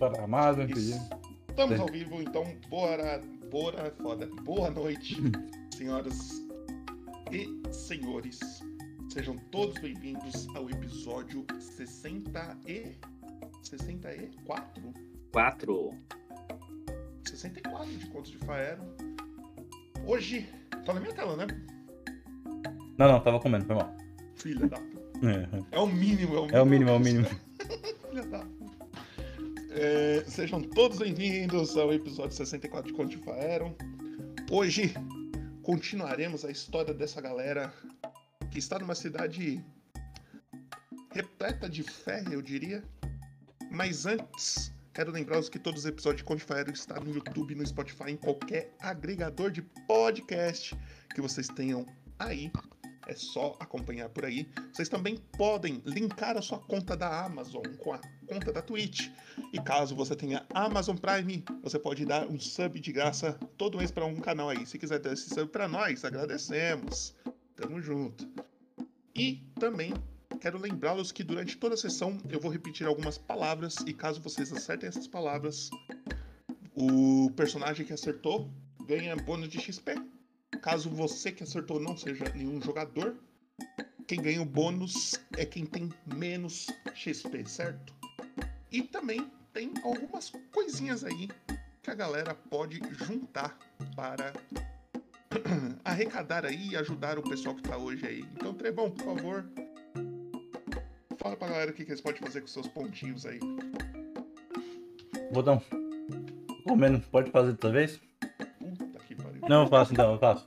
Amazon, Isso. Estamos ao vivo, então bora, bora, foda. Boa noite, senhoras e senhores. Sejam todos bem-vindos ao episódio 60 e 64? 4. 64 de Contos de Faero. Hoje, tá na minha tela, né? Não, não, tava comendo, foi mal. Filha da puta. É, É o mínimo, é o mínimo. é o mínimo, é o mínimo. Filha da puta. É, sejam todos bem-vindos ao episódio 64 de Conto de Faeron. Hoje continuaremos a história dessa galera que está numa cidade repleta de fé, eu diria. Mas antes, quero lembrá-los que todos os episódios de Conto de Faeron estão no YouTube, no Spotify, em qualquer agregador de podcast que vocês tenham aí. É só acompanhar por aí. Vocês também podem linkar a sua conta da Amazon com a conta da Twitch. E caso você tenha Amazon Prime, você pode dar um sub de graça todo mês para um canal aí. Se quiser dar esse sub para nós, agradecemos. Tamo junto. E também quero lembrá-los que durante toda a sessão eu vou repetir algumas palavras e caso vocês acertem essas palavras, o personagem que acertou ganha bônus de XP. Caso você que acertou não seja nenhum jogador, quem ganha o bônus é quem tem menos XP, certo? E também tem algumas coisinhas aí que a galera pode juntar para arrecadar aí e ajudar o pessoal que tá hoje aí. Então, Trebão, por favor, fala pra galera o que, que eles podem fazer com seus pontinhos aí. Botão. Comendo, pode fazer outra vez? Puta que pariu. Não, eu faço então, eu faço.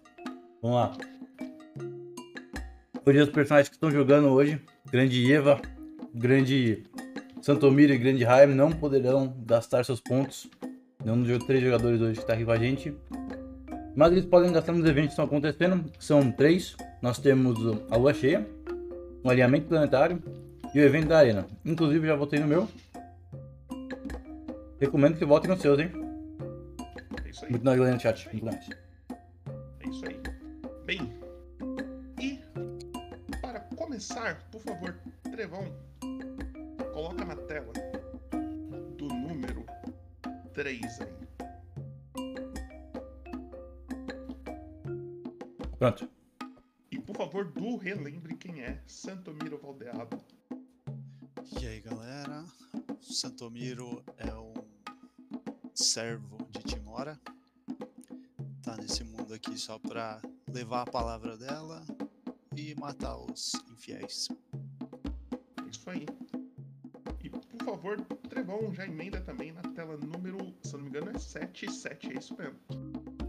Vamos lá. Hoje os personagens que estão jogando hoje, grande Eva, grande Santomiro e grande Haim não poderão gastar seus pontos. Nenhum dos três jogadores hoje que está aqui com a gente. Mas eles podem gastar nos eventos que estão acontecendo. São três. Nós temos a lua cheia, o alinhamento planetário e o evento da arena. Inclusive já votei no meu. Recomendo que votem nos seus, hein? É isso aí. Muito na galera no chat. Muito mais. É isso aí. Bem, e para começar, por favor, Trevão, coloca na tela do número 3 aí. Pronto. E por favor, Du, relembre quem é Santomiro Valdeado. E aí galera, Santomiro é um servo de Timora. Tá nesse mundo aqui só pra levar a palavra dela e matar os infiéis. É isso aí. Favor, Trevão, já emenda também na tela número, se não me engano, é 77, é isso mesmo.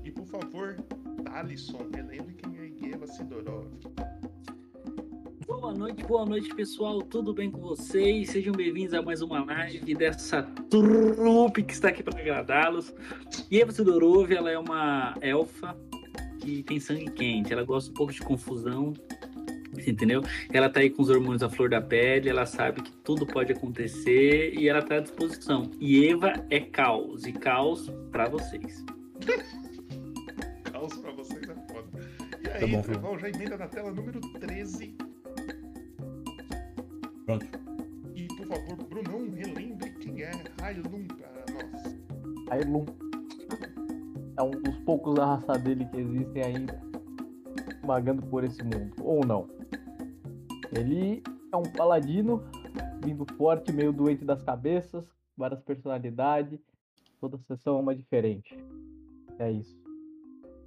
E por favor, Thalisson, relembre quem é Eva Sidorov. Boa noite, boa noite, pessoal. Tudo bem com vocês? Sejam bem-vindos a mais uma live dessa trupe que está aqui para agradá-los. Eva Sidorov, ela é uma elfa que tem sangue quente. Ela gosta um pouco de confusão, entendeu? Ela tá aí com os hormônios à flor da pele, ela sabe que tudo pode acontecer e ela tá à disposição. E Eva é caos, e caos para vocês. Caos pra vocês é foda. E aí, Tá bom, Trevão, já emenda na tela número 13. Pronto. E por favor, Brunão, relembre quem é Railun para nós. Ailum é um dos poucos da raça dele que existem ainda vagando por esse mundo, ou não. Ele é um paladino, vindo forte, meio doente das cabeças, várias personalidades, toda sessão é uma diferente. É isso.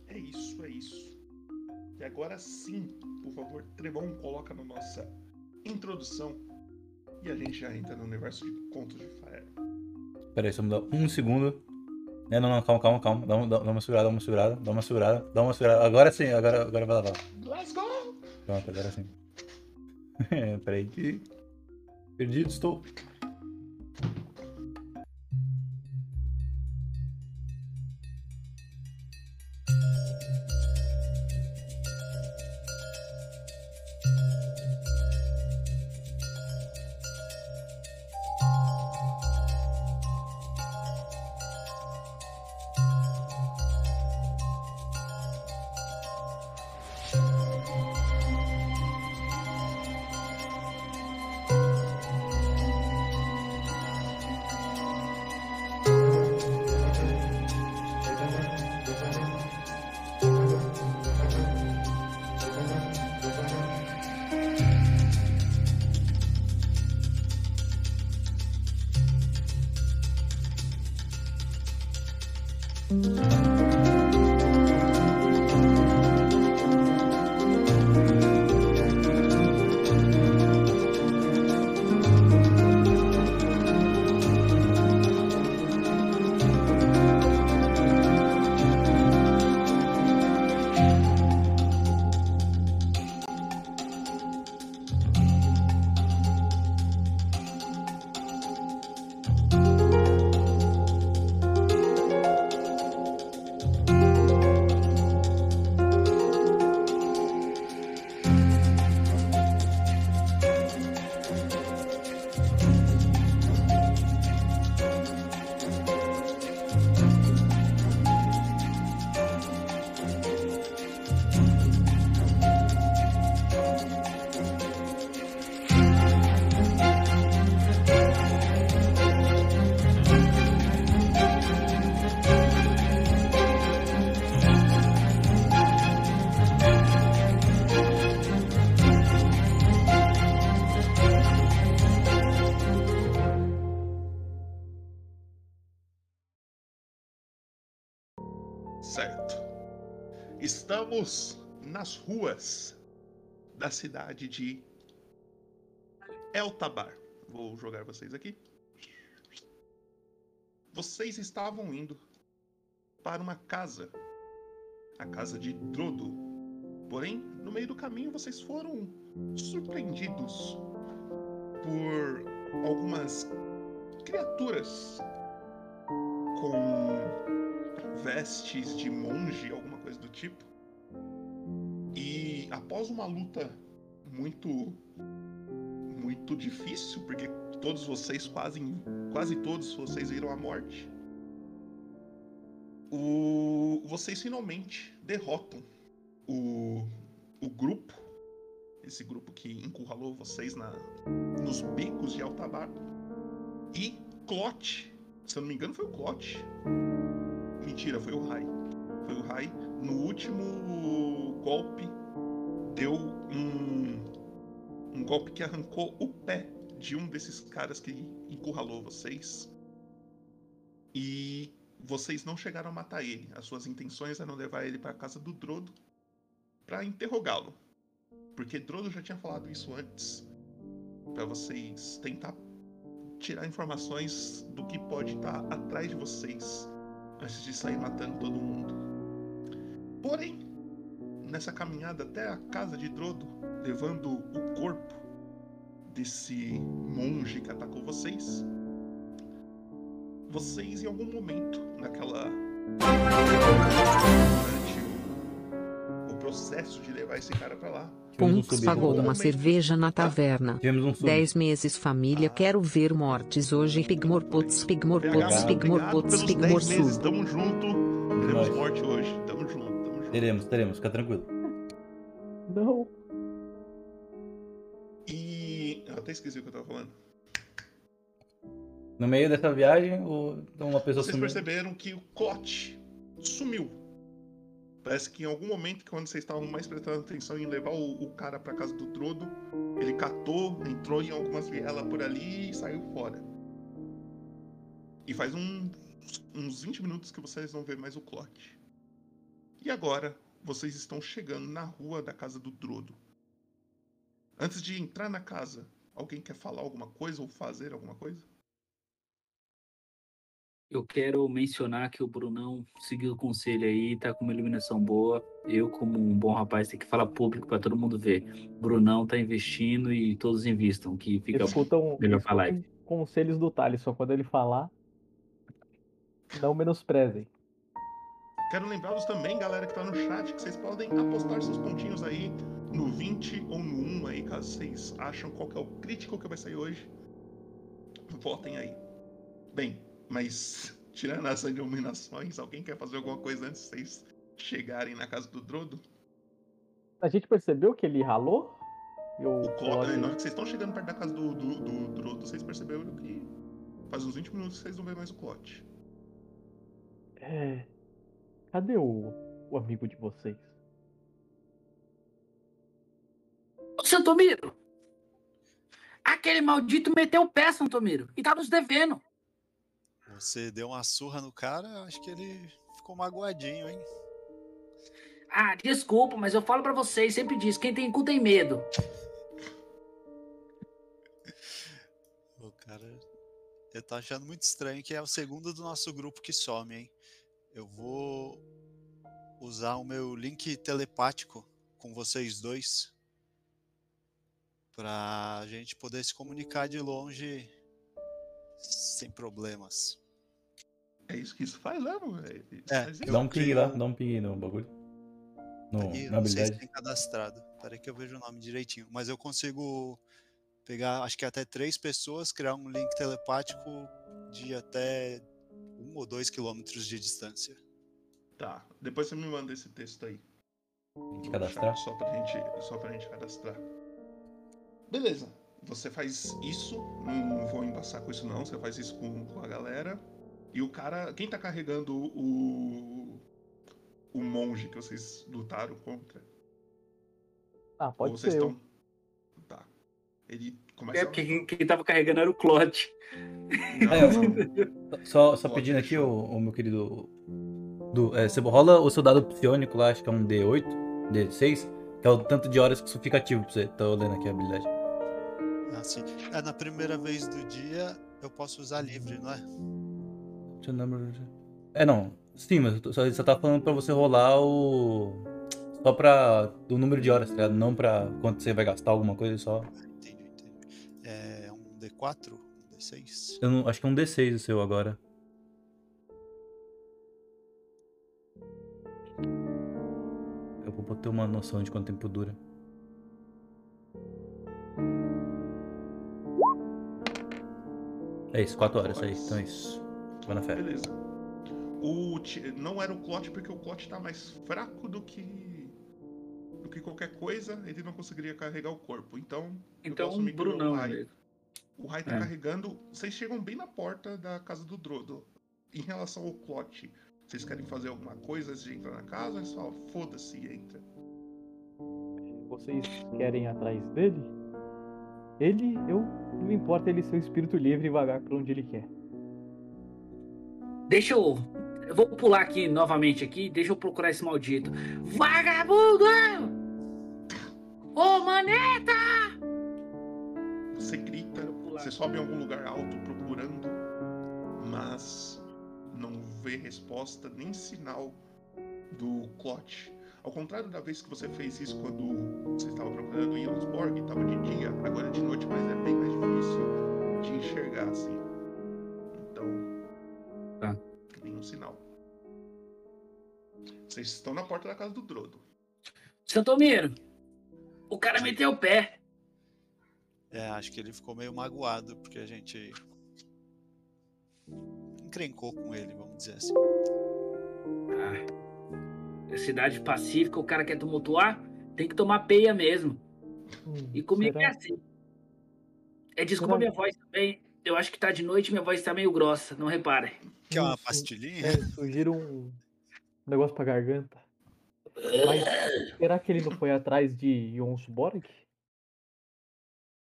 É isso, é isso. E agora sim, por favor, Trevão, coloca na nossa introdução. E a gente já entra no universo de contos de Faer. Pera aí, só me dá um segundo. Não, não, não, calma, calma, calma. Dá, uma- dá, dá uma segurada, dá uma segurada, dá uma segurada, dá uma segurada. Agora sim, agora, agora vai lá, vai lá. Let's go! Pronto, agora sim. Peraí que. Perdido estou. Estamos nas ruas da cidade de Eltabar. Vou jogar vocês aqui. Vocês estavam indo para uma casa, a casa de Drodo. Porém, no meio do caminho vocês foram surpreendidos por algumas criaturas com vestes de monge, alguma coisa do tipo. Após uma luta muito muito difícil, porque todos vocês quase quase todos vocês viram a morte. O, vocês finalmente derrotam o, o grupo, esse grupo que encurralou vocês na, nos becos de Altabar. E Clote, se eu não me engano, foi o Clote. Mentira, foi o Rai. Foi o Rai. No último golpe, deu um, um golpe que arrancou o pé de um desses caras que encurralou vocês. E vocês não chegaram a matar ele. As suas intenções eram levar ele para a casa do Drodo para interrogá-lo. Porque Drodo já tinha falado isso antes. Para vocês tentar tirar informações do que pode estar atrás de vocês antes de sair matando todo mundo. Porém, nessa caminhada até a casa de Drodo, levando o corpo desse monge que atacou vocês, vocês em algum momento naquela durante o, processo de levar esse cara para lá, um sub. pagou uma cerveja na taverna. Um sub. Dez meses família, quero ver mortes hoje. Pigmor putz, pigmor putz, pigmor putz, pigmor 10 meses, sul. tamo junto. Teremos Nós. morte hoje. Teremos, teremos, fica tranquilo. Não. E. Eu até esqueci o que eu tava falando. No meio dessa viagem, o... então uma pessoa Vocês sumiu. perceberam que o Clote sumiu. Parece que em algum momento, quando vocês estavam mais prestando atenção em levar o, o cara pra casa do Drodo, ele catou, entrou em algumas vielas por ali e saiu fora. E faz um- uns 20 minutos que vocês não vê mais o Clote. E agora, vocês estão chegando na rua da casa do Drodo. Antes de entrar na casa, alguém quer falar alguma coisa ou fazer alguma coisa? Eu quero mencionar que o Brunão seguiu o conselho aí, tá com uma iluminação boa. Eu, como um bom rapaz, tem que falar público para todo mundo ver. Brunão tá investindo e todos investam, que fica Escutam, melhor escutem conselhos do Thales, só quando ele falar, não menosprezem. Quero lembrá-los também, galera que tá no chat, que vocês podem apostar seus pontinhos aí no 20 ou no 1 aí, caso vocês acham qual que é o crítico que vai sair hoje. Votem aí. Bem, mas tirando essas iluminações, alguém quer fazer alguma coisa antes de vocês chegarem na casa do Drodo? A gente percebeu que ele ralou? Eu, O Clo... olha- Na hora que vocês estão chegando perto da casa do, do, do Drodo, vocês perceberam que faz uns 20 minutos que vocês não vêem mais o Clote. É, Cadê o, o amigo de vocês? Ô, Santomiro! Aquele maldito meteu o pé, Santomiro, e tá nos devendo. Você deu uma surra no cara, eu acho que ele ficou magoadinho, hein? Ah, desculpa, mas eu falo pra vocês, sempre diz, quem tem cu tem medo. O cara. Eu tô achando muito estranho que é o segundo do nosso grupo que some, hein? Eu vou usar o meu link telepático com vocês dois pra gente poder se comunicar de longe sem problemas. É isso que isso faz, né, mano? É, É, faz. Dá um ping lá, dá um ping no bagulho. No, Aqui, eu na não sei se habilidade. tem cadastrado. Peraí que eu vejo o nome direitinho. Mas eu consigo pegar, acho que até três pessoas, criar um link telepático de até um ou dois quilômetros de distância. Tá, depois você me manda esse texto aí. De no cadastrar? Só pra gente, só pra gente cadastrar. Beleza. Você faz isso, não vou embaçar com isso não, você faz isso com, com a galera. E o cara, quem tá carregando o o monge que vocês lutaram contra? Ah, Ou pode vocês ser eu. tão-. Ele começa É porque quem, quem tava carregando era o Ah, eu- não. Só, só pedindo aqui, deixar. o, meu querido. Do, é, você rola o seu dado psionico lá, acho que é um D8, D6, que é o tanto de horas que isso fica ativo pra você. Tô lendo aqui a habilidade. Assim, é, na primeira vez do dia eu posso usar livre, não é? É, não. Sim, mas só, só tá falando pra você rolar o. Só pra. o número de horas, tá ligado? Não pra quanto você vai gastar alguma coisa só. Entendi, entendi. É um D4? Um D6? Eu não, acho que é um D6 o seu agora. Eu vou ter uma noção de quanto tempo dura. É isso, 4 horas aí. Então é isso. Vai na fé. Beleza. O, não era o Clot porque o Clot tá mais fraco do que do que qualquer coisa, ele não conseguiria carregar o corpo. Então, eu Então, posso me Brunão mesmo. O Rai tá É. carregando. Vocês chegam bem na porta da casa do Drodo. Em relação ao Clot, vocês querem fazer alguma coisa antes de entrar na casa? É só foda-se e entra. Vocês querem ir atrás dele? Ele, eu, não me importa ele ser o espírito livre e vagar pra onde ele quer. Deixa eu. Eu vou pular aqui novamente aqui, deixa eu procurar esse maldito. Vagabundo! Ô, maneta! Você grita, você sobe em algum lugar alto procurando, mas não vê resposta nem sinal do Clot. Ao contrário da vez que você fez isso quando você estava procurando em Jonsborg, estava de dia, agora é de noite, mas é bem mais difícil de enxergar assim. Então. Tá. Nenhum sinal. Vocês estão na porta da casa do Drodo. Santomiro, o cara meteu o pé. É, acho que ele ficou meio magoado porque a gente encrencou com ele, vamos dizer assim. Ah, é cidade pacífica, o cara quer tumultuar, tem que tomar peia mesmo. Hum, E comigo será? é assim. É, desculpa Será minha voz também. Eu acho que tá de noite e minha voz tá meio grossa, não reparem. Quer uma pastilhinha? É, sugiro um negócio pra garganta. Mas será que ele não foi atrás de Jonsborg?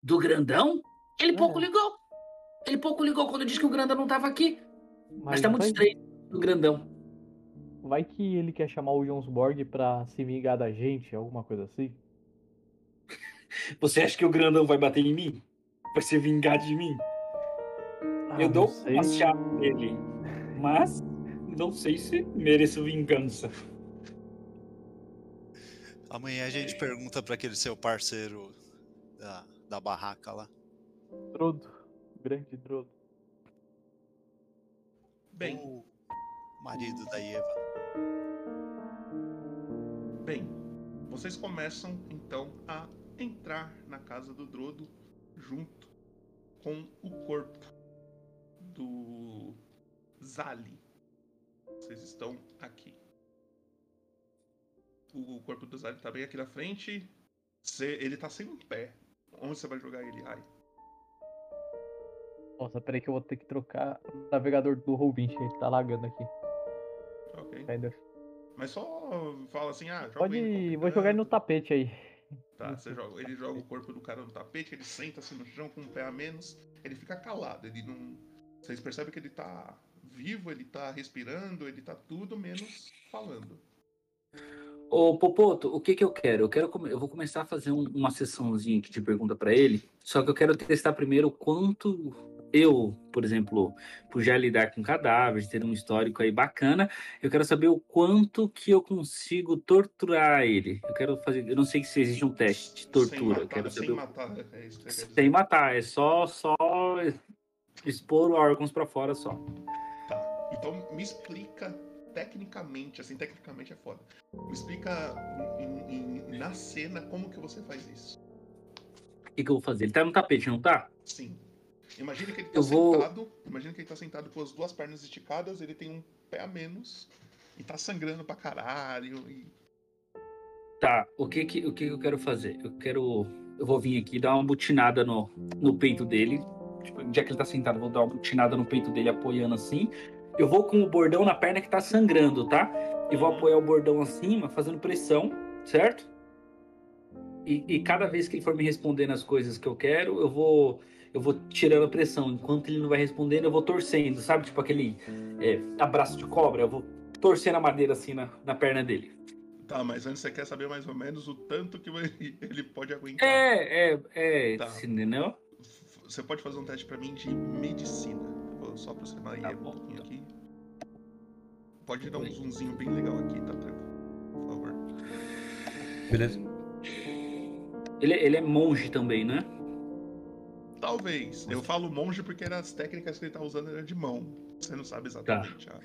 Do grandão? Ele pouco É. ligou. Ele pouco ligou quando disse que o grandão não tava aqui. Mas, tá muito vai, estranho do grandão. vai que ele quer chamar o Jonsborg pra se vingar da gente, alguma coisa assim? Você acha que o grandão vai bater em mim? Vai se vingar de mim? Ah, eu dou sei. uma chave nele. Mas não sei se mereço vingança. Amanhã a gente pergunta pra aquele seu parceiro da, da barraca lá. Drodo, grande Drodo. Bem, O marido da Eva. Bem, vocês começam então a entrar na casa do Drodo junto com o corpo do Zali. Vocês estão aqui. O corpo do Zali tá bem aqui na frente. Ele tá sem um pé. Onde você vai jogar ele, Ai? Nossa, peraí que eu vou ter que trocar o navegador do Roll20, ele tá lagando aqui. Ok. Ainda. Mas só fala assim, ah, joga Pode, ele vou jogar ele no tapete aí. Tá, você joga. Ele joga o corpo do cara no tapete, ele senta-se no chão com um pé a menos, ele fica calado, ele não, Vocês percebem que ele tá vivo, ele tá respirando, ele tá tudo menos falando. Ô, Popoto, o que que eu quero? Eu quero eu vou começar a fazer um- uma sessãozinha aqui de pergunta pra ele. Só que eu quero testar primeiro o quanto eu, por exemplo, por já lidar com cadáveres, ter um histórico aí bacana, eu quero saber o quanto que eu consigo torturar ele. Eu quero fazer, eu não sei se existe um teste de tortura. Sem matar, quero sem saber o- matar, é isso que sem matar, é só só expor órgãos pra fora só. Tá. Então me explica tecnicamente, assim, tecnicamente é foda. Me explica em- em- na cena como que você faz isso. O que, que eu vou fazer? Ele tá no tapete, não tá? Sim. Imagina que ele tá Eu vou- sentado. Imagina que ele tá sentado com as duas pernas esticadas, ele tem um pé a menos e tá sangrando pra caralho. E... Tá, o que que, o que que eu quero fazer? Eu quero. Eu vou vir aqui dar uma butinada no, no peito dele. Tipo, já que ele tá sentado, eu vou dar uma butinada no peito dele, apoiando assim. Eu vou com o bordão na perna que tá sangrando, tá? E vou apoiar o bordão acima, fazendo pressão, certo? E, e cada vez que ele for me respondendo as coisas que eu quero, eu vou. Eu vou tirando a pressão. Enquanto ele não vai respondendo, eu vou torcendo, sabe? Tipo aquele é, abraço de cobra. Eu vou torcendo a madeira assim na, na perna dele. Tá, mas antes você quer saber mais ou menos o tanto que ele pode aguentar. É, é, é, Tá. entendeu? Você pode fazer um teste pra mim de medicina. Só aproximar aí Tá um pouquinho então. aqui. Pode dar um zoomzinho bem legal aqui, tá, Trevo? Por favor. Beleza? Ele, ele é monge também, né? Talvez. Eu falo monge porque as técnicas que ele tá usando era de mão. Você não sabe exatamente a,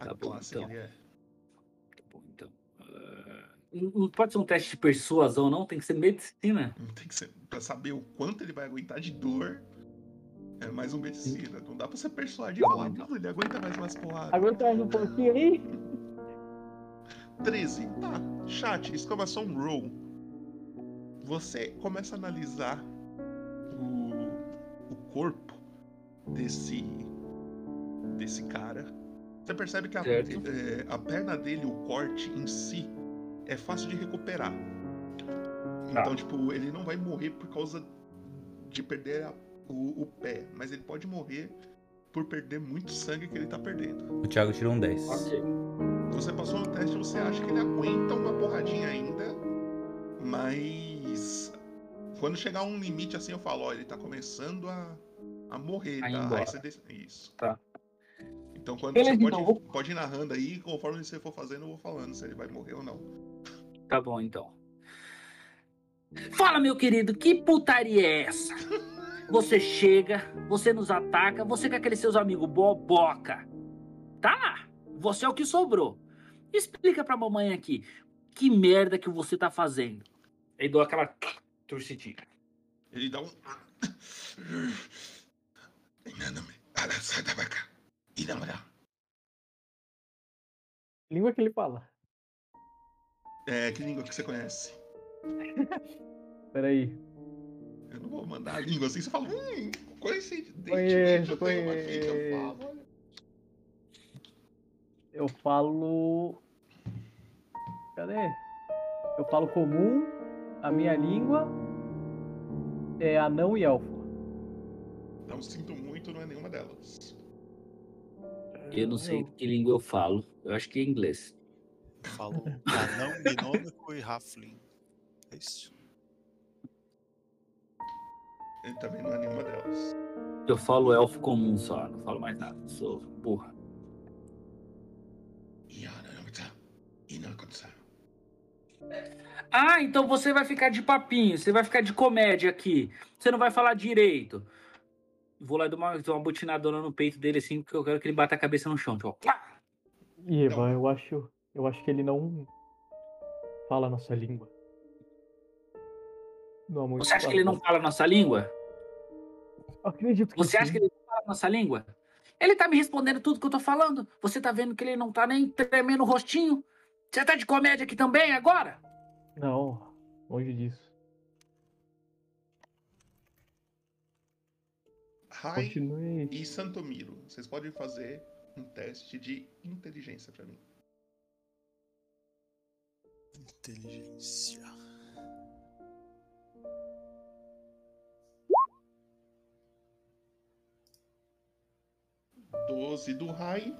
a Tá bom, classe então. que ele é. Tá bom, então. Ah, não não pode ser um teste de persuasão, não? Tem que ser medicina. Não tem que ser pra saber o quanto ele vai aguentar de dor. É mais um medicina. Não dá pra você persuadir e falar, não, ele aguenta mais umas porradas. Aguenta mais um pouquinho aí. 13. Tá. Chat, exclamação roll. Você começa a analisar o, o corpo desse desse cara. Você percebe que a, é, a perna dele, o corte em si, é fácil de recuperar. Tá. Então, tipo, ele não vai morrer por causa de perder a- o, o pé, mas ele pode morrer por perder muito sangue que ele tá perdendo. O Thiago tirou um 10. Ok. Você passou no teste, você acha que ele aguenta uma porradinha ainda, mas quando chegar um limite assim, eu falo, ó, ele tá começando a, a morrer, A tá? Aí você Isso. Tá. Então quando Beleza, você pode, então, vou- pode ir narrando aí, conforme você for fazendo, eu vou falando se ele vai morrer ou não. Tá bom, então. Fala, meu querido, que putaria é essa? Você chega, você nos ataca, você com aqueles seus amigos boboca. Tá lá, você é o que sobrou. Explica pra mamãe aqui, que merda que você tá fazendo? Aí dou aquela torcidinha. Ele dá um. Língua que ele fala. É, que língua que você conhece? Peraí. Eu não vou mandar a língua assim, você fala, hum, coincidentemente Conheço, eu tenho uma aqui que eu conheço. falo. olha. Eu falo. Cadê? Eu falo comum, a minha língua é anão e elfo. Não sinto muito, não é nenhuma delas. Eu não sei que língua eu falo. Eu acho que é inglês. Falou anão, binômico e Raflin. É isso. Ele também não é nenhuma delas. Eu falo elfo comum só, não falo mais nada. Sou burra. Ah, então você vai ficar de papinho, você vai ficar de comédia aqui. Você não vai falar direito. Vou lá dar uma, dar uma butinadona no peito dele assim, porque eu quero que ele bata a cabeça no chão. Tipo. E eu acho. Eu acho que ele não fala a nossa língua. Não há muito Você acha que ele não fala a nossa língua? Acredito que Você acha sim. que ele não fala a nossa língua? Ele tá me respondendo tudo que eu tô falando. Você tá vendo que ele não tá nem tremendo o rostinho? Você tá de comédia aqui também agora? Não, longe disso. Rai Continue. e Santomiro, vocês podem fazer um teste de inteligência pra mim. Inteligência. 12 do Rai.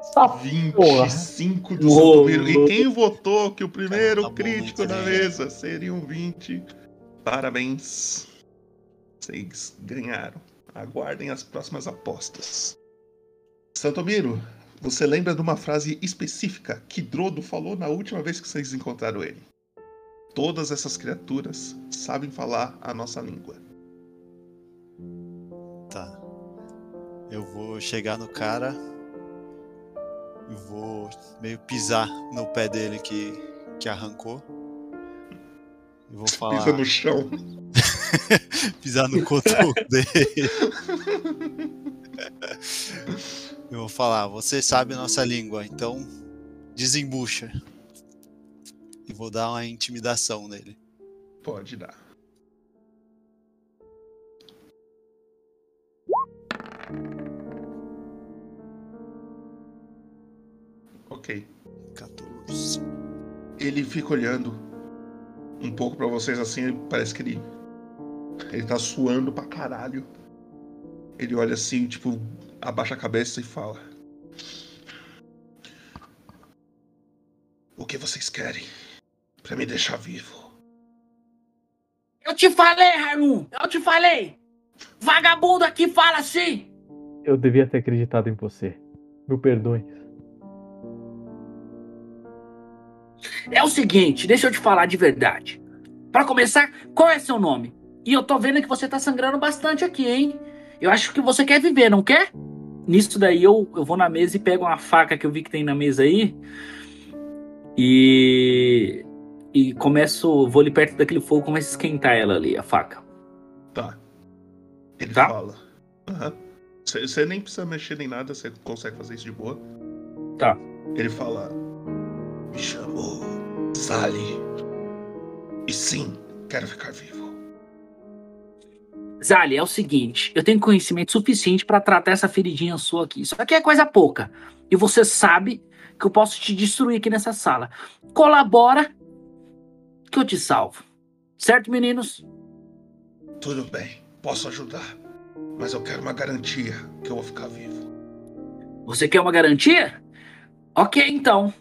Essa porra. 25 do Santomiro. E quem votou que o primeiro Tá bom, crítico muito da mesa seria um 20? Parabéns. Vocês ganharam. Aguardem as próximas apostas. Santomiro, você lembra de uma frase específica que Drodo falou na última vez que vocês encontraram ele? Todas essas criaturas sabem falar a nossa língua. Tá. Eu vou chegar no cara e vou meio pisar no pé dele que, que arrancou. E vou falar. Pisa no chão. pisar no cotoco dele. Eu vou falar, você sabe a nossa língua, então desembucha. E vou dar uma intimidação nele. Pode dar. Ok. 14. Ele fica olhando um pouco pra vocês assim, parece que ele. Ele tá suando pra caralho. Ele olha assim, tipo, abaixa a cabeça e fala: O que vocês querem? Pra me deixar vivo? Eu te falei, Harun! Eu te falei! Vagabundo aqui fala assim! Eu devia ter acreditado em você. Me perdoe. É o seguinte, deixa eu te falar de verdade. Pra começar, qual é seu nome? E eu tô vendo que você tá sangrando bastante aqui, hein? Eu acho que você quer viver, não quer? Nisso daí eu, eu vou na mesa e pego uma faca que eu vi que tem na mesa aí. E. E começo. Vou ali perto daquele fogo, começo a esquentar ela ali, a faca. Tá. Ele Tá. fala. Aham. Você nem precisa mexer nem nada, você consegue fazer isso de boa. Tá. Ele fala. Me chamo Sally. E sim, quero ficar vivo. Zali, é o seguinte, eu tenho conhecimento suficiente pra tratar essa feridinha sua aqui. Isso aqui é coisa pouca. E você sabe que eu posso te destruir aqui nessa sala. Colabora que eu te salvo. Certo, meninos? Tudo bem, posso ajudar. Mas eu quero uma garantia que eu vou ficar vivo. Você quer uma garantia? Ok, então.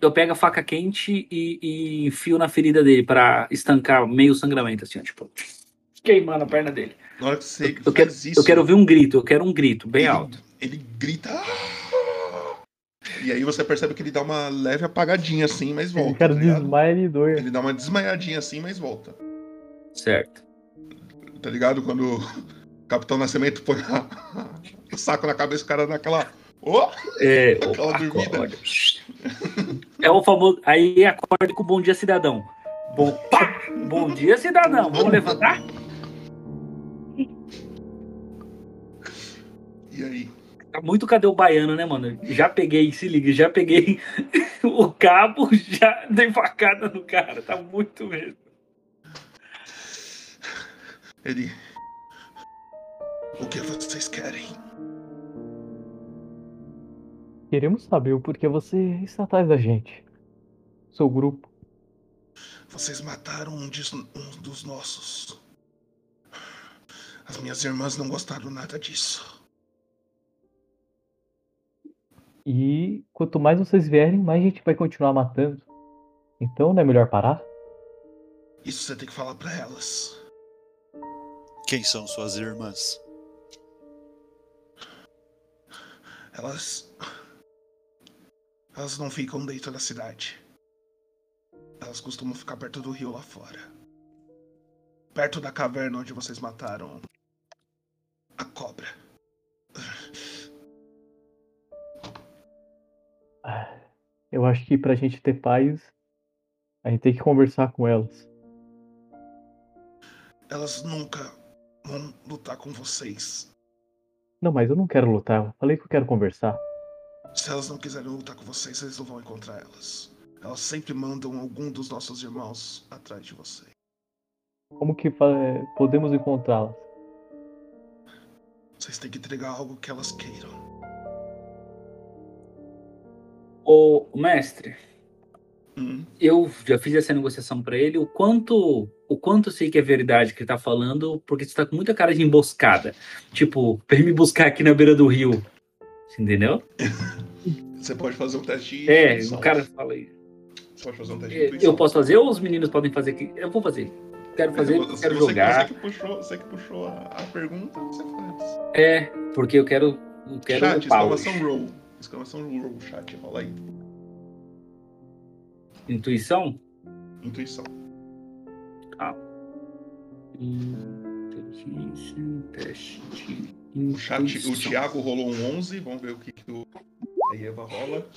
Eu pego a faca quente e, e enfio na ferida dele pra estancar meio sangramento, assim, ó, tipo, queimando a perna dele. Na hora que você Eu quero, faz isso, eu quero ouvir um grito, eu quero um grito bem ele, alto. Ele grita. E aí você percebe que ele dá uma leve apagadinha assim, mas volta. O cara tá desmaia e dor. Ele dá uma desmaiadinha assim, mas volta. Certo. Tá ligado? Quando o Capitão Nascimento põe a- o saco na cabeça, o cara dá aquela. Ô! É, Aquela dormida. acorda. É o famoso. Aí acorda com bom dia, cidadão. Bom, pá! bom dia, cidadão. Vamos levantar? E aí? Tá muito cadê o baiano, né, mano? Já peguei, se liga, já peguei o cabo, já dei facada no cara. Tá muito mesmo. Ele. O que vocês querem? Queremos saber o porquê você está atrás da gente. Seu grupo. Vocês mataram um, de- um dos nossos. As minhas irmãs não gostaram nada disso. E quanto mais vocês vierem, mais a gente vai continuar matando. Então não é melhor parar? Isso você tem que falar pra elas. Quem são suas irmãs? Elas. Elas não ficam dentro da cidade. Elas costumam ficar perto do rio lá fora. Perto da caverna onde vocês mataram a cobra. Eu acho que pra gente ter paz, a gente tem que conversar com elas. Elas nunca vão lutar com vocês. Não, mas eu não quero lutar. Eu falei que eu quero conversar. Se elas não quiserem lutar com vocês, vocês não vão encontrar elas. Elas sempre mandam algum dos nossos irmãos atrás de você. Como que fa- podemos encontrá-las? Vocês têm que entregar algo que elas queiram. Ô, mestre, Hum. eu já fiz essa negociação pra ele, o quanto o quanto eu sei que é verdade que ele tá falando, porque você tá com muita cara de emboscada. Tipo, ele me buscar aqui na beira do rio. Você entendeu? Você pode fazer um teste de É, o cara fala aí. Você pode fazer um teste de "É, intuição. Eu posso fazer ou os meninos podem fazer aqui? Eu vou fazer. Quero fazer, Você- quero você, jogar. Você que puxou, você que puxou a, a pergunta, você faz. É, porque eu quero. Eu quero chat, exclamação roll. Exclamação roll, chat, rola aí. Intuição? Intuição. Inteligência, teste de O chat, o intuição. Thiago rolou um 11, vamos ver o que, que o, a Eva rola.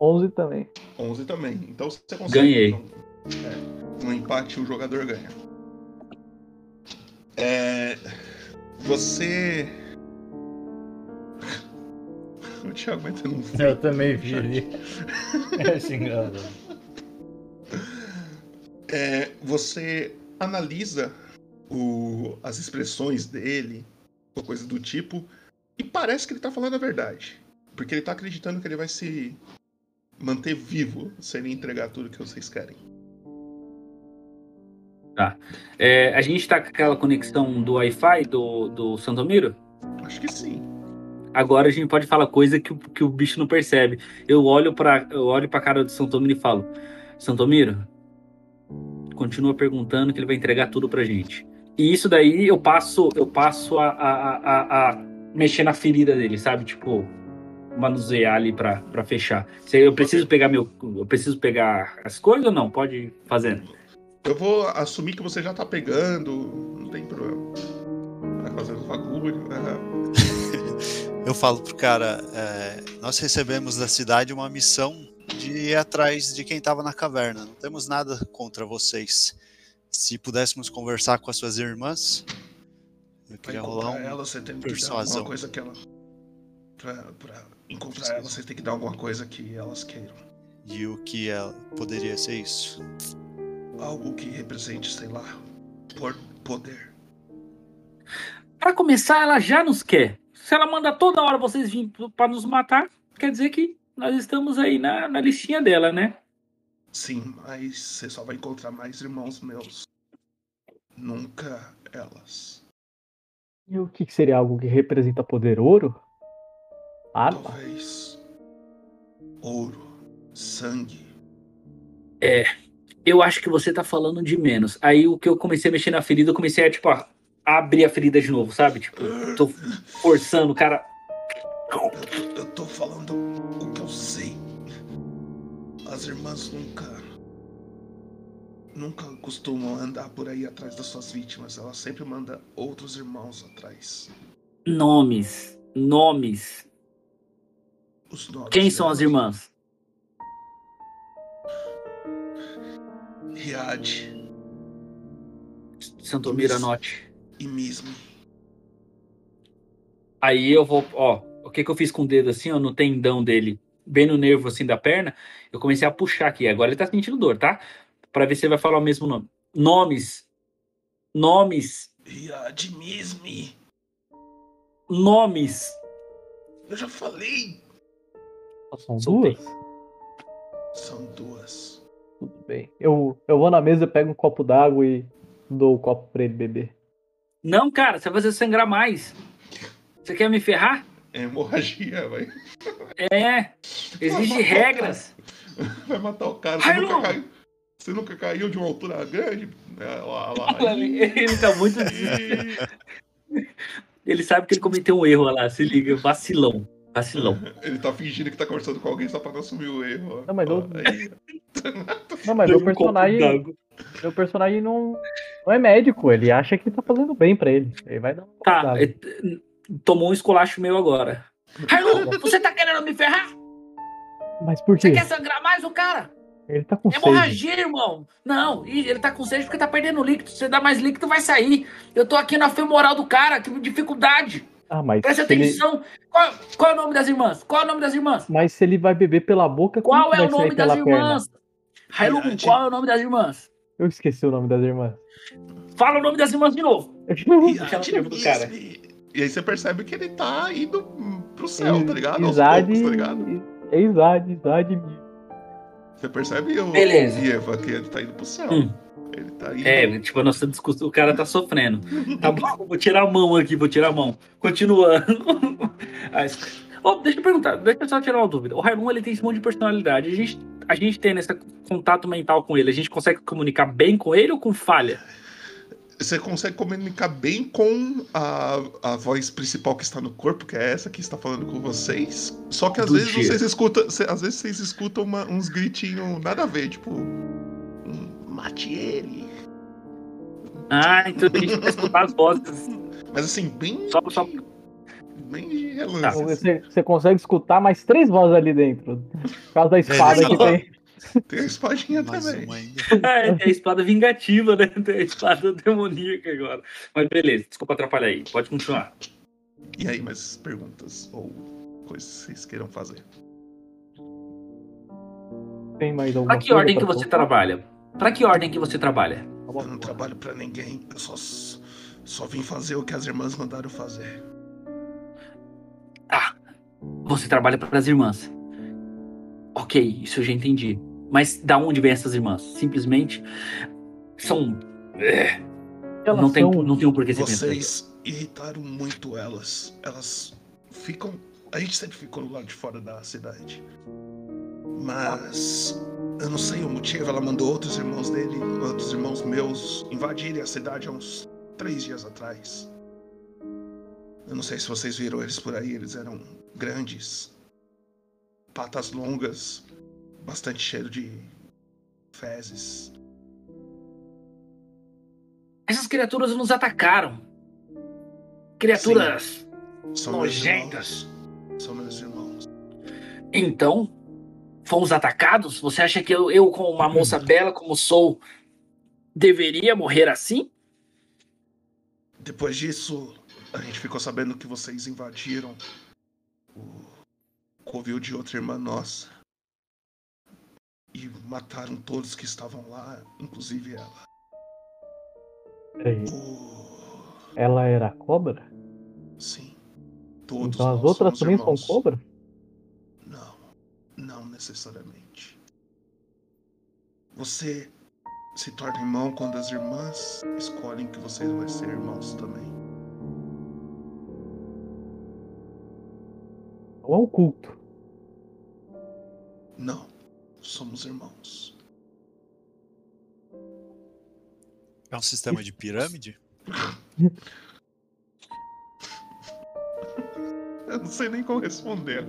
11 também. 11 também. Então você consegue. Ganhei. Então, é, no empate o jogador ganha. É, você. O Thiago metendo um Eu também vi ali. É xingado. É, você analisa o- as expressões dele, ou coisa do tipo, e parece que ele tá falando a verdade. Porque ele tá acreditando que ele vai se manter vivo se ele entregar tudo que vocês querem. É, a gente tá com aquela conexão do Wi-Fi do, do Santomiro? Acho que sim. Agora a gente pode falar coisa que, que o bicho não percebe. Eu olho pra, eu olho pra cara do Santomiro e falo: Santomiro, continua perguntando que ele vai entregar tudo pra gente. E isso daí eu passo, eu passo a, a, a, a mexer na ferida dele, sabe? Tipo, manusear ali pra fechar. Eu preciso pegar meu. Eu preciso pegar as coisas ou não? Pode fazendo. Eu vou assumir que você já tá pegando, não tem problema. Vai fazendo bagulho. Eu falo pro cara, é, nós recebemos da cidade uma missão de ir atrás de quem estava na caverna. Não temos nada contra vocês. Se pudéssemos conversar com as suas irmãs, eu Pra queria rolar um. ela, você tem que dar persuasão. alguma coisa que ela. Pra, pra encontrar ela, você tem que dar alguma coisa que elas queiram. E o que ela poderia ser isso? Algo que represente, sei lá, por poder. Pra começar, ela já nos quer. Se ela manda toda hora vocês virem pra nos matar, quer dizer que nós estamos aí na, na listinha dela, né? Sim, mas você só vai encontrar mais irmãos meus. Nunca elas. E o que seria algo que representa poder? Ouro? Arma? Talvez. Ouro. Sangue. Eu acho que você tá falando de menos. Aí o que eu comecei a mexer na ferida, eu comecei a, tipo, a abrir a ferida de novo, sabe? Tipo, tô forçando o cara. Eu, tô- falando o que eu sei. As irmãs nunca. Nunca costumam andar por aí atrás das suas vítimas. Elas sempre mandam outros irmãos atrás. Nomes. Nomes. Os nomes Quem são as irmãs? Riad Santomira Note. E Misme. Aí eu vou, ó, o que que eu fiz com o dedo assim, ó, no tendão dele, bem no nervo assim da perna, eu comecei a puxar aqui. Agora ele tá sentindo dor, tá? Pra ver se ele vai falar o mesmo nome. Nomes. Nomes. Riad e Misme. Nomes. Eu já falei. São Soltei. duas? São duas. Tudo bem. Eu, eu vou na mesa, pego um copo d'água e dou o copo pra ele beber. Não, cara, você vai fazer sangrar mais. Você quer me ferrar? É hemorragia, vai. É. Exige regras. Vai matar o cara. Você nunca, caiu, você nunca caiu de uma altura grande? É, lá, lá. Ele tá muito. Ele sabe que ele cometeu um erro olha lá, se liga. Vacilão. Vacilão. Ele tá fingindo que tá conversando com alguém só pra não assumir o erro. Não, mas eu- Aí, Não, mas meu personagem, meu personagem não, não é médico, ele acha que tá fazendo bem pra ele. Ele vai dar um copo Tá, é, tomou um esculacho meu agora. Railu, você tá querendo me ferrar? Mas por Você quê? quer sangrar mais o cara? Ele tá com sede. Hemorragia, irmão. Não, ele tá com sede porque tá perdendo líquido. Se você dá mais líquido, vai sair. Eu tô aqui na femoral do cara, que dificuldade. Ah, mas Presta se ele, atenção. Qual, qual é o nome das irmãs? Qual é o nome das irmãs? mas se ele vai beber pela boca, como Qual é vai o nome sair das perna? irmãs? Railu, Verdade. qual é o nome das irmãs? Eu esqueci o nome das irmãs. Fala o nome das irmãs de novo. No nervo do cara. E aí você percebe que ele tá indo pro céu, tá ligado? Isade, poucos, tá ligado? é Isade, Isade. Você percebe, o Beleza. Eva, que ele tá indo pro céu. Hum. Ele tá indo. É, tipo, a nossa discussão, o cara tá sofrendo. Tá bom, vou tirar a mão aqui, vou tirar a mão. Continuando. Ó, deixa eu perguntar, deixa eu só tirar uma dúvida. O Raimon, ele tem esse monte de personalidade. A gente, a gente tendo esse contato mental com ele, a gente consegue comunicar bem com ele ou com falha? Você consegue comunicar bem com a, a voz principal que está no corpo, que é essa que está falando com vocês. Só que às Do vezes dia. vocês escutam. cê- Às vezes vocês escutam uma- uns gritinhos nada a ver, tipo. um, Mate ele. Ah, então a gente vai escutar as vozes. Mas assim, bem. Só, só... Bem de relance. Tá. assim. Você, você consegue escutar mais três vozes ali dentro. Por causa da espada que tem. Tem a espadinha Mais também. é, tem a espada vingativa, né? Tem a espada demoníaca agora. Mas beleza, desculpa atrapalhar aí. Pode continuar. E aí, mais perguntas ou coisas que vocês queiram fazer? Tem mais alguma Pra que coisa ordem que você trabalha? Pra que ordem que você trabalha? Eu não trabalho pra ninguém, eu só, só vim fazer o que as irmãs mandaram fazer. Ah, você trabalha para as irmãs. Ok, isso eu já entendi. Mas da onde vem essas irmãs? Simplesmente são. é, Elas não, tem, são- não tem um porquê. Vocês irritaram muito elas. Elas ficam. A gente sempre ficou do lado de fora da cidade. Mas. Eu não sei o motivo. Ela mandou outros irmãos dele, outros irmãos meus, invadirem a cidade há uns três dias atrás. Eu não sei se vocês viram eles por aí. Eles eram grandes, patas longas, bastante cheiro de fezes. Essas criaturas nos atacaram. Criaturas São meus nojentas. irmãos. São meus irmãos. Então, fomos atacados? Você acha que eu, eu, como uma moça bela como sou, deveria morrer assim? Depois disso, a gente ficou sabendo que vocês invadiram o covil de outra irmã nossa. E mataram todos que estavam lá, inclusive ela. Peraí, O... Ela era cobra? Sim. Todos Então as outras também irmãos. são cobra? Não, não necessariamente. Você se torna irmão quando as irmãs escolhem que vocês vão ser irmãos também. Ou é um culto? Não, somos irmãos. É um sistema de pirâmide? Eu não sei nem como responder.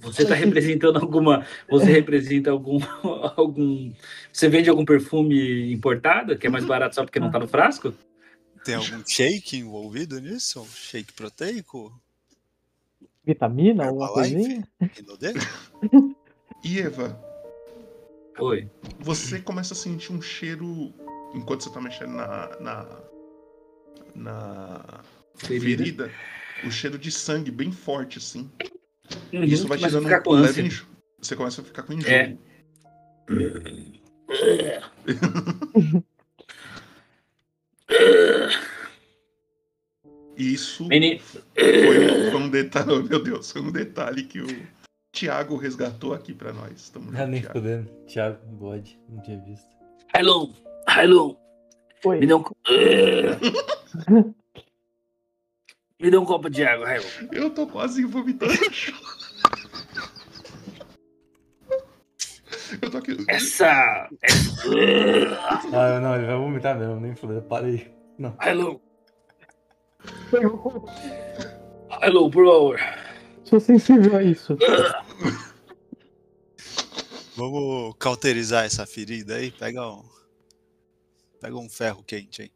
Você está representando alguma. Você representa algum. algum. Você vende algum perfume importado, que é mais barato só porque não tá no frasco? Tem algum shake envolvido nisso? Um shake proteico? Vitamina? Alguma coisinha? E Eva, Oi. você começa a sentir um cheiro enquanto você tá mexendo na. na. na Ferida. ferida. O cheiro de sangue bem forte, assim. Uhum, Isso vai te dando um com leve ânsia. enjoo. Você começa a ficar com enjoo. É. Isso Meni- foi, foi um detalhe, meu Deus, foi um detalhe que o Thiago resgatou aqui pra nós. Tamo Ah, junto, nem Thiago. fudendo. Thiago, bode. Não tinha visto. Hello, hello, Oi. me dê um. me dê um copo de água, Hello. Eu tô quase vomitando. Eu tô aqui. Essa. essa... Ah, não, ele vai vomitar mesmo, nem fudendo. Para aí. Não. Hello. Hello, por favor. Sou sensível a isso. Vamos cauterizar essa ferida aí. Pega um. Pega um ferro quente aí.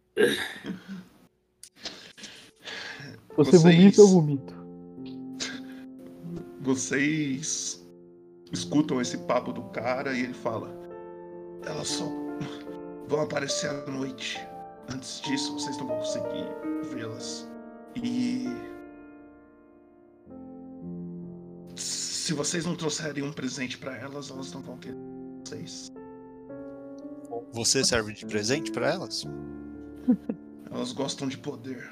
Você Vocês- vomita, eu vomito. Vocês escutam esse papo do cara e ele fala: Elas só vão aparecer à noite. Antes disso, vocês não vão conseguir vê-las. E. Se vocês não trouxerem um presente pra elas, elas não vão querer vocês. Você serve de presente pra elas? Elas gostam de poder.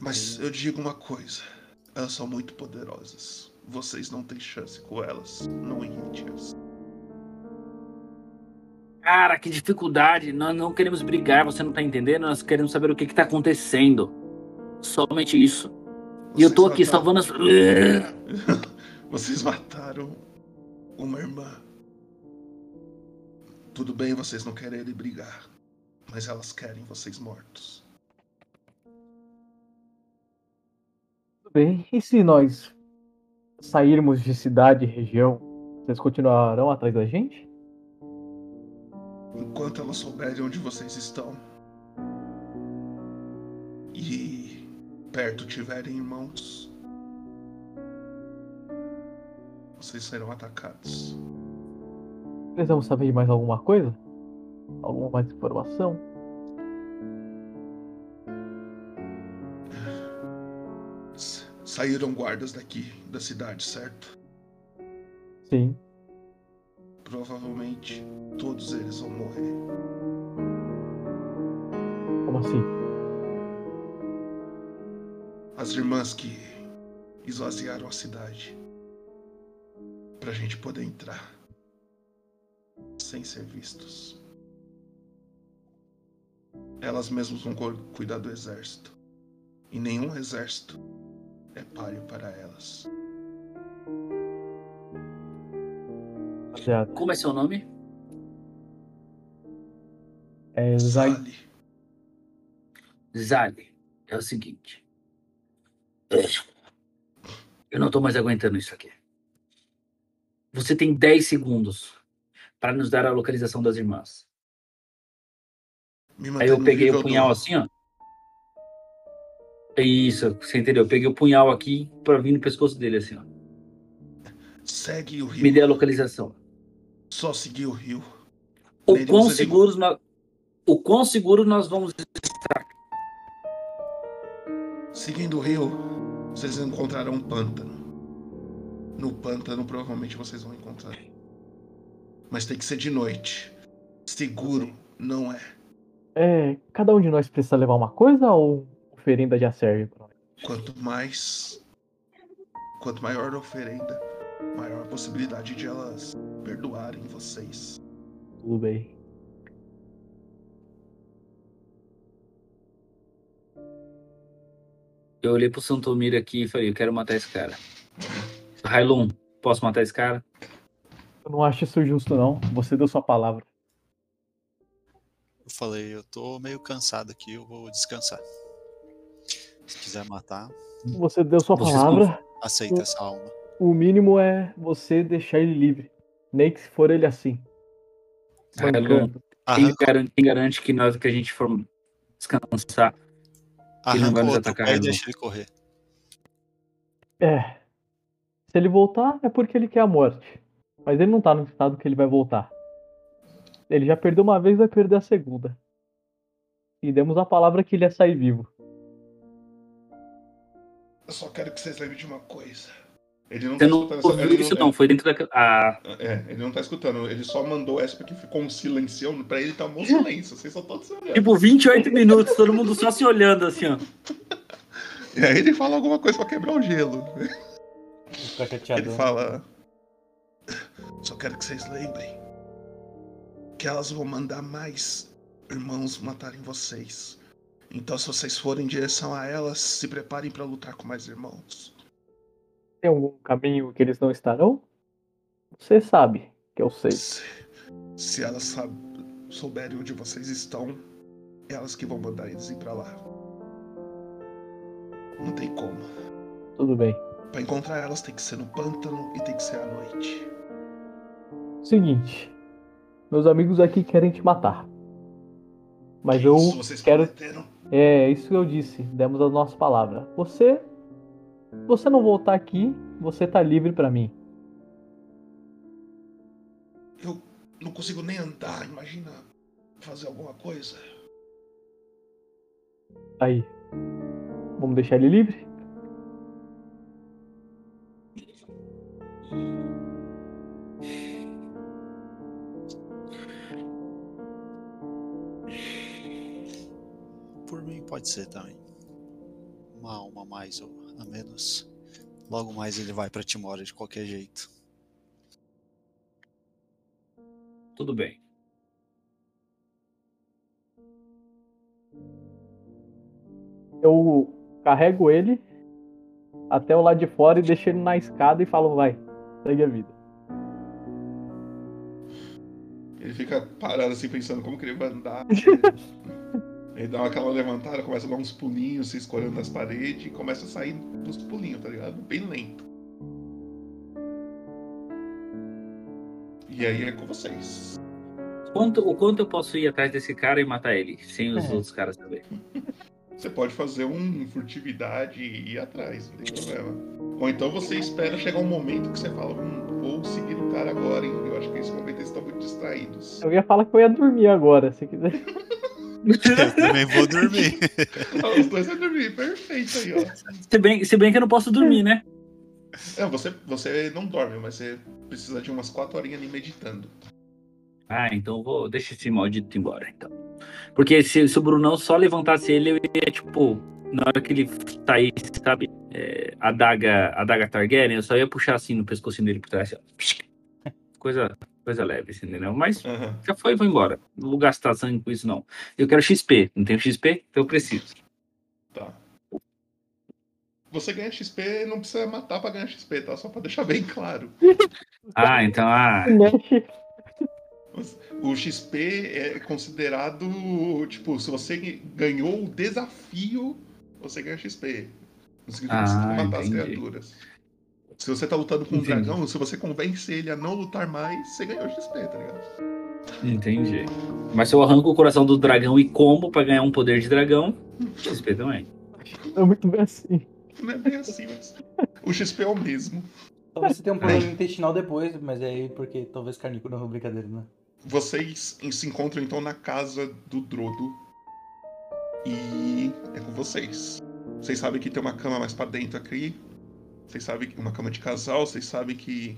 Mas eu digo uma coisa: Elas são muito poderosas. Vocês não têm chance com elas. Não irrite-as. Cara, que dificuldade. Nós não queremos brigar, você não tá entendendo? Nós queremos saber o que que tá acontecendo. Somente isso. E eu tô aqui Vocês salvando as. mataram- Vocês mataram uma irmã. Tudo bem vocês não quererem brigar, mas elas querem vocês mortos. Tudo bem. E se nós sairmos de cidade e região, vocês continuarão atrás da gente? Enquanto elas souberem onde vocês estão e perto tiverem irmãos, vocês serão atacados. Precisamos saber de mais alguma coisa? Alguma mais informação? Saíram guardas daqui da cidade, certo? Sim. Provavelmente todos eles vão morrer. Como assim? As irmãs que esvaziaram a cidade pra gente poder entrar sem ser vistos. Elas mesmas vão cu- cuidar do exército. E nenhum exército é páreo para elas. Como é seu nome? É. Sally, Zali. É o seguinte. Eu não tô mais aguentando isso aqui. Você tem 10 segundos para nos dar a localização das irmãs. me Aí eu peguei o punhal do- assim, ó. Isso, você entendeu? Eu peguei o punhal aqui pra vir no pescoço dele, assim, ó. Segue o rio. Me dê a localização. Só seguir o rio. O quão seguros nós. O quão seguro nós vamos Seguindo o rio, vocês encontrarão um pântano. No pântano, provavelmente vocês vão encontrar. Mas tem que ser de noite. Seguro não é. É, cada um de nós precisa levar uma coisa ou oferenda já serve pra nós? Quanto mais. Quanto maior a oferenda, maior a possibilidade de elas perdoarem vocês. Tudo bem. Eu olhei pro Santomir aqui e falei, eu quero matar esse cara. Railun, posso matar esse cara? Eu não acho isso justo, não. Você deu sua palavra. Eu falei, eu tô meio cansado aqui, eu vou descansar. Se quiser matar, Você deu sua palavra. aceita essa alma. O mínimo é você deixar ele livre. Nem que se for ele assim. Railun, Bancando. quem garante, quem garante que nós que a gente for descansar, ele não vai nos atacar, pé e deixa ele correr. É. Se ele voltar, é porque ele quer a morte. Mas ele não tá no estado que ele vai voltar. Ele já perdeu uma vez, vai perder a segunda. E demos a palavra que ele ia sair vivo. Eu só quero que vocês lembrem de uma coisa. Ele não você tá não escutando essa- ouviu ele isso não, foi dentro da... Ah, É, ele não tá escutando. Ele só mandou essa porque ficou um silencião. Pra ele tá um silêncio. Vocês só estão se olhando. tipo, 28 minutos, todo mundo só se olhando assim, ó. E aí ele fala alguma coisa pra quebrar o gelo. Ele fala. Só quero que vocês lembrem que elas vão mandar mais irmãos matarem vocês. Então, se vocês forem em direção a elas, se preparem pra lutar com mais irmãos. Tem algum caminho que eles não estarão? Você sabe que eu sei. Se, se elas souberem onde vocês estão, elas que vão mandar eles ir pra lá. Não tem como. Tudo bem. Pra encontrar elas tem que ser no pântano e tem que ser à noite. Seguinte. Meus amigos aqui querem te matar. Mas eu Isso vocês quero. prometeram. É, isso que eu disse. Demos a nossa palavra. Você. Você não voltar aqui, você tá livre pra mim. Eu não consigo nem andar, imagina fazer alguma coisa. Aí. Vamos deixar ele livre? Por mim pode ser também. Uma alma mais ou a menos. Logo mais ele vai pra Timora de qualquer jeito. Tudo bem. Eu carrego ele até o lado de fora e deixo ele na escada e falo, vai, segue a vida. Ele fica parado assim, pensando como que ele vai andar. ele dá aquela levantada, começa a dar uns pulinhos, se escorando nas paredes e começa a sair dos pulinhos, tá ligado? Bem lento. E aí é com vocês. Quanto, o quanto eu posso ir atrás desse cara e matar ele, sem os É. outros caras saber? Você pode fazer um furtividade e ir atrás, não tem problema. Ou então você espera chegar um momento que você fala, hum, vou seguir o cara agora, hein? Eu acho que nesse momento eles estão muito distraídos. Eu ia falar que eu ia dormir agora, se quiser. Eu também vou dormir. Os dois vão dormir, perfeito aí, ó. Se bem, se bem que eu não posso dormir, né? É, você, você não dorme, mas você precisa de umas quatro horinhas ali meditando. Ah, então eu vou. Deixa esse maldito embora, então. Porque se, se o Brunão só levantasse ele, eu ia, tipo, na hora que ele saísse, sabe? é, a daga, a daga Targaryen, eu só ia puxar assim no pescocinho dele por trás, assim, ó. Coisa, coisa leve, assim, entendeu? Mas Aham. já foi, vou embora. Não vou gastar sangue com isso, não. Eu quero XP. Não tenho XP? Então eu preciso. Tá. Você ganha XP, não precisa matar pra ganhar XP, tá? Só pra deixar bem claro. Ah, então, ah. O XP é considerado, tipo, se você ganhou o desafio, você ganha XP. Não significa que você Ah, matar as entendi. criaturas. Se você tá lutando com um Entendi. dragão, se você convence ele a não lutar mais, você ganhou XP, tá ligado? Entendi. Mas se eu arranco o coração do dragão e como pra ganhar um poder de dragão, XP também. É muito bem assim. Não é bem assim, mas o XP é o mesmo. Talvez você tenha um problema intestinal depois, mas é aí porque talvez carnícola não é brincadeira, né? Vocês se encontram então na casa do Drodo. E é com vocês. Vocês sabem que tem uma cama mais pra dentro aqui. Vocês sabem que uma cama de casal, vocês sabem que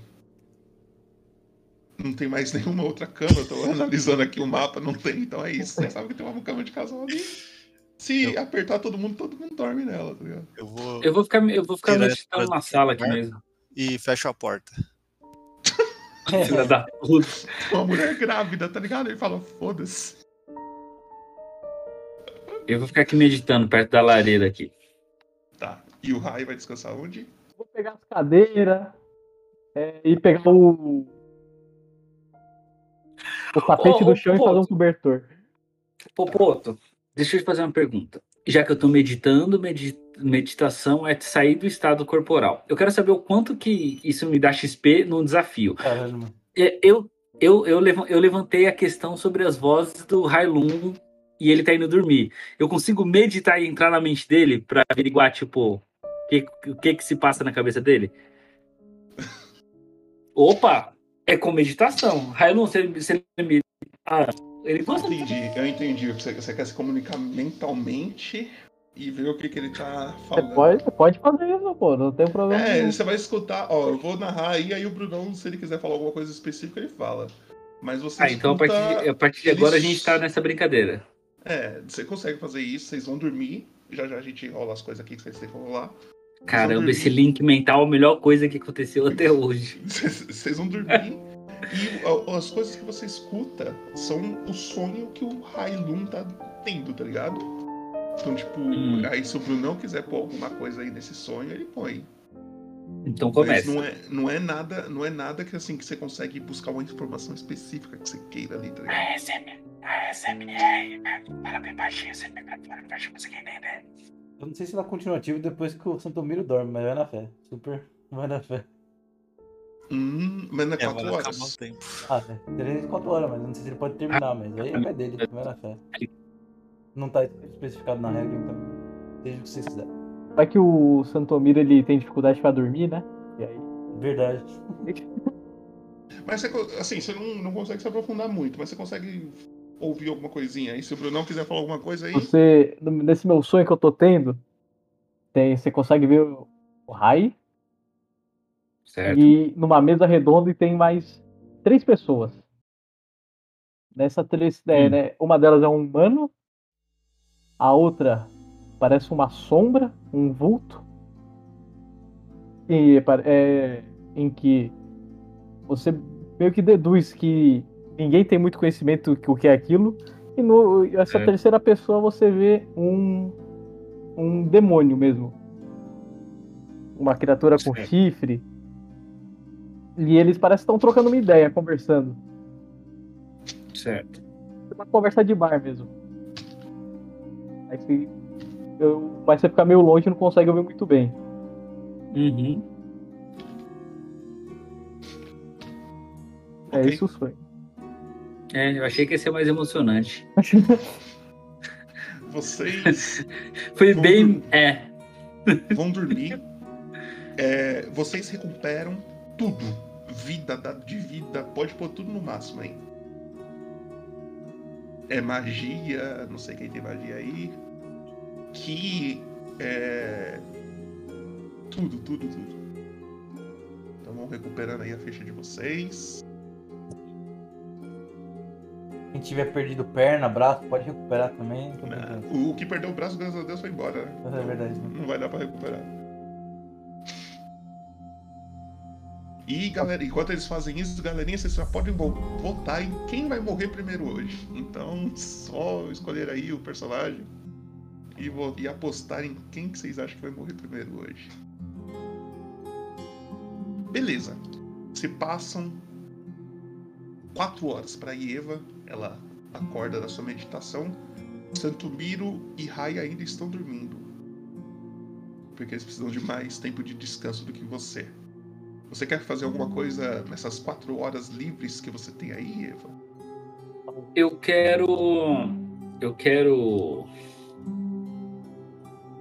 não tem mais nenhuma outra cama. Eu tô analisando aqui o mapa, não tem, então é isso. Vocês sabem que tem uma cama de casal ali. Se apertar todo mundo, todo mundo dorme nela, tá ligado? Eu vou Eu vou ficar, eu vou ficar meditando pra na sala aqui mesmo. e fecho a porta. Filha da puta. Uma mulher grávida, tá ligado? Ele fala, foda-se. Eu vou ficar aqui meditando perto da lareira aqui. Tá. E o Rai vai descansar onde? Vou pegar as cadeiras é, e pegar o. O tapete Ô, do ô, chão e pô. fazer um cobertor. Popoto, deixa eu te fazer uma pergunta. Já que eu tô meditando, medi- meditação é sair do estado corporal. Eu quero saber o quanto que isso me dá XP num desafio. Mano. É, Eu, eu, eu, eu levantei a questão sobre as vozes do Railun e ele tá indo dormir. Eu consigo meditar e entrar na mente dele pra averiguar, tipo, que, o que que se passa na cabeça dele? Opa! É com meditação. Railun, você, você me... Ah, ele Eu gosta entendi, eu entendi. Você, você quer se comunicar mentalmente e ver o que, que ele tá falando. pode, você pode fazer isso, pô, não tem problema. É, nenhum. você vai escutar, ó, eu vou narrar aí, aí o Brunão, se ele quiser falar alguma coisa específica, ele fala. Mas você Ah, então a partir, de, a partir de agora a gente tá nessa brincadeira. É, você consegue fazer isso, vocês vão dormir. Já já a gente rola as coisas aqui que vocês têm que rolar. Caramba, esse link mental é a melhor coisa que aconteceu até hoje. Vocês vão dormir. e as coisas que você escuta são o sonho que o Railun tá tendo, tá ligado? Então, tipo, Hum. aí se o Brunão quiser pôr alguma coisa aí nesse sonho, ele põe. Então Mas começa. não é, não é nada, não é nada que assim que você consegue buscar uma informação específica que você queira ali, tá ligado? Eu não sei se ela continua ativa depois que o Santomiro dorme, mas vai na fé. Super vai na fé. Hum, mas não é É, quatro vai acabar horas. o tempo. Ah, é. Três, quatro horas, mas eu não sei se ele pode terminar, mas aí é dele, vai na fé. Não tá especificado na regra, então. Seja o que vocês quiserem. Vai que o Santomiro ele tem dificuldade pra dormir, né? E aí. Verdade. Mas você, assim, você não, não consegue se aprofundar muito, mas você consegue ouvir alguma coisinha aí. Se o Brunão quiser falar alguma coisa aí. Você, nesse meu sonho que eu tô tendo, tem, você consegue ver o, o Rai Certo. e numa mesa redonda e tem mais três pessoas. Nessa três, é, Hum. né, uma delas é um humano, a outra parece uma sombra, um vulto, pa- é, em que você meio que deduz que ninguém tem muito conhecimento do que é aquilo, e no, essa É. terceira pessoa você vê um, um demônio mesmo. Uma criatura com chifre. E eles parecem que estão trocando uma ideia, conversando. Certo. Uma conversa de bar mesmo. Aí você, eu, mas você fica meio longe e não consegue ouvir muito bem. Uhum. É Ok. isso sonho. É, eu achei que ia ser mais emocionante. Vocês Foi bem. É. vão dormir. É, vocês recuperam tudo. Vida, dado de vida, pode pôr tudo no máximo aí. É magia, não sei quem tem magia aí. Que é. Tudo, tudo, tudo. Então vão recuperando aí a ficha de vocês. Quem tiver perdido perna, braço, pode recuperar também. não problema. O, o que perdeu o braço, graças a Deus, foi embora. né? É verdade. né? Não vai dar pra recuperar. E galera, enquanto eles fazem isso, galerinha, vocês já podem vo- votar em quem vai morrer primeiro hoje. Então, só escolher aí o personagem e, e apostar em quem que vocês acham que vai morrer primeiro hoje. Beleza. Se passam quatro horas para Eva, ela acorda da sua meditação. Santumiro e Rai ainda estão dormindo. Porque eles precisam de mais tempo de descanso do que você. Você quer fazer alguma coisa nessas quatro horas livres que você tem aí, Eva? Eu quero. Eu quero.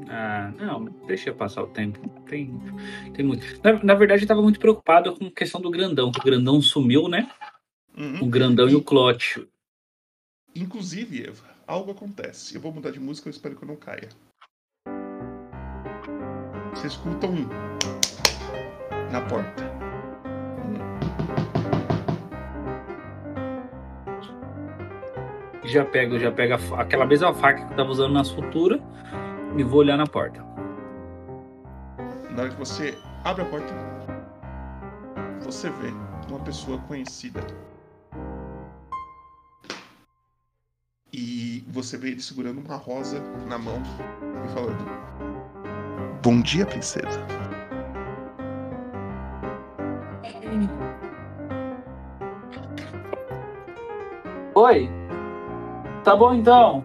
Ah, não, deixa eu passar o tempo. Tem, tem muito. Na, na verdade, eu tava muito preocupado com a questão do grandão, o grandão sumiu, né? Uhum. O grandão e o clote. Inclusive, Eva, algo acontece. Eu vou mudar de música, eu espero que eu não caia. Você escuta um na porta. Já pego, já pego a fa- aquela mesma faca que eu tava usando na sutura e vou olhar na porta. Na hora que você abre a porta, você vê uma pessoa conhecida. Você vê ele segurando uma rosa na mão e falando: Bom dia, princesa. Oi. Tá bom então.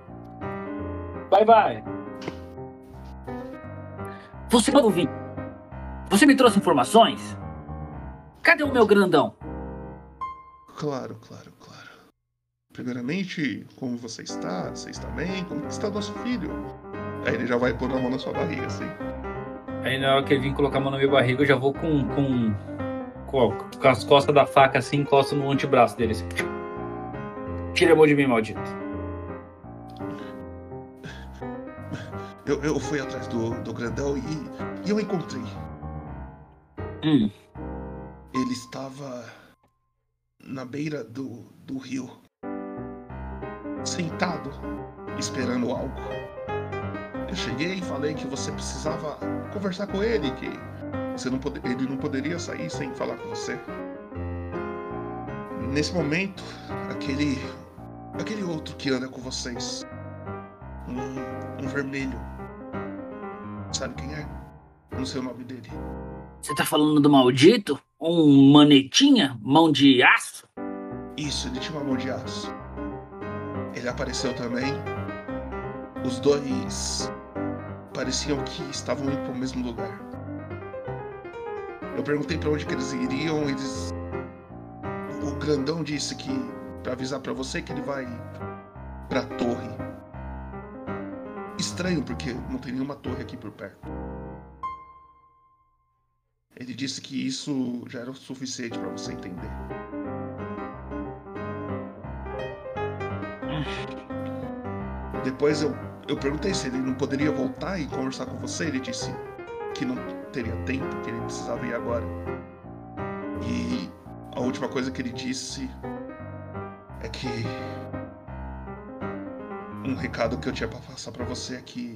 Bye bye. Você vai ouvir. Você me trouxe informações? Cadê o meu grandão? Claro, claro, claro. Primeiramente, como você está? Você está bem? Como está nosso filho? Aí ele já vai pôr a mão na sua barriga, assim. Aí na hora que ele vir colocar a mão na minha barriga, eu já vou com, com, com, com as costas da faca assim, encosto no antebraço dele. Assim. Tira a mão de mim, maldito. Eu, eu fui atrás do, do grandão e, e eu encontrei. Hum, Ele estava na beira do, do rio, sentado, esperando algo. Eu cheguei e falei que você precisava conversar com ele, que você não pode, ele não poderia sair sem falar com você. Nesse momento, aquele aquele outro que anda com vocês, um, um vermelho, sabe quem é? Não sei o nome dele. você tá falando do maldito? Um manetinha? Mão de aço? Isso, ele tinha uma mão de aço. Ele apareceu também. Os dois pareciam que estavam indo para o mesmo lugar. Eu perguntei para onde que eles iriam, eles. O grandão disse que para avisar para você que ele vai para torre. Estranho porque não tem nenhuma torre aqui por perto. Ele disse que isso já era o suficiente para você entender. Depois eu, eu perguntei se ele não poderia voltar e conversar com você. Ele disse que não teria tempo, que ele precisava ir agora. E a última coisa que ele disse é que um recado que eu tinha para passar para você é que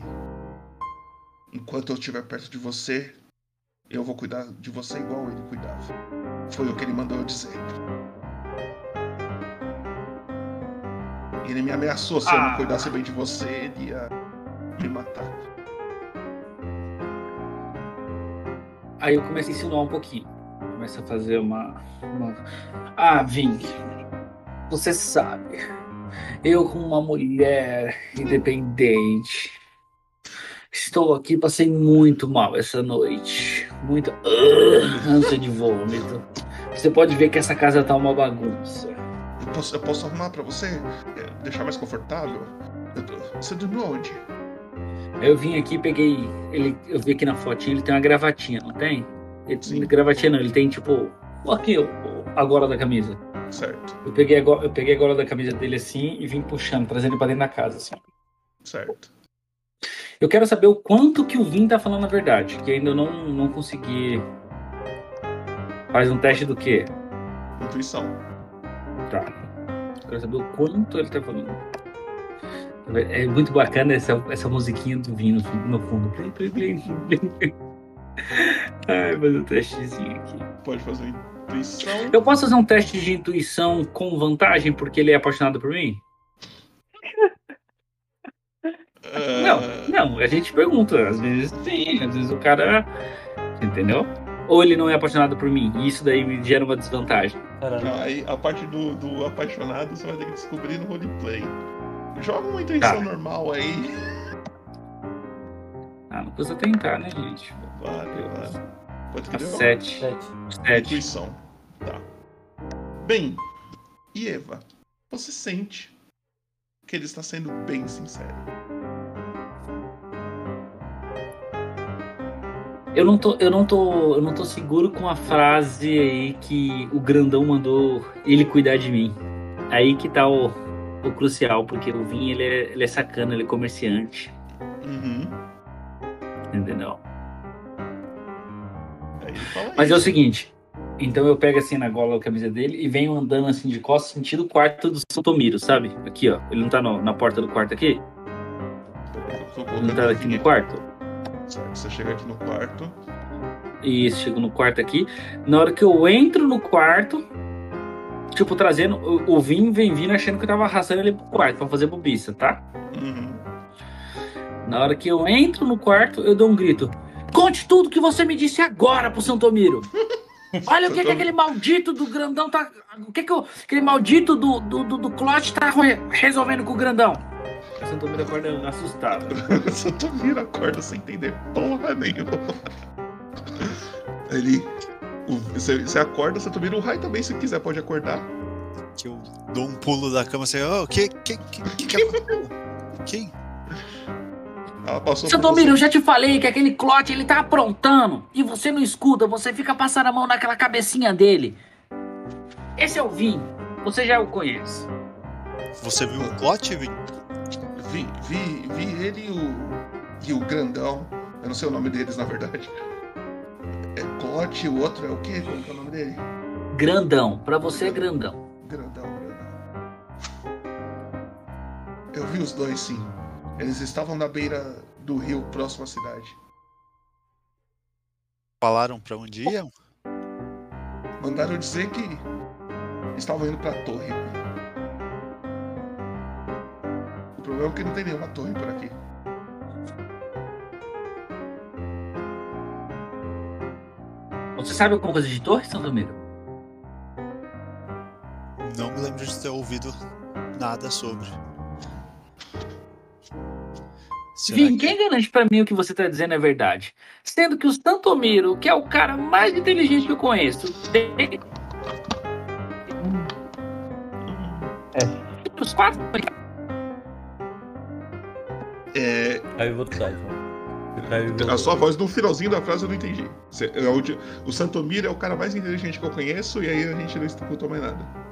enquanto eu estiver perto de você, Eu vou cuidar de você igual ele cuidava. Foi o que ele mandou eu dizer. Ele me ameaçou se eu Ah. não cuidasse bem de você, ele ia me matar. Aí eu começo a insinuar um pouquinho. Começo a fazer uma. uma... Ah, Ving. Você sabe. Eu, como uma mulher independente, estou aqui, passei muito mal essa noite. Muito. Ah, ânsia de vômito. Você pode ver que essa casa tá uma bagunça. Eu posso, eu posso arrumar pra você? É, deixar mais confortável? Tô- Você dormiu onde? Eu vim aqui, peguei. Ele, eu vi aqui na fotinha, ele tem uma gravatinha, não tem? Ele, Sim. gravatinha não, ele tem tipo. Aqui, a gola da camisa. Certo, Eu peguei, a go- eu peguei a gola da camisa dele assim e vim puxando, trazendo ele pra dentro da casa, assim. certo. Eu quero saber o quanto que o Vin tá falando a verdade, que ainda não, não consegui. Faz um teste do quê? Intuição. Tá. Eu quero saber o quanto ele tá falando. É muito bacana essa, essa musiquinha do Vin no, fu- no fundo. Ai, fazer um testezinho aqui. Pode fazer intuição. Eu posso fazer um teste de intuição com vantagem porque ele é apaixonado por mim? Ah, Não, não, a gente pergunta. Às vezes tem, às vezes o cara. Entendeu? Ou ele não é apaixonado por mim, e isso daí me gera uma desvantagem. Caralho. Aí a parte do, do apaixonado você vai ter que descobrir no roleplay. Joga uma intuição Tá. normal aí. Ah, não precisa tentar, né, gente? Vale, vale. Quanto que A deu? sete. Sete. Sete. Intuição. Tá. Bem, e Eva, você sente que ele está sendo bem sincero. Eu não tô, eu não tô, eu não tô seguro com a frase aí que o grandão mandou ele cuidar de mim. Aí que tá o, o crucial, porque o Vin ele é, ele é sacana, ele é comerciante, Uhum. entendeu? Fala Mas é o seguinte, então eu pego assim na gola a camisa dele e venho andando assim de costas sentido o quarto do Santomiro, sabe? Aqui, ó. Ele não tá no- na porta do quarto aqui? Ele não tá aqui no aqui. quarto? Certo, você chega aqui no quarto. Isso, chego no quarto aqui. Na hora que eu entro no quarto, tipo, trazendo. O, o Vin vem vindo achando que eu tava arrastando ele pro quarto pra fazer bobiça, tá? Uhum. Na hora que eu entro no quarto, eu dou um grito. Conte tudo que você me disse agora pro Santomiro. Olha o que, que aquele maldito do grandão tá. O que, que o- aquele maldito do, do, do, do Clote tá re- resolvendo com o grandão? O Santomiro acorda assustado. Só tô vira a corda sem entender porra nenhuma. Ele. o- Você, você acorda, você vira o raio também, se quiser, pode acordar. Que eu dou um pulo da cama assim, oh, que, que, que, que, que aconteceu? Quem? Ela passou Santomiro, eu já te falei que aquele Clote ele tá aprontando e você não escuta, você fica passando a mão naquela cabecinha dele. Esse é o Vin, você já o conhece. Você viu o plot, Vin? Vi, vi, vi ele e o. E o grandão. Eu não sei o nome deles, na verdade. É Clote, o outro é o quê? Como que é o nome dele? Grandão, pra você é grandão. Grandão, grandão. Eu vi os dois, sim. Eles estavam na beira do rio, próximo à cidade. Falaram pra onde iam? Mandaram dizer que estavam indo pra torre. Problema é que não tem nenhuma torre por aqui. Você sabe alguma coisa de torre, Santomiro? Não me lembro de ter ouvido nada sobre. Será Vim, que- quem garante pra mim o que você tá dizendo é verdade? Sendo que o Santomiro, que é o cara mais inteligente que eu conheço, tem os quatro. É, Caiu outro site. Caiu a sua voz no finalzinho da frase eu não entendi. É o Santomir é o cara mais inteligente que eu conheço e aí a gente não escutou mais nada.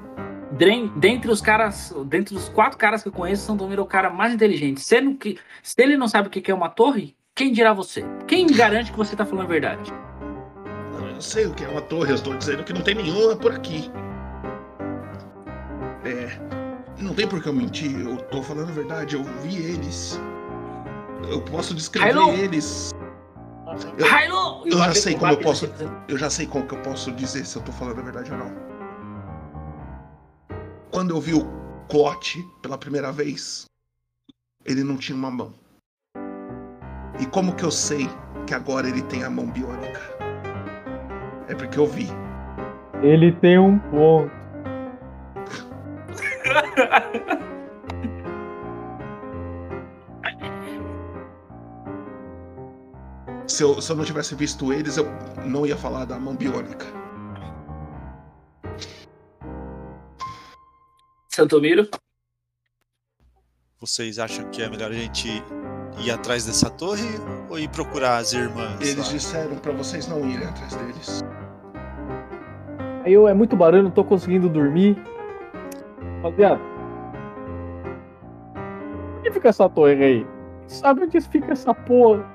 Dentre os caras, dentre os quatro caras que eu conheço, Santomiro é o cara mais inteligente. Sendo que, se ele não sabe o que é uma torre, quem dirá você? Quem garante que você tá falando a verdade? Não, eu não sei o que é uma torre, eu estou dizendo que não tem nenhuma por aqui. É. Não tem por que eu mentir, eu tô falando a verdade, eu vi eles. Eu posso descrever Hello? eles. Eu- Eu já sei com como eu posso- Eu já sei como que eu posso dizer se eu tô falando a verdade ou não. Quando eu vi o Clote pela primeira vez, ele não tinha uma mão. E como que eu sei que agora ele tem a mão biônica? É porque eu vi. Ele tem um ponto. Se eu, se eu não tivesse visto eles, eu não ia falar da mão biônica. Santomiro? Vocês acham que é melhor a gente ir atrás dessa torre ou ir procurar as irmãs? Eles lá? disseram pra vocês não irem atrás deles. Aí eu, é muito barulho, não tô conseguindo dormir. Rapaziada. Onde fica essa torre aí? Sabe onde fica essa porra?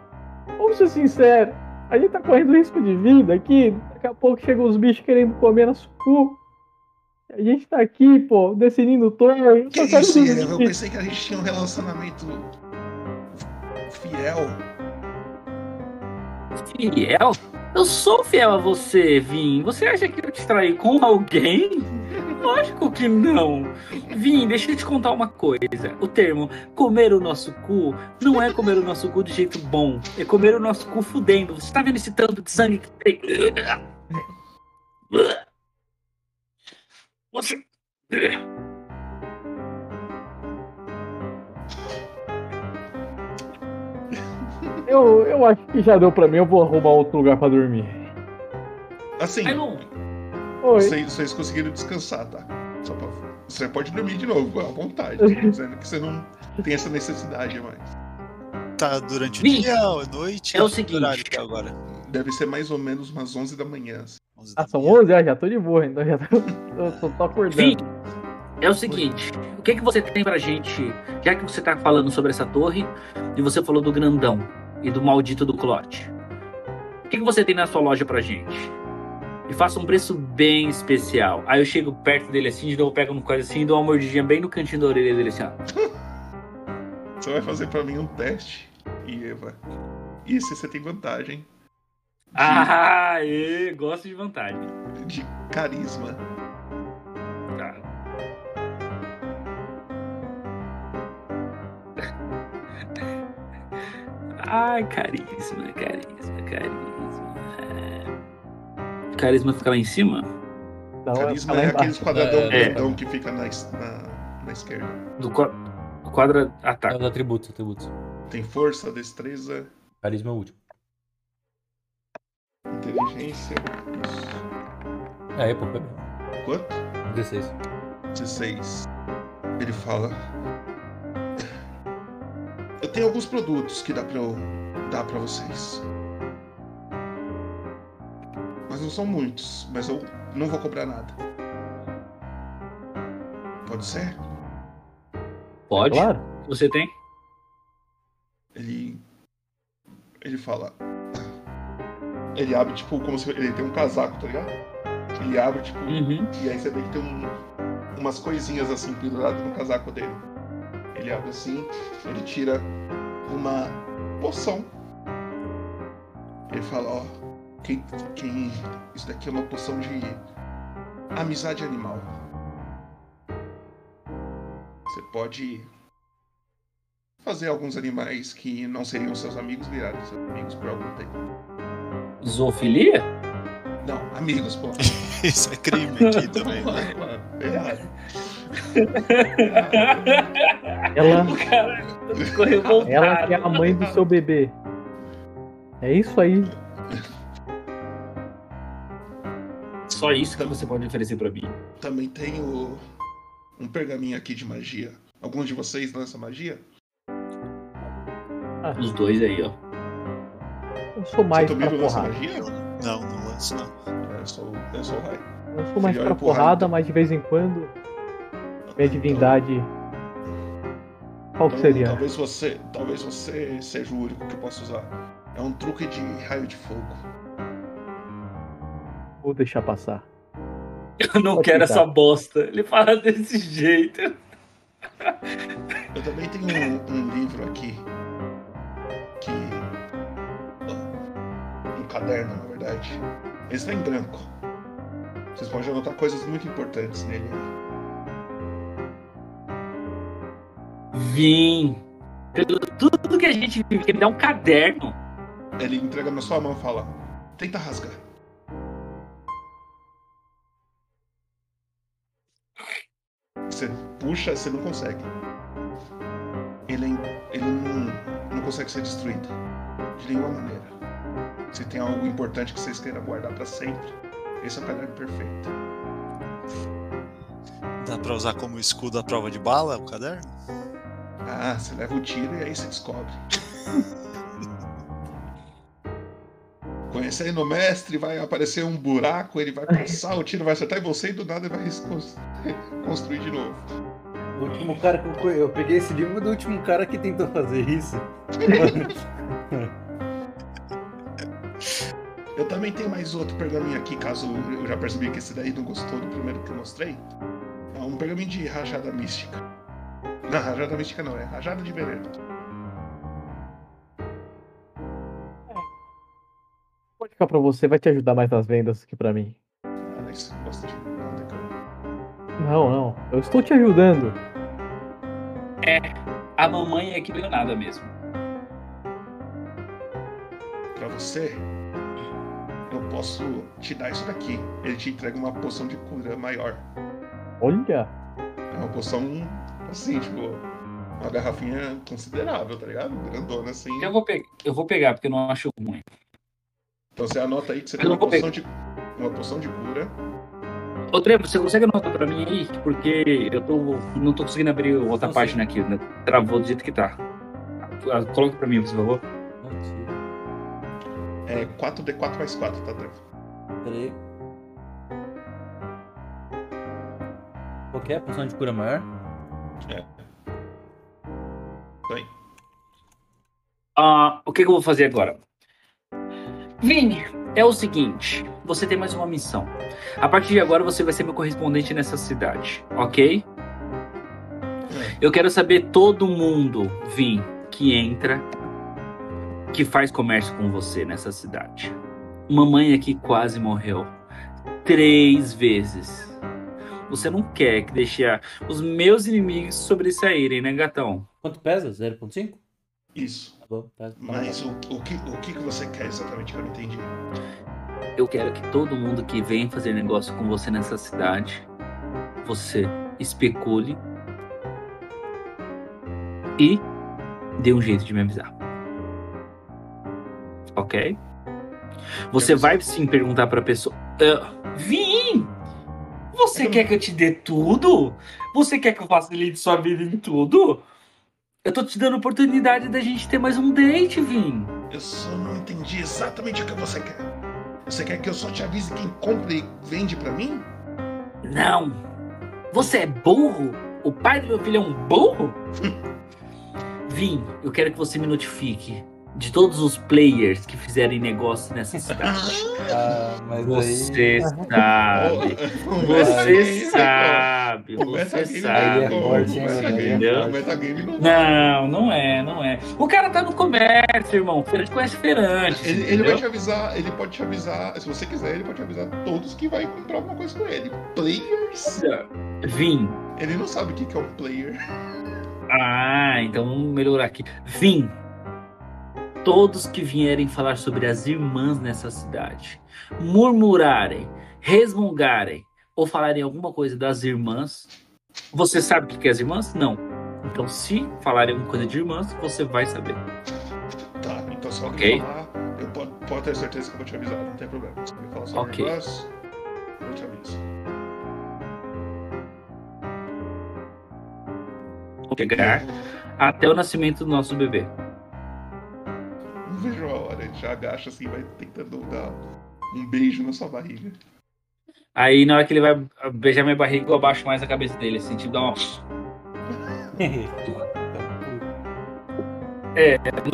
Vamos ser sinceros. A gente tá correndo risco de vida aqui. Daqui a pouco chegam os bichos querendo comer nosso cu. A gente tá aqui, pô, decidindo torre. Eu Que isso? Eu pensei que a gente tinha um relacionamento fiel. Fiel? Eu sou fiel a você, Vim. Você acha que eu te traí com alguém? Lógico que não. Vim, deixa eu te contar uma coisa. O termo comer o nosso cu não é comer o nosso cu de jeito bom. É comer o nosso cu fudendo. Você tá vendo esse tanto de sangue que tem? Você. Eu, eu acho que já deu pra mim. Eu vou arrumar outro lugar pra dormir. Assim, Oi. vocês, vocês conseguiram descansar, tá? Só pra... Você pode dormir de novo, à vontade. Tô dizendo que você não tem essa necessidade mais. Tá durante o Vim, dia ou à noite? é o seguinte. horário que é agora? Deve ser mais ou menos umas 11 da manhã. assim. 11 da Ah, são manhã. 11? Ah, já tô de boa, então já tô, só tô acordando. Vim, é o seguinte. O que, que você tem pra gente? Já que você tá falando sobre essa torre e você falou do grandão e do maldito do Clote. O que, que você tem na sua loja pra gente? E faça um preço bem especial. Aí eu chego perto dele assim, de novo pego uma coisa assim e dou uma mordidinha bem no cantinho da orelha dele assim, ó. Você vai fazer pra mim um teste, Eva. Esse você tem vantagem Ah, ê, gosto de vantagem. de carisma. Tá. Ai, carisma, carisma, carisma. É. Carisma fica lá em cima? Não, Carisma tá é aqueles embaixo. quadradão É. grandão que fica na, na, na esquerda. Do, qua- do quadro É ataque. os atributos, atributos. Tem força, destreza, Carisma é o último. inteligência. Isso. É, pô, foi bem. Quanto? 16. 16. Ele fala. Eu tenho alguns produtos que dá pra eu dar pra vocês. Não são muitos. Mas eu não vou cobrar nada. Pode ser? Pode? Claro. Você tem? Ele. Ele fala. Ele abre, tipo, como se. Ele tem um casaco, tá ligado? Ele abre, tipo. Uhum. E aí você vê que tem um- umas coisinhas assim penduradas no casaco dele. Ele abre assim, ele tira uma poção. Ele fala, ó, quem, quem. Isso daqui é uma poção de amizade animal. Você pode fazer alguns animais que não seriam seus amigos virarem seus amigos por algum tempo. Zoofilia? Não, amigos, pô. Isso é crime aqui também. né? Errado. Ela, ela que é a mãe do seu bebê. É isso aí. Só isso que você pode oferecer pra mim. Também tenho um pergaminho aqui de magia. Alguns de vocês lançam magia? Os dois aí, ó. Eu sou mais Você pra lança porrada. magia? Não, não lanço não. Eu sou, eu sou o Rai. Eu sou mais pra porrada. porrada, mas de vez em quando minha divindade. Qual que Então, seria? talvez você, talvez você seja o único que eu possa usar. É um truque de raio de fogo. Vou deixar passar. Eu não Pode quero ficar. essa bosta. Ele fala desse jeito. Eu também tenho um, um livro aqui que. Um caderno, na verdade. Ele está em branco. Vocês podem anotar coisas muito importantes nele. Vim. Pelo tudo que a gente vive, que me dá um caderno. Ele entrega na sua mão e fala: Tenta rasgar. Você puxa, você não consegue. Ele, é- ele não, não consegue ser destruído. De nenhuma maneira. Se tem algo importante que vocês queiram guardar pra sempre, esse é o caderno perfeito. Dá pra usar como escudo à prova de bala o caderno? Ah, você leva o tiro e aí você descobre. Conhecendo o mestre, vai aparecer um buraco, ele vai passar, o tiro vai acertar em você e do nada vai recons- reconstruir de novo. O último cara que eu, eu peguei esse livro do último cara que tentou fazer isso. Eu também tenho mais outro pergaminho aqui, caso eu já percebi que esse daí não gostou do primeiro que eu mostrei. É um pergaminho de rajada mística. Não, rajada mística não, é rajada de veneno. Pode ficar pra você, vai te ajudar mais nas vendas que pra mim. Ah, isso gosta de nada, cara. Não, não. Eu estou te ajudando. A mamãe é que deu nada mesmo. Pra você, eu posso te dar isso daqui. Ele te entrega uma poção de cura maior. Olha. É uma poção, assim, tipo, uma garrafinha considerável, tá ligado? Grandona, assim. Eu vou, pe- eu vou pegar, porque eu não acho ruim. Então você anota aí que você Eu tem não uma poção de, uma poção de cura. Ô, Trevo, você consegue anotar pra mim aí? Porque eu tô, não tô conseguindo abrir outra Consigo. página aqui, né? Travou do jeito que tá. Ah, Coloca pra mim, por favor. Não consigo. É 4D4 mais 4, tá, Trevo? Peraí. Qual que é a poção de cura maior? Aí. Ah, o que, que eu vou fazer agora? Vini, é o seguinte: você tem mais uma missão. A partir de agora você vai ser meu correspondente nessa cidade, ok? Eu quero saber todo mundo, Vim, que entra, que faz comércio com você nessa cidade. Mamãe aqui quase morreu. Três vezes. Você não quer que deixe os meus inimigos sobressaírem, né, gatão? Quanto pesa? 0.5? Isso. Tá bom, pesa. Mas o, o, que, o que você quer exatamente que eu não entendi? Eu quero que todo mundo que vem fazer negócio com você nessa cidade, você especule e dê um jeito de me avisar. Ok? Você vai sim perguntar pra pessoa: "Ah, Vim! Você quer que eu te dê tudo? Você quer que eu facilite sua vida em tudo? Eu tô te dando a oportunidade da gente ter mais um date, Vim. Eu só não entendi exatamente o que você quer. Você quer que eu só te avise quem compra e vende pra mim? Não. Você é burro? O pai do meu filho é um burro? Vim, eu quero que você me notifique de todos os players que fizerem negócio nessa cidade. Ah, mas Você aí. sabe. Você metagame, sabe. Você é sabe. entendeu? o metagame não Não, não é, não é. O cara tá no comércio, irmão. Feirante conhece feirante. Ele, ele vai te avisar, ele pode te avisar, se você quiser, ele pode te avisar todos que vai comprar alguma coisa com ele. Players? Vim. Ele não sabe o que que é um player. Ah, então vamos melhorar aqui. Vim. Todos que vierem falar sobre as irmãs nessa cidade, murmurarem, resmungarem ou falarem alguma coisa das irmãs, você sabe o que é as irmãs? Não. Então, se falarem alguma coisa de irmãs, você vai saber. Tá, então se alguém falar, eu pode ter certeza que eu vou te avisar, não tem problema. Se alguém falar sobre Ok. negócio, eu te aviso. Vou pegar até o nascimento do nosso bebê. Não vejo a hora, ele já agacha assim, vai tentando dar um beijo na sua barriga. Aí, na hora que ele vai beijar minha barriga, eu abaixo mais a cabeça dele, assim, tipo, dá uma.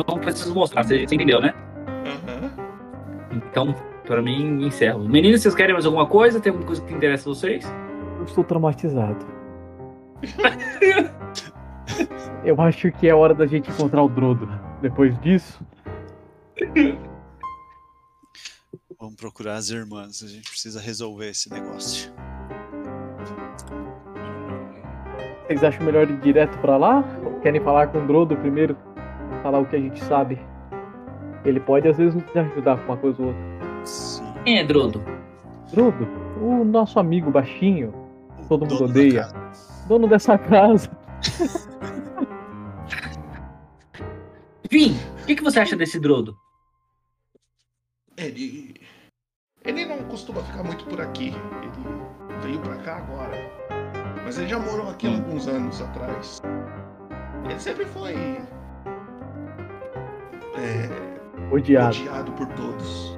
Não preciso mostrar, você você entendeu, né? Aham. Então, pra mim, encerro. Meninos, vocês querem mais alguma coisa? Tem alguma coisa que interessa a vocês? Eu estou traumatizado. Eu acho que é hora da gente encontrar o Drodo. Depois disso, Vamos procurar as irmãs. A gente precisa resolver esse negócio. Vocês acham melhor ir direto pra lá? Ou querem falar com o Drodo primeiro? Falar o que a gente sabe? Ele pode às vezes nos ajudar com uma coisa ou outra. Sim. Quem é Drodo? Drodo, o nosso amigo baixinho, O Todo mundo odeia. dono dessa casa. Enfim, o que, que você acha desse Drodo? Ele. Ele não costuma ficar muito por aqui. Ele veio pra cá agora. Mas ele já morou aqui há alguns anos atrás. Ele sempre foi. É, Odiado. odiado por todos.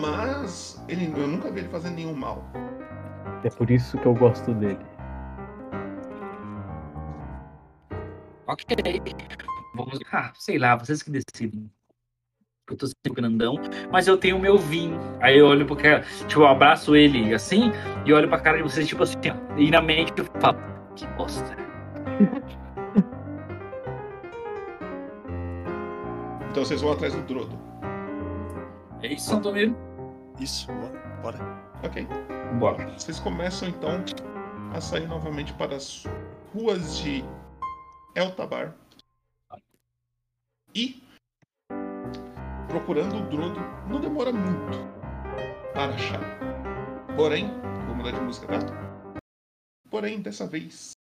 Mas ele, eu nunca vi ele fazendo nenhum mal. É por isso que eu gosto dele. Ok. Vamos. Ah, sei lá, vocês que decidem. Eu tô sempre grandão, mas eu tenho o meu vinho. Aí eu olho pro cara, tipo, eu abraço ele assim e olho pra cara de vocês, tipo assim, ó. E na mente eu falo, que bosta. Então vocês vão atrás do Drodo. É isso, Santomiro? Isso, bora. bora. Ok. Bora. Vocês começam então a sair novamente para as ruas de Eltabar. E procurando o Drodo não demora muito para achar. Porém, vou mudar de música, tá? Porém, dessa vez.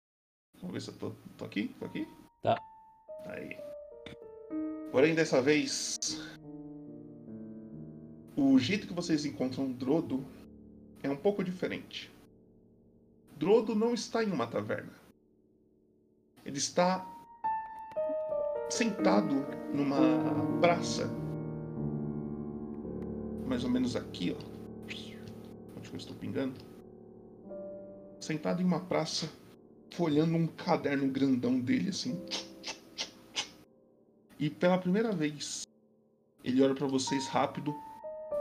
Vamos ver se eu tô, tô aqui? Tô aqui? Tá. Aí. Porém, dessa vez. O jeito que vocês encontram o Drodo é um pouco diferente. Drodo não está em uma taverna. Ele está sentado numa praça. Mais ou menos aqui, ó. Onde eu estou pingando? Sentado em uma praça, folhando um caderno grandão dele, assim. E pela primeira vez, ele olha pra vocês rápido.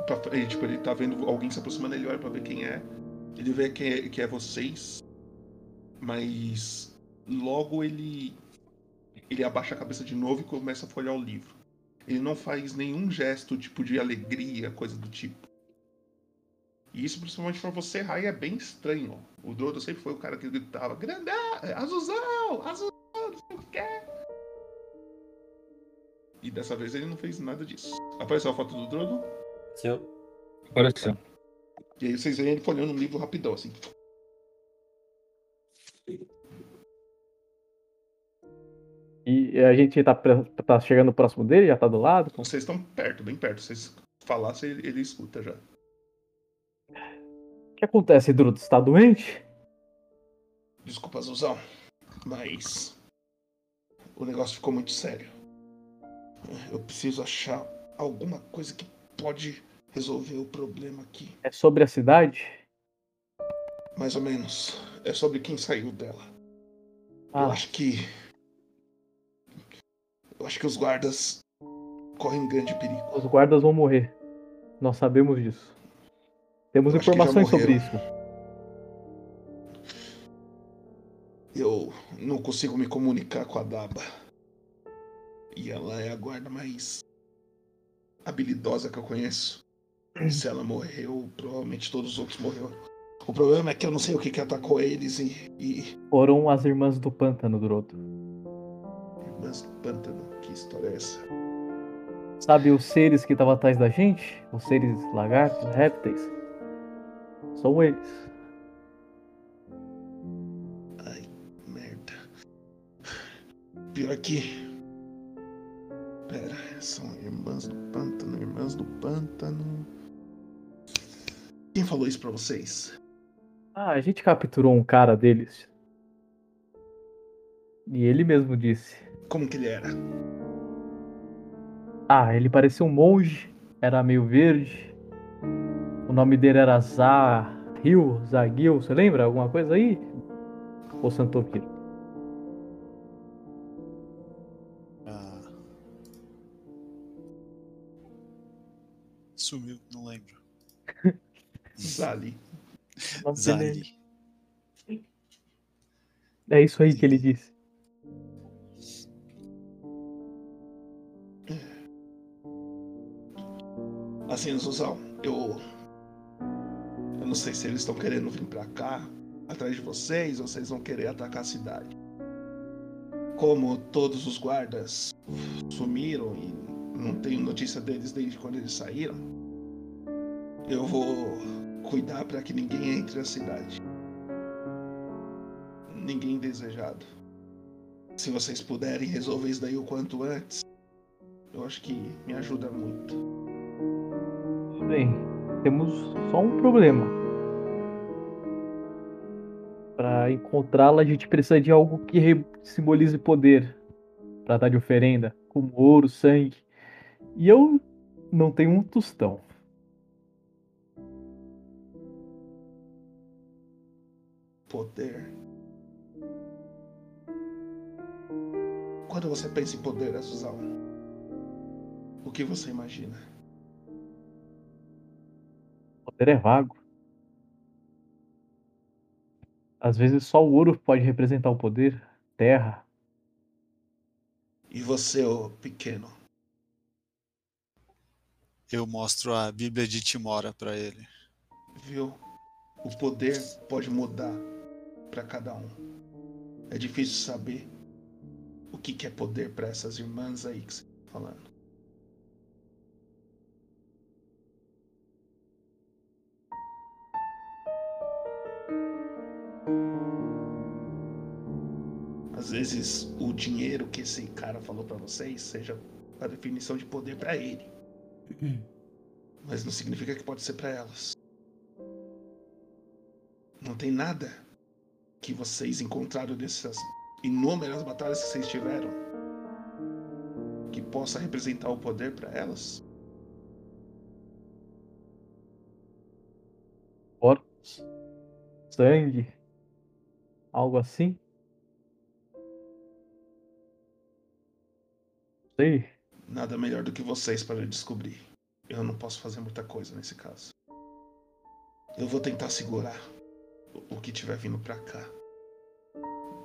Pra, ele, tipo, ele tá vendo alguém se aproximando, ele olha pra ver quem é. Ele vê que é, que é vocês. Mas logo ele ele abaixa a cabeça de novo e começa a folhear o livro. Ele não faz nenhum gesto tipo de alegria, coisa do tipo. E isso principalmente pra você, Rai, é bem estranho. O Drodo sempre foi o cara que gritava: Grandão, azulzão, azulzão, não sei o que. E dessa vez ele não fez nada disso. Apareceu a foto do Drodo, Seu. Apareceu. e aí vocês veem ele folhando um livro rapidão, assim. E a gente tá, tá chegando próximo dele, já tá do lado. Vocês estão perto, bem perto. Se vocês falassem, ele, ele escuta já. O que acontece, Drudo? Você tá doente? Desculpa, Zuzão, mas o negócio ficou muito sério. Eu preciso achar alguma coisa que pode resolver o problema aqui. É sobre a cidade? Mais ou menos. É sobre quem saiu dela. Eu Ah, acho que. Eu acho que os guardas correm grande perigo. os guardas vão morrer. Nós sabemos disso. Temos Eu informações sobre isso. Eu não consigo me comunicar com a Daba. E ela é a guarda mais habilidosa que eu conheço. Se ela morreu, provavelmente todos os outros morreram. O problema é que eu não sei o que, que atacou eles e, e. Foram as irmãs do pântano, Drodo. Irmãs do pântano, que história é essa? Sabe os seres que estavam atrás da gente? Os seres lagartos, répteis? São eles. Ai, merda. Pior que. Pera, são irmãs do pântano, irmãs do pântano. Quem falou isso pra vocês? Ah, a gente capturou um cara deles. E ele mesmo disse. Como que ele era? Ah, ele parecia um monge, era meio verde. O nome dele era Zahil, Zagil, você lembra? Alguma coisa aí? Ou Santomiro? Ah. Sumiu, não lembro. Zali. Zali. É isso aí que ele disse. Assim, Zuzão, eu. Eu não sei se eles estão querendo vir pra cá, atrás de vocês, ou vocês vão querer atacar a cidade. Como todos os guardas sumiram e não tenho notícia deles desde quando eles saíram, eu vou cuidar para que ninguém entre na cidade. Ninguém desejado. Se vocês puderem resolver isso daí o quanto antes, eu acho que me ajuda muito. Bem. Temos só um problema. Para encontrá-la, a gente precisa de algo que simbolize poder. Pra dar de oferenda, como ouro, sangue. E eu não tenho um tostão. Poder. Quando você pensa em poder, Azuzal, o que você imagina? Poder é vago. Às vezes só o ouro pode representar o poder. Terra. E você, ô pequeno? Eu mostro a Bíblia de Timora pra ele. Viu? O poder pode mudar para cada um. É difícil saber o que que é poder para essas irmãs aí que você tá falando. Às vezes o dinheiro que esse cara falou para vocês seja a definição de poder para ele. Mas não significa que pode ser para elas. Não tem nada que vocês encontraram dessas inúmeras batalhas que vocês tiveram que possa representar o poder para elas? Corpos. Sangue. Algo assim. Sei. Nada melhor do que vocês para descobrir. Eu não posso fazer muita coisa nesse caso. Eu vou tentar segurar o- que tiver vindo pra cá.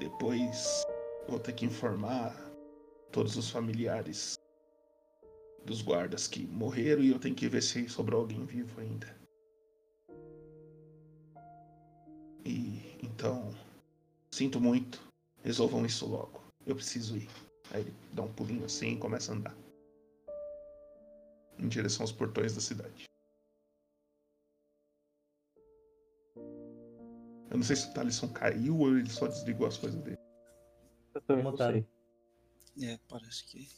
Depois vou ter que informar todos os familiares dos guardas que morreram e eu tenho que ver se sobrou alguém vivo ainda. E então, sinto muito. Resolvam isso logo. Eu preciso ir. Aí ele dá um pulinho assim e começa a andar. Em direção aos portões da cidade. Eu não sei se o Talisson caiu ou ele só desligou as coisas dele. Eu também Mutado. É, parece que.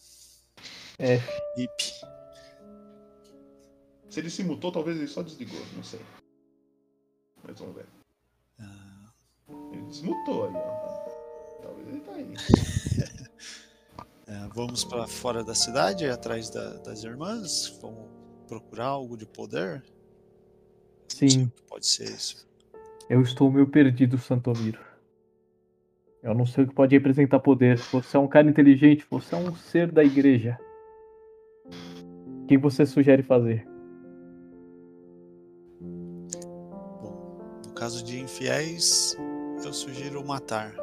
É. Hip. Se ele se mutou, talvez ele só desligou, não sei. Mas vamos ver. Ah, Ele desmutou aí, ó. Talvez ele tá aí. é, vamos pra fora da cidade, atrás da- das irmãs. Vamos procurar algo de poder. Sim, pode ser isso. eu estou meio perdido, Santomiro. Eu não sei o que pode representar poder. Você é um cara inteligente, você é um ser da igreja. O que você sugere fazer? Bom, no caso de infiéis, eu sugiro matar.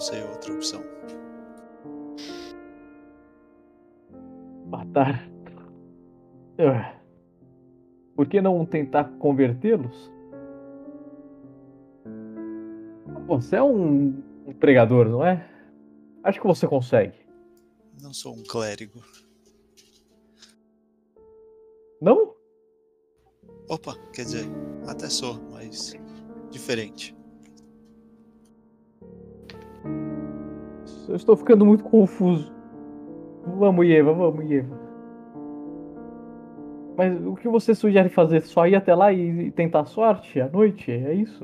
Não sei outra opção. Matar. Por que não tentar convertê-los? Você é um, um pregador, não é? Acho que você consegue. Não sou um clérigo. Não? Opa, quer dizer, até sou, mas diferente. Eu estou ficando muito confuso. Vamos, Eva, vamos, Eva. Mas o que você sugere fazer? Só ir até lá e tentar sorte à noite? É isso?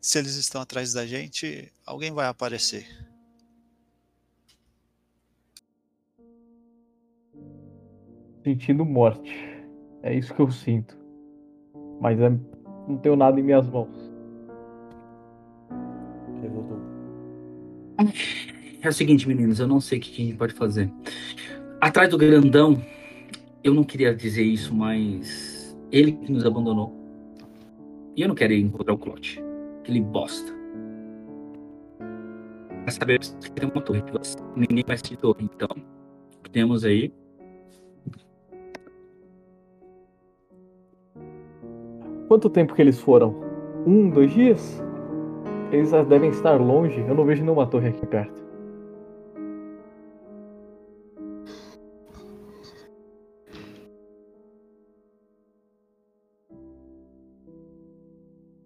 Se eles estão atrás da gente, alguém vai aparecer. Sentindo morte. É isso que eu sinto. Mas é- não tenho nada em minhas mãos. É o seguinte, meninos, eu não sei o que a gente pode fazer. Atrás do grandão, eu não queria dizer isso, mas ele que nos abandonou. E eu não quero encontrar o Clote. Aquele bosta. sabemos que tem uma torre. Ninguém vai assistir torre. Então, temos aí. Quanto tempo que eles foram? Um, dois dias? Eles devem estar longe. Eu não vejo nenhuma torre aqui perto.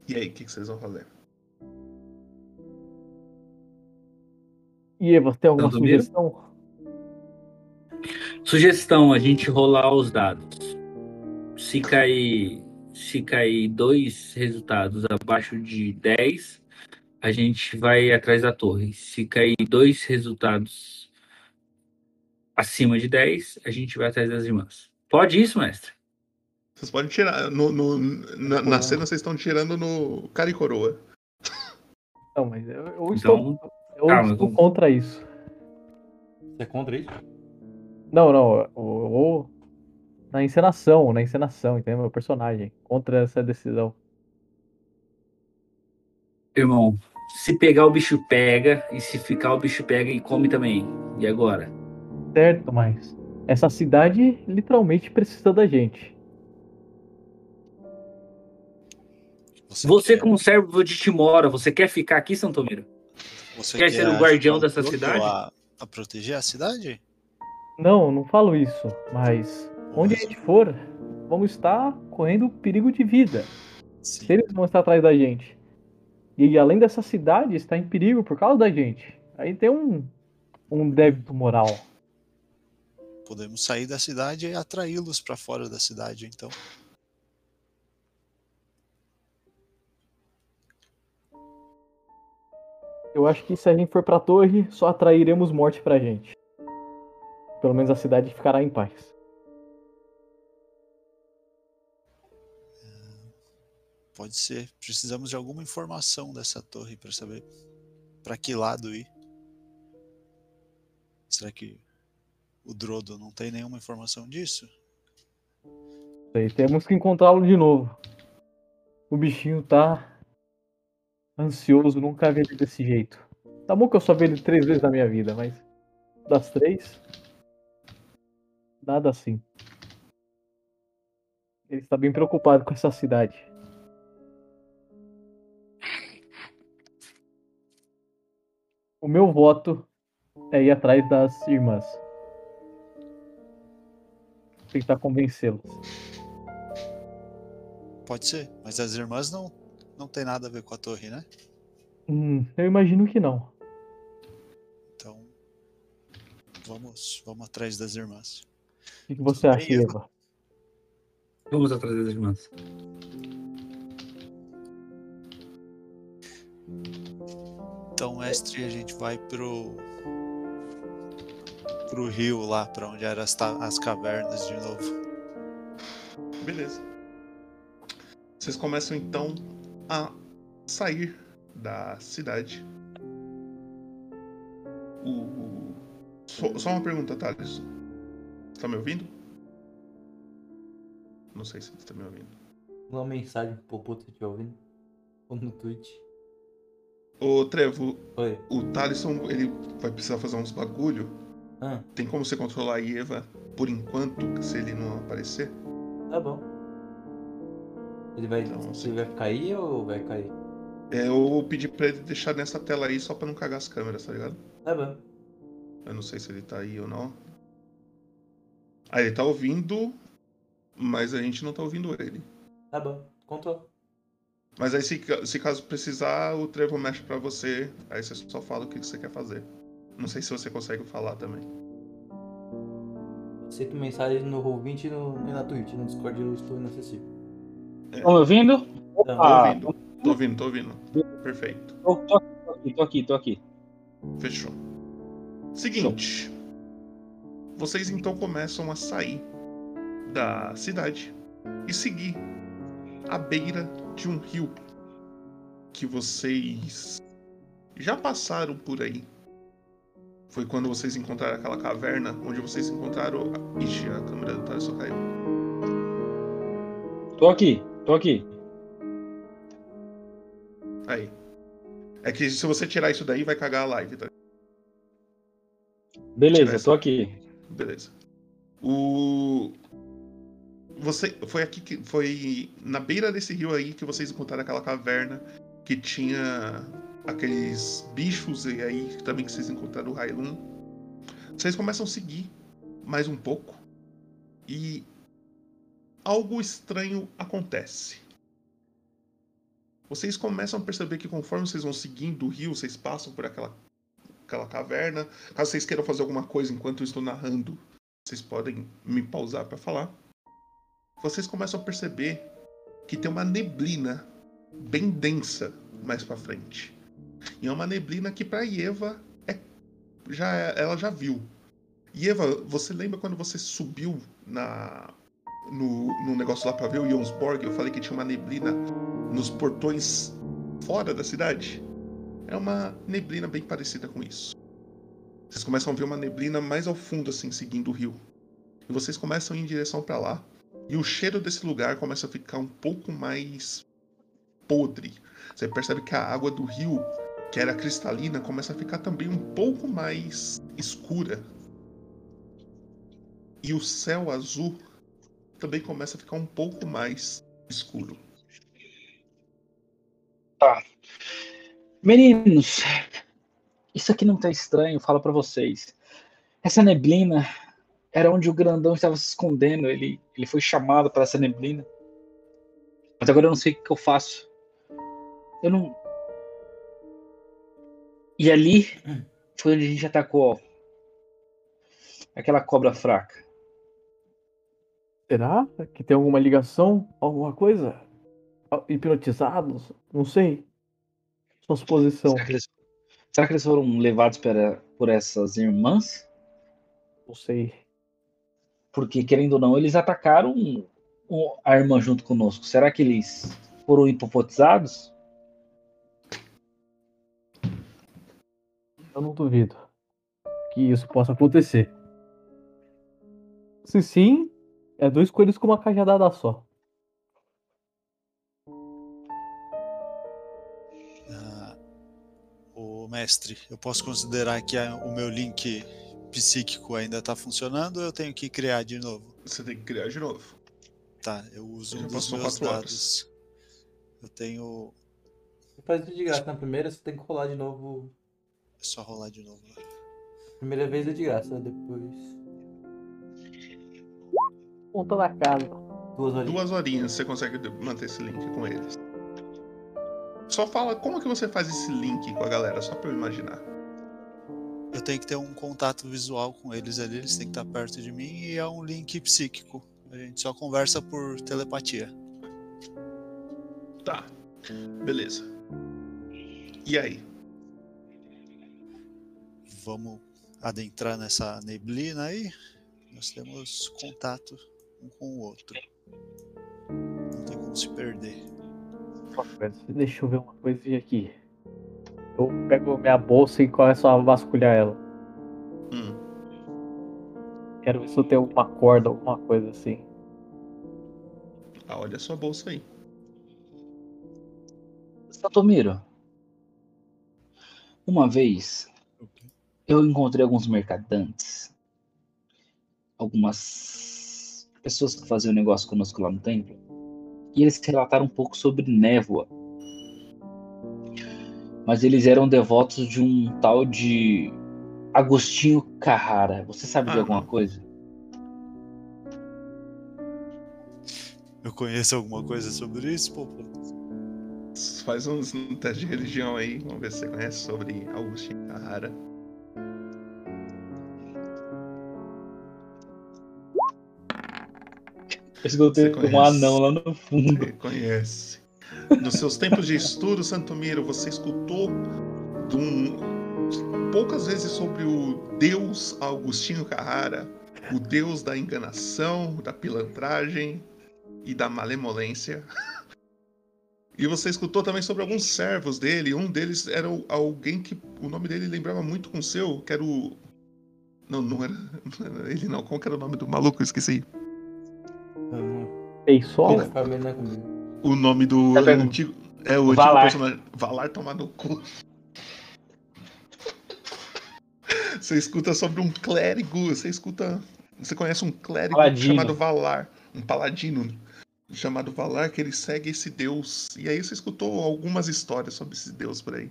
E aí, o que, que vocês vão fazer? E Eva, tem alguma Tanto mesmo? sugestão? Sugestão: a gente rolar os dados. Se cair, se cair dois resultados abaixo de 10, a gente vai atrás da torre. Se cair dois resultados acima de 10, a gente vai atrás das irmãs. Pode isso, mestre? Vocês podem tirar. No, no- na, na cena vocês estão tirando no cara e coroa. Não, mas eu, eu estou, Então, eu calma, estou vamos- contra isso. Você é contra isso? Não, não. Eu, eu- na encenação, na encenação, entendeu? Meu personagem. Contra essa decisão. irmão, se pegar o bicho pega, e se ficar o bicho pega e come também. E agora? Certo, mas essa cidade literalmente precisa da gente. Você, quer- como servo de Timora, você quer ficar aqui, Santomiro? você quer ser o guardião dessa cidade? A, a proteger a cidade? Não, não falo isso, mas onde a gente for, vamos estar correndo perigo de vida. Sim. Se eles vão estar atrás da gente. E além dessa cidade está em perigo por causa da gente. Aí tem um, um débito moral. Podemos sair da cidade e atraí-los para fora da cidade, então. Eu acho que se a gente for pra torre, só atrairemos morte pra gente. Pelo menos a cidade ficará em paz. Pode ser. Precisamos de alguma informação dessa torre para saber para que lado ir. Será que o Drodo não tem nenhuma informação disso? Temos que encontrá-lo de novo. O bichinho tá ansioso, nunca vi ele desse jeito. Tá bom que eu só vi ele três vezes na minha vida, mas das três, nada assim. Ele está bem preocupado com essa cidade. O meu voto é ir atrás das irmãs. Tentar convencê-los. Pode ser, mas as irmãs não não tem nada a ver com a torre, né? Hum, eu imagino que não. Então vamos vamos atrás das irmãs. O que, que você Tudo acha, bem, Eva? Vamos atrás das irmãs. Então, mestre, a gente vai pro pro rio lá, para onde eram as, ta- as cavernas de novo. Beleza. Vocês começam então a sair da cidade. O... Só, só uma pergunta, Thales. Você tá me ouvindo? Não sei se você tá me ouvindo. Uma mensagem pro puto estiver ouvindo. Ou no Twitch. Ô, Trevo, Oi. o Thaleson, ele vai precisar fazer uns bagulho. Ah, Tem como você controlar a Eva por enquanto, se ele não aparecer? tá bom. Ele vai, Então, ele vai ficar aí ou vai cair? É, eu pedi pra ele deixar nessa tela aí só pra não cagar as câmeras, tá ligado? Tá bom. Eu não sei se ele tá aí ou não. Ah, ele tá ouvindo, mas a gente não tá ouvindo ele. Tá bom. Control. Mas aí, se, se caso precisar, o Trevo mexe pra você. Aí você só fala o que você quer fazer. Não sei se você consegue falar também. Sempre mensagem no Roll20 e, no, e na Twitch. No Discord eu estou inacessível. Estão me ouvindo? Tá. Tô Ah, ouvindo, tô ouvindo, tô ouvindo. Perfeito. Tô, tô aqui, tô aqui, tô aqui. Fechou. Seguinte. Vocês então começam a sair da cidade e seguir a beira de um rio que vocês já passaram por aí. Foi quando vocês encontraram aquela caverna onde vocês encontraram. Ixi, a câmera do só caiu. Tô aqui, tô aqui. Aí. É que se você tirar isso daí, vai cagar a live, tá? Beleza, tô aqui. Beleza. O. Você. Foi aqui que. Foi na beira desse rio aí que vocês encontraram aquela caverna que tinha aqueles bichos e aí também que vocês encontraram o Railun. Vocês começam a seguir mais um pouco e algo estranho acontece. Vocês começam a perceber que conforme vocês vão seguindo o rio, vocês passam por aquela, aquela caverna. Caso vocês queiram fazer alguma coisa enquanto eu estou narrando, vocês podem me pausar para falar. Vocês começam a perceber que tem uma neblina bem densa mais para frente. E é uma neblina que para Eva é já ela já viu. E Eva, você lembra quando você subiu na no, no negócio lá para ver o Jonsborg? Eu falei que tinha uma neblina nos portões fora da cidade. É uma neblina bem parecida com isso. Vocês começam a ver uma neblina mais ao fundo, assim, seguindo o rio. E vocês começam a ir em direção para lá. E o cheiro desse lugar começa a ficar um pouco mais podre. Você percebe que a água do rio, que era cristalina, começa a ficar também um pouco mais escura. E o céu azul também começa a ficar um pouco mais escuro. Tá. Meninos, isso aqui não tá estranho, falo pra vocês. Essa neblina era onde o grandão estava se escondendo. Ele, ele foi chamado para essa neblina. Mas agora eu não sei o que eu faço. Eu não. E ali foi onde a gente atacou aquela cobra fraca. Será que tem alguma ligação? Alguma coisa? Hipnotizados? Não sei. Sua suposição. Será que eles, será que eles foram levados pela, por essas irmãs? Não sei. Porque, querendo ou não, eles atacaram a irmã junto conosco. Será que eles foram hipopotizados? Eu não duvido que isso possa acontecer. Se sim, é dois coelhos com uma cajadada só. Ah, o mestre, eu posso considerar que a- o meu link psíquico ainda está funcionando ou eu tenho que criar de novo? Você tem que criar de novo. Tá, eu uso Já um dos meus horas. dados. Eu tenho. Você faz isso de graça. Na primeira você tem que rolar de novo. É só rolar de novo. Primeira vez é de graça, depois. Ponta da casa. Duas horas. Duas horinhas você consegue manter esse link com eles. Só fala como que você faz esse link com a galera, só pra eu imaginar. Eu tenho que ter um contato visual com eles ali, eles têm que estar perto de mim e é um link psíquico. A gente só conversa por telepatia. Tá. Beleza. E aí? Vamos adentrar nessa neblina aí. Nós temos contato um com o outro. Não tem como se perder. Deixa eu ver uma coisinha aqui. Eu pego minha bolsa e começo a vasculhar ela. Hum. Quero ver se eu tenho uma corda, alguma coisa assim. Ah, olha a sua bolsa aí. Satomiro, uma vez eu encontrei alguns mercadantes, algumas pessoas que faziam negócio conosco lá no templo, e eles relataram um pouco sobre névoa. Mas eles eram devotos de um tal de Agostinho Carrara. Você sabe de Ah. alguma coisa? Eu conheço alguma coisa sobre isso, Popo? Faz uns um teste de religião aí, vamos ver se você conhece sobre Agostinho Carrara. Eu escutei um anão lá no fundo. Você conhece. Nos seus tempos de estudo, Santomiro, você escutou de um- poucas vezes sobre o Deus Agostinho Carrara, o Deus da enganação, da pilantragem e da malemolência. E você escutou também sobre alguns servos dele. Um deles era alguém que o nome dele lembrava muito com o seu, que era o. Não, não era, ele não. Qual que era o nome do maluco? Eu esqueci. Não é comigo o nome do tá antigo. É o Valar. personagem. Valar tomar no cu. Você escuta sobre um clérigo, você escuta. Você conhece um clérigo paladino. chamado Valar, um paladino chamado Valar, que ele segue esse deus. E aí você escutou algumas histórias sobre esse deus por aí.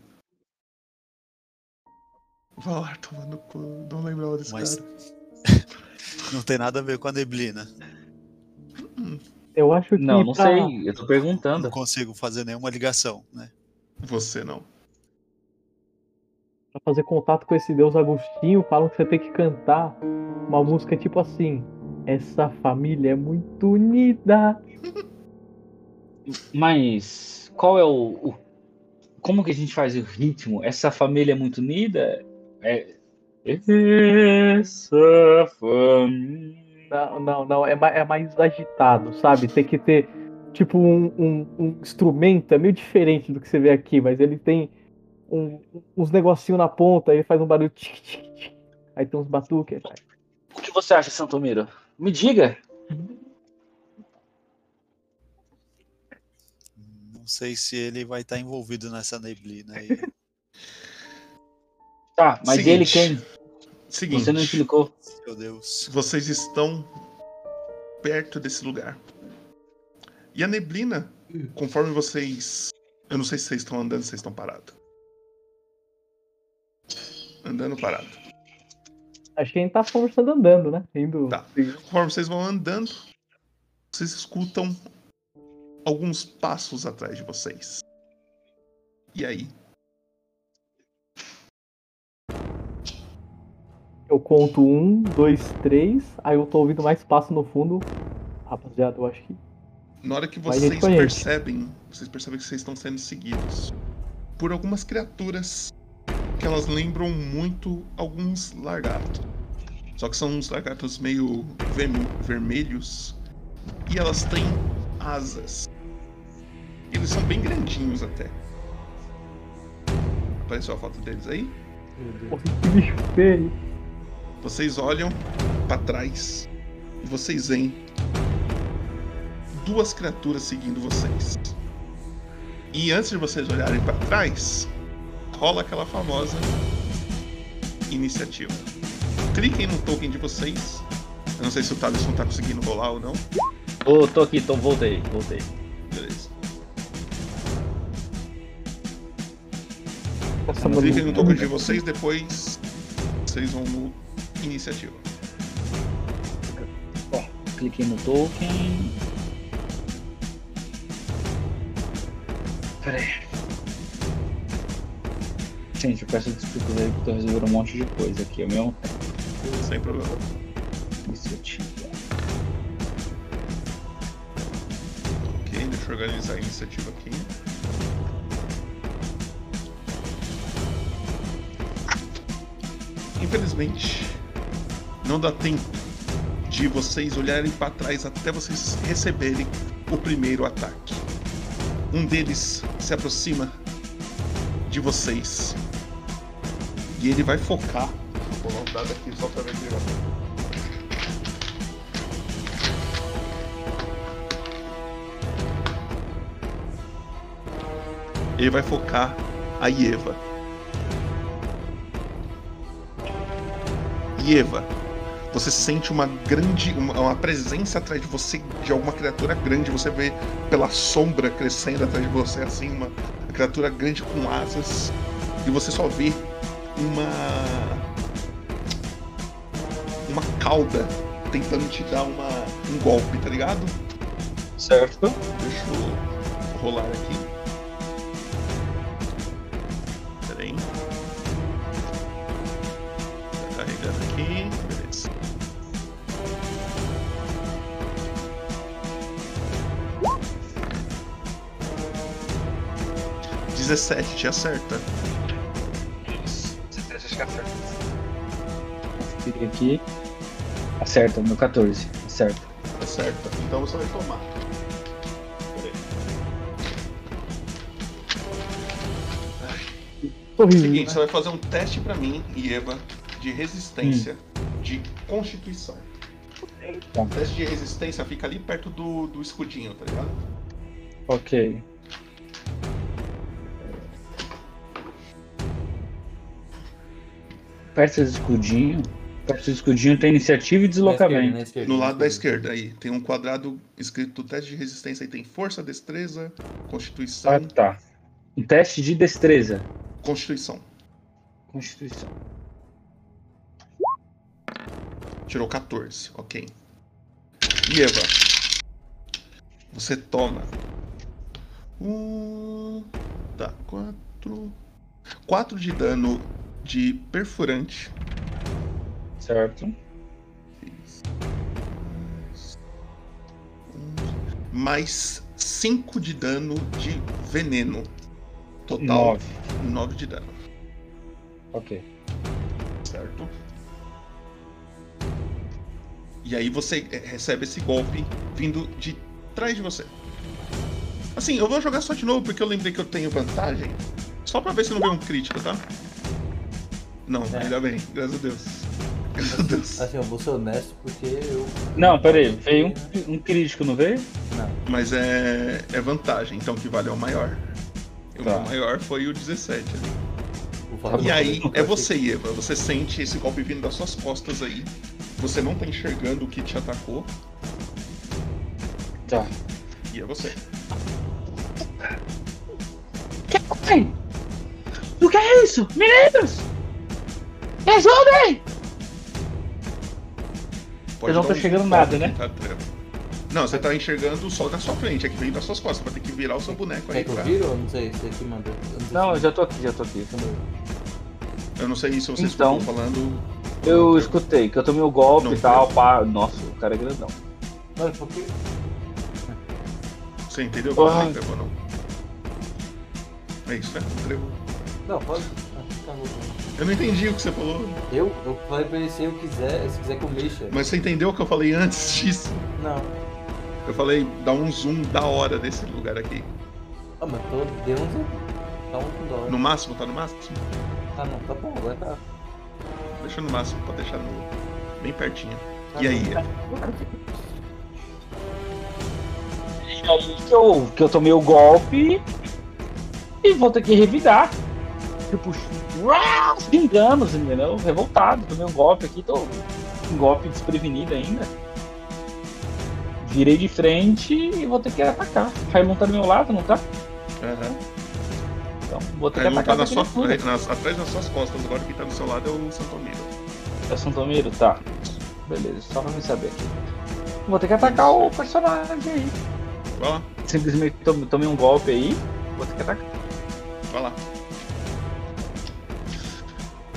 Valar tomar no cu, não lembro desse Mas... cara. não tem nada a ver com a neblina. Hum. hum. Eu acho que. Não, não pra- sei. Eu tô perguntando. Não consigo fazer nenhuma ligação, né? Você não. Pra fazer contato com esse Deus Agostinho, falam que você tem que cantar uma música tipo assim. Essa família é muito unida. Mas qual é o, o- Como que a gente faz o ritmo? Essa família é muito unida? É. Essa família. Não, não, não. É, ma- é mais agitado, sabe? Tem que ter, tipo, um, um- um instrumento. É meio diferente do que você vê aqui, mas ele tem um- uns negocinhos na ponta, ele faz um barulho. tic, tic, tic. Aí tem uns batuques. aí. O que você acha, Santomiro? Me diga. Não sei se ele vai estar envolvido nessa neblina aí. Tá, mas ele Seguinte. quem? Seguinte, Você não explicou. Meu Deus. vocês estão perto desse lugar. E a neblina, conforme vocês. Eu não sei se vocês estão andando, se vocês estão parados. Andando parado. Acho que a gente tá conversando andando, né? Indo. Tá. Conforme vocês vão andando, vocês escutam alguns passos atrás de vocês. E aí? Eu conto um, dois, três. Aí eu tô ouvindo mais passo no fundo. Rapaziada, eu acho que. Na hora que vocês percebem, vocês percebem que vocês estão sendo seguidos por algumas criaturas que elas lembram muito alguns lagartos. Só que são uns lagartos meio verme- vermelhos e elas têm asas. Eles são bem grandinhos até. Apareceu a foto deles aí? Que bicho feio. Vocês olham pra trás e vocês veem duas criaturas seguindo vocês. E antes de vocês olharem pra trás, rola aquela famosa iniciativa. Cliquem no token de vocês. Eu não sei se o Thaleson tá conseguindo rolar ou não. Ô, tô aqui, tô, voltei, voltei. Beleza. Cliquem no token de vocês, depois vocês vão no iniciativa. Ó, cliquei no token. Pera aí. Gente, eu peço desculpas aí tô resolvendo um monte de coisa aqui ao mesmo tempo. Sem problema. Iniciativa. Ok, deixa eu organizar a iniciativa aqui. Infelizmente, não dá tempo de vocês olharem para trás até vocês receberem o primeiro ataque. Um deles se aproxima de vocês e ele vai focar. Vou dar um dado aqui só para ver que ele vai Ele vai focar a Ieva. Ieva, você sente uma grande, uma, uma presença atrás de você de alguma criatura grande. Você vê pela sombra crescendo atrás de você, assim, uma criatura grande com asas. E você só vê uma. Uma cauda tentando te dar uma, um golpe, tá ligado? Certo? Deixa eu rolar aqui. 17, te acerta. Isso, 17 acho que acerta. Tirei aqui. Acerta, no 14. Acerta. Acerta. Então você vai tomar. Horrível, Seguinte, né? você vai fazer um teste pra mim, e Eva, de resistência hum. de constituição. Tá. O teste de resistência fica ali perto do, do escudinho, tá ligado? Ok. Perto do escudinho. Perto do escudinho tem iniciativa e Na esquerda, deslocamento. na esquerda, No lado da esquerda aí, tem um quadrado escrito teste de resistência e tem força, destreza, constituição, Ah, tá. Um teste de destreza. constituição. Constituição. Tirou 14, ok. E Eva, você toma. Um. Tá, quatro. Quatro de dano de perfurante. Certo. Mais 5 de dano de veneno. Total Nove. 9 de dano, Ok. certo? E aí você eh, recebe esse golpe vindo de trás de você. Assim, eu vou jogar só de novo porque eu lembrei que eu tenho vantagem. Só pra ver se não vem um crítico, tá? Não, É. ainda bem, graças a Deus. Graças a Deus. Assim, eu vou ser honesto porque eu. Não, peraí. Veio um, um crítico, não veio? Não. Mas é, é vantagem, então o que vale é o maior. O Tá. maior foi o 17 ali. E aí, é você, Eva. Você sente esse golpe vindo das suas costas aí. Você não tá enxergando o que te atacou. Tá. E é você. Ai! O que é isso? Meninos! Me ajudem! Pode Eu não tô um enxergando nada, né? tá? Não, você tá enxergando só na sua frente, é que veio das suas costas. Vai ter que virar o seu boneco Quer aí que eu viro ou não sei? Você que mandou. Eu sei Não, eu já tô aqui, já tô aqui. Eu não sei se você Então, escutou falando. Eu escutei que eu tomei o golpe Não e tal, pá. Nossa, o cara é grandão. Mas por que. Você entendeu o eu Ah. não? É isso, né? Não, pode. Ah, tá bom. Eu não entendi o que você falou. Eu? Eu falei pra ele se eu quiser, se quiser que eu mexa. Mas você entendeu o que eu falei antes disso? Não. Eu falei, dá um zoom da hora desse lugar aqui. Ah, mas tô. Deu um zoom. Tá um com dólar. No máximo, tá no máximo? Ah, não, tá bom, agora tá. Deixa no máximo, pode deixar no... bem pertinho. tá E aí? E aí que eu, que eu tomei o golpe e vou ter que revidar. Tipo, uau, xingando, entendeu? Revoltado, tomei um golpe aqui, tô um golpe desprevenido ainda. Virei de frente e vou ter que atacar. Raimon tá do meu lado, não tá? Aham. Então vou ter que tá atacar. na com sua, nas- atrás das suas costas, agora quem tá do seu lado é o Santomiro. É o Santomiro? Tá. Beleza, só pra me saber aqui. Vou ter que atacar o personagem aí. Vai lá, Simplesmente tom- tomei um golpe aí, vou ter que atacar. vai lá.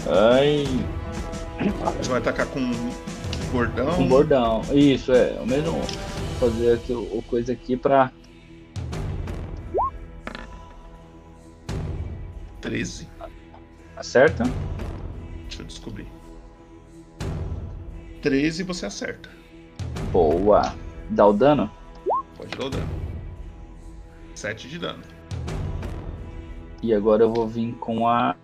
Ai, Você vai atacar com bordão. um bordão. Isso, é. O mesmo. Vou fazer aqui o coisa aqui pra. 13. Acerta? Deixa eu descobrir. 13 você acerta. Boa. Dá o dano? Pode dar o dano. 7 de dano. E agora eu vou vir com a.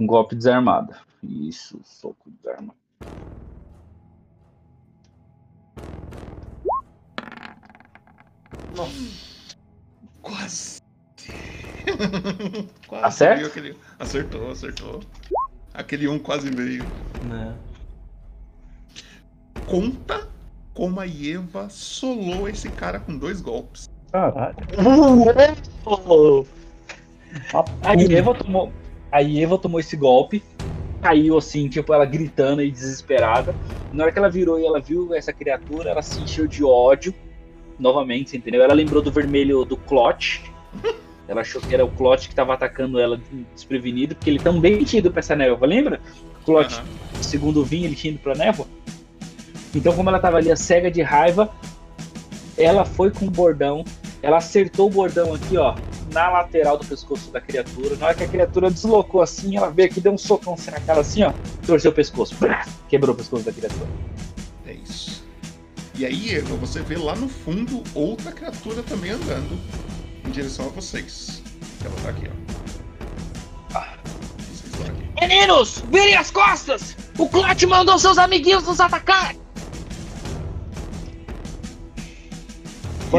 Um golpe desarmado. Isso, soco desarmado. Quase. quase Acerta? Aquele... Acertou, acertou. Aquele um quase veio. Né? Conta como a Eva solou esse cara com dois golpes. Caralho. A Eva tomou. A Eva tomou esse golpe. Caiu assim, tipo, ela gritando e desesperada. Na hora que ela virou e ela viu essa criatura, ela se encheu de ódio. Novamente, entendeu? Ela lembrou do vermelho do Clot. Ela achou que era o Clot que tava atacando ela desprevenido, porque ele também tinha ido pra essa névoa, lembra? Clot, Aham. segundo vinha, ele tinha ido pra névoa. Então, como ela tava ali, a cega de raiva, ela foi com o bordão, ela acertou o bordão aqui, ó, na lateral do pescoço da criatura. Na hora que a criatura deslocou assim, ela veio aqui, deu um socão assim na cara, assim, ó, torceu o pescoço, quebrou o pescoço da criatura. É isso. E aí, Eva, você vê lá no fundo outra criatura também andando em direção a vocês. Ela tá aqui, ó. Estão aqui. Meninos, virem as costas! O Clot mandou seus amiguinhos nos atacar!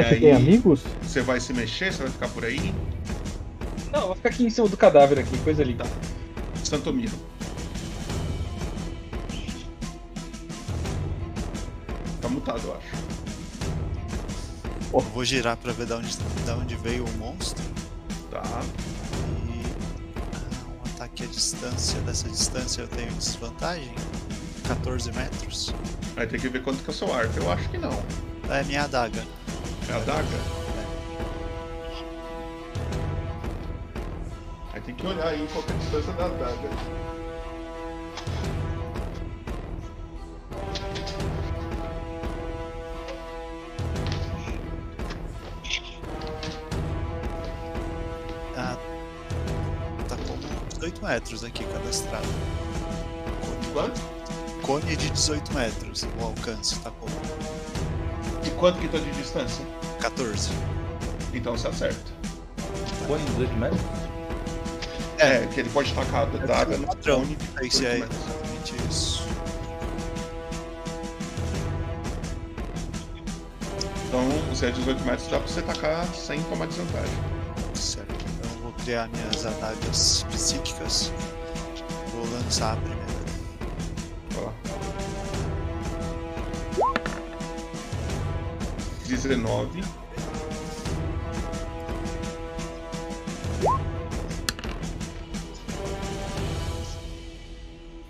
Você aí- tem amigos? Você vai se mexer? Você vai ficar por aí? Não, vou ficar aqui em cima do cadáver aqui, coisa linda. Você Santomiro. Tá mutado, eu acho. Eu vou girar pra ver da onde, da onde veio o monstro. Tá. E ah, um ataque à distância. Dessa distância eu tenho desvantagem. 14 metros. Aí tem que ver quanto que é o seu arco. Eu acho que não. É minha adaga. É a daga? Aí tem que olhar aí qual é a distância da daga. Ah, tá com 18 metros aqui cadastrado. Quanto? Cone de 18 metros. O alcance tá com quanto que tá de distância? 14. Então você acerta. Cone 18 metros? É, que ele pode tacar a daga no padrão. cone de Aí se 18 é metros. exatamente isso. Então, se é 18 metros, dá pra você tacar sem tomar desvantagem. Certo. Então eu vou criar minhas adagas psíquicas. Vou lançar a primeira. 19.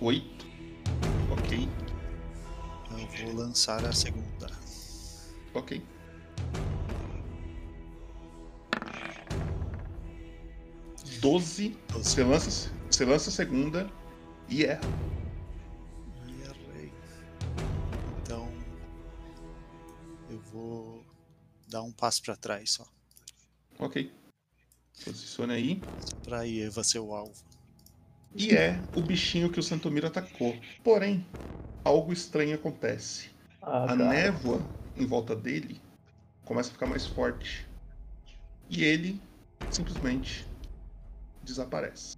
Oito. Ok, Eu vou lançar a segunda. ok. Doze. Você lança, você lança a segunda e erra. E passo pra trás só. Ok. Posicione aí. Pra Eva ser o alvo. E é o bichinho que o Santomiro atacou. Porém, algo estranho acontece. Ah, A cara. névoa em volta dele começa a ficar mais forte. E ele simplesmente desaparece.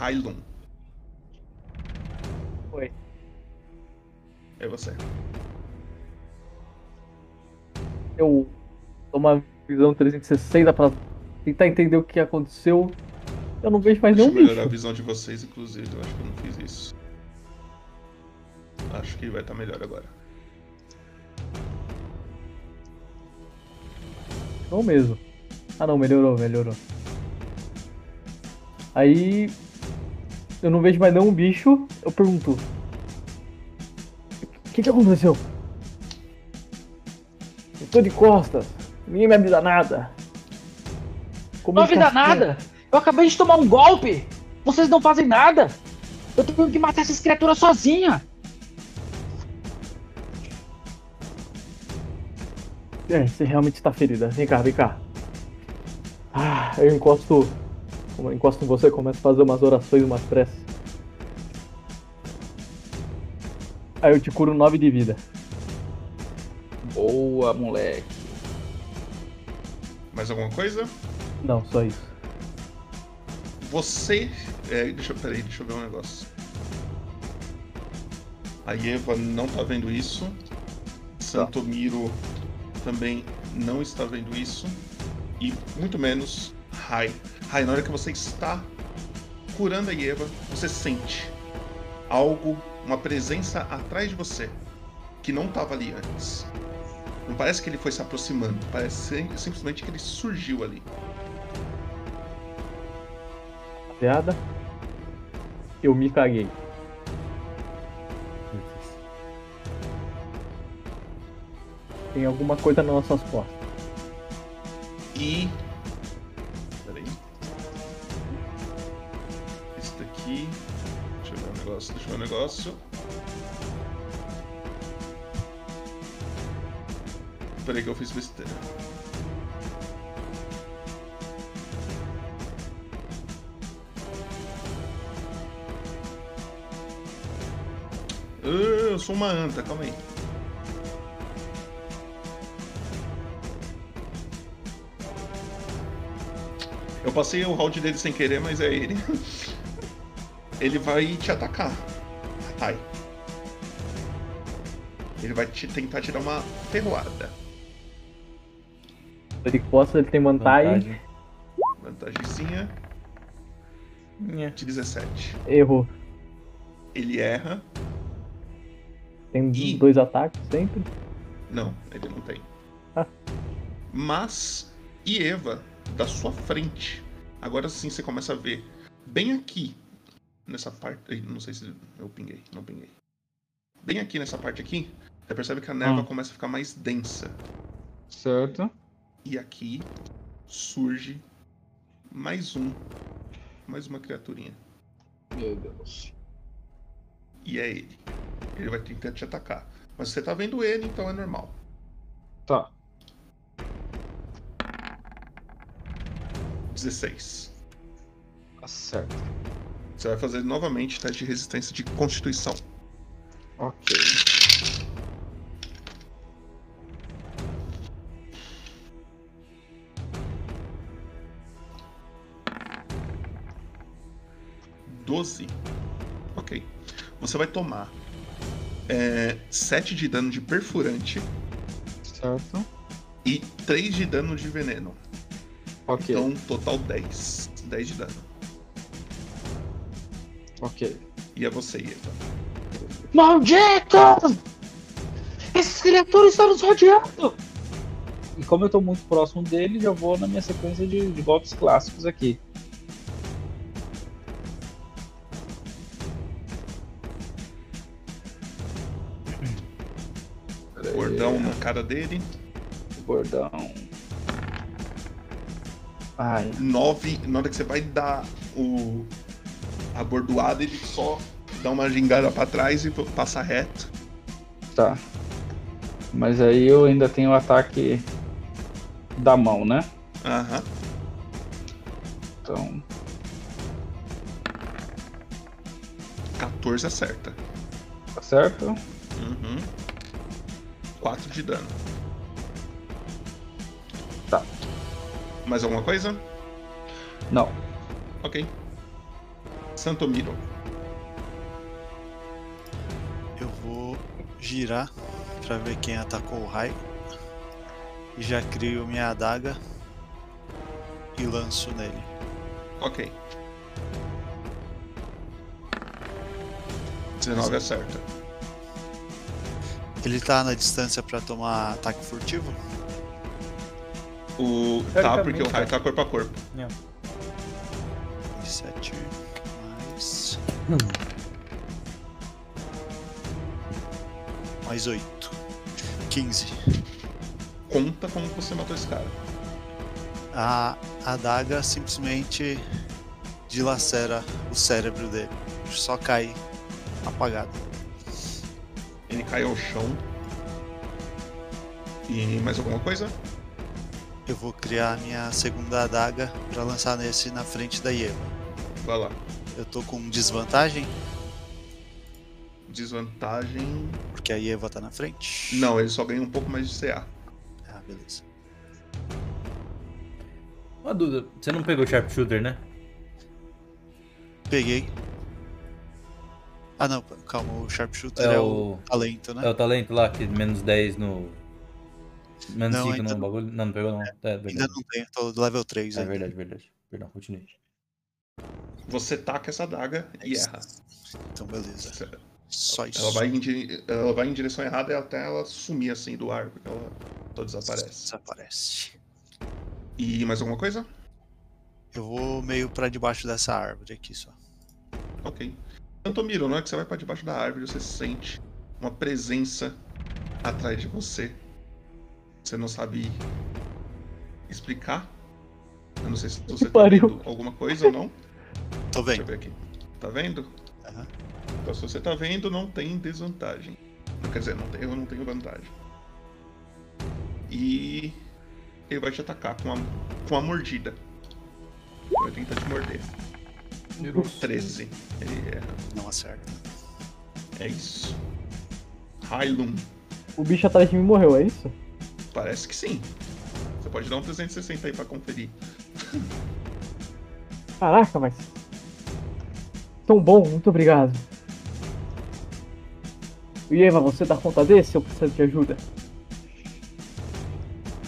Hylon, Oi. é você. Eu dou uma visão 360 pra tentar entender o que aconteceu. Eu não vejo mais Deixa eu nenhum melhorar a bicho. visão de vocês, inclusive. Eu acho que eu não fiz isso. Acho que vai estar melhor agora. Não mesmo. Ah não, melhorou, melhorou. Aí. Eu não vejo mais nenhum bicho. Eu pergunto. O que, que aconteceu? Tô de costas. Ninguém me avisa nada. Não avisa nada! Eu acabei de tomar um golpe! Vocês não fazem nada! Eu tenho que matar essas criaturas sozinha! É, você realmente tá ferida. Vem cá, vem cá. Ah, eu encosto. Como eu encosto em você, começo a fazer umas orações, umas preces. Aí eu te curo 9 de vida. Boa, moleque. Mais alguma coisa? Não, só isso. Você. É, deixa, eu- peraí, deixa eu ver um negócio. A Eva não tá vendo isso. Santomiro também não está vendo isso. E muito menos Rai. Rai, na hora que você está curando a Eva, você sente algo, uma presença atrás de você que não estava ali antes. Não parece que ele foi se aproximando, parece sim- simplesmente que ele surgiu ali. Rapaziada, eu me caguei. Tem alguma coisa nas nossas costas. E. Peraí. Esse daqui. Deixa eu ver um negócio, deixa eu ver um negócio. Peraí que eu fiz besteira. Ah, eu sou uma anta, calma aí. Eu passei o round dele sem querer, mas é ele. Ele vai te atacar. Ai. Ele vai te tentar tirar uma ferroada. Ele costa, ele tem vantagem. Vantagem. Vantagemzinha. É. 17. Errou. Ele erra. Tem Ih. dois ataques sempre. Não, ele não tem. Ah. Mas, e Eva, da sua frente. Agora sim você começa a ver. Bem aqui. Nessa parte. Não sei se eu pinguei. Não pinguei. Bem aqui nessa parte aqui. Você percebe que a névoa Ah. começa a ficar mais densa. Certo. E aqui surge mais um. Mais uma criaturinha. Meu Deus. E é ele. Ele vai tentar te atacar. Mas você tá vendo ele, então é normal. Tá. 16. Tá certo. Você vai fazer novamente teste de resistência de constituição. Ok. Doze. Ok. Você vai tomar é, 7 de dano de perfurante Certo. e 3 de dano de veneno. Ok. Então, total 10. 10 de dano. Ok. E é você, Eva. Maldito! Esses criaturas estão nos rodeando! E como eu tô muito próximo dele, já vou na minha sequência de, de golpes clássicos aqui. Cara dele. Bordão. Ai, 9. Na hora que você vai dar o. A bordoada, ele só dá uma gingada pra trás e passa reto. tá. Mas aí eu ainda tenho o ataque da mão, né? Aham. Então, 14 acerta. tá certo? Uhum. 4 de dano. Tá. Mais alguma coisa? Não. Ok. Santomiro. Eu vou girar pra ver quem atacou o raio. E já crio minha adaga e lanço nele. Ok. 19 acerta. Ele tá na distância pra tomar ataque furtivo? O... Tá, porque o raio tá corpo a corpo. 7 mais. Mais 8. 15. Conta como você matou esse cara. A adaga simplesmente dilacera o cérebro dele. Só cai apagado. Cai ao chão. E mais alguma coisa? Eu vou criar a minha segunda adaga pra lançar nesse na frente da Eva. Vai lá. Eu tô com desvantagem, Desvantagem. porque a Eva tá na frente. Não, ele só ganha um pouco mais de CA. Ah, beleza. Uma dúvida, você não pegou Sharpshooter, né? Peguei. Ah não, calma, o Sharpshooter é, É o o, talento, né? é o talento lá, que menos 10 no. Menos Não, 5 ainda no não. bagulho. Não, não pegou não. É Ainda verdade. não tenho, tô do level 3 É ainda. verdade, verdade. Perdão, continue. Você taca essa adaga e erra. Então beleza. Só isso. Ela vai, em, ela vai em direção errada e até ela sumir assim do ar, porque ela só desaparece. Desaparece. E mais alguma coisa? Eu vou meio pra debaixo dessa árvore aqui só. Ok. Santomiro, na hora que você vai pra debaixo da árvore, você sente uma presença atrás de você. Você não sabe explicar. Eu não sei se você tá vendo alguma coisa ou não. Tô Deixa eu vendo. ver aqui. Tá vendo? Aham. Então se você tá vendo, não tem desvantagem. Quer dizer, não tem, eu não tenho vantagem. E ele vai te atacar com uma, com uma mordida. Ele vai tentar te morder. 13. Ele erra. Não acerta. É isso. Hylum. O bicho atrás de mim morreu, é isso? Parece que sim. Você pode dar um 360 aí pra conferir. Caraca, mas. Tão bom, muito obrigado. E Eva, você dá conta desse ou precisa de ajuda?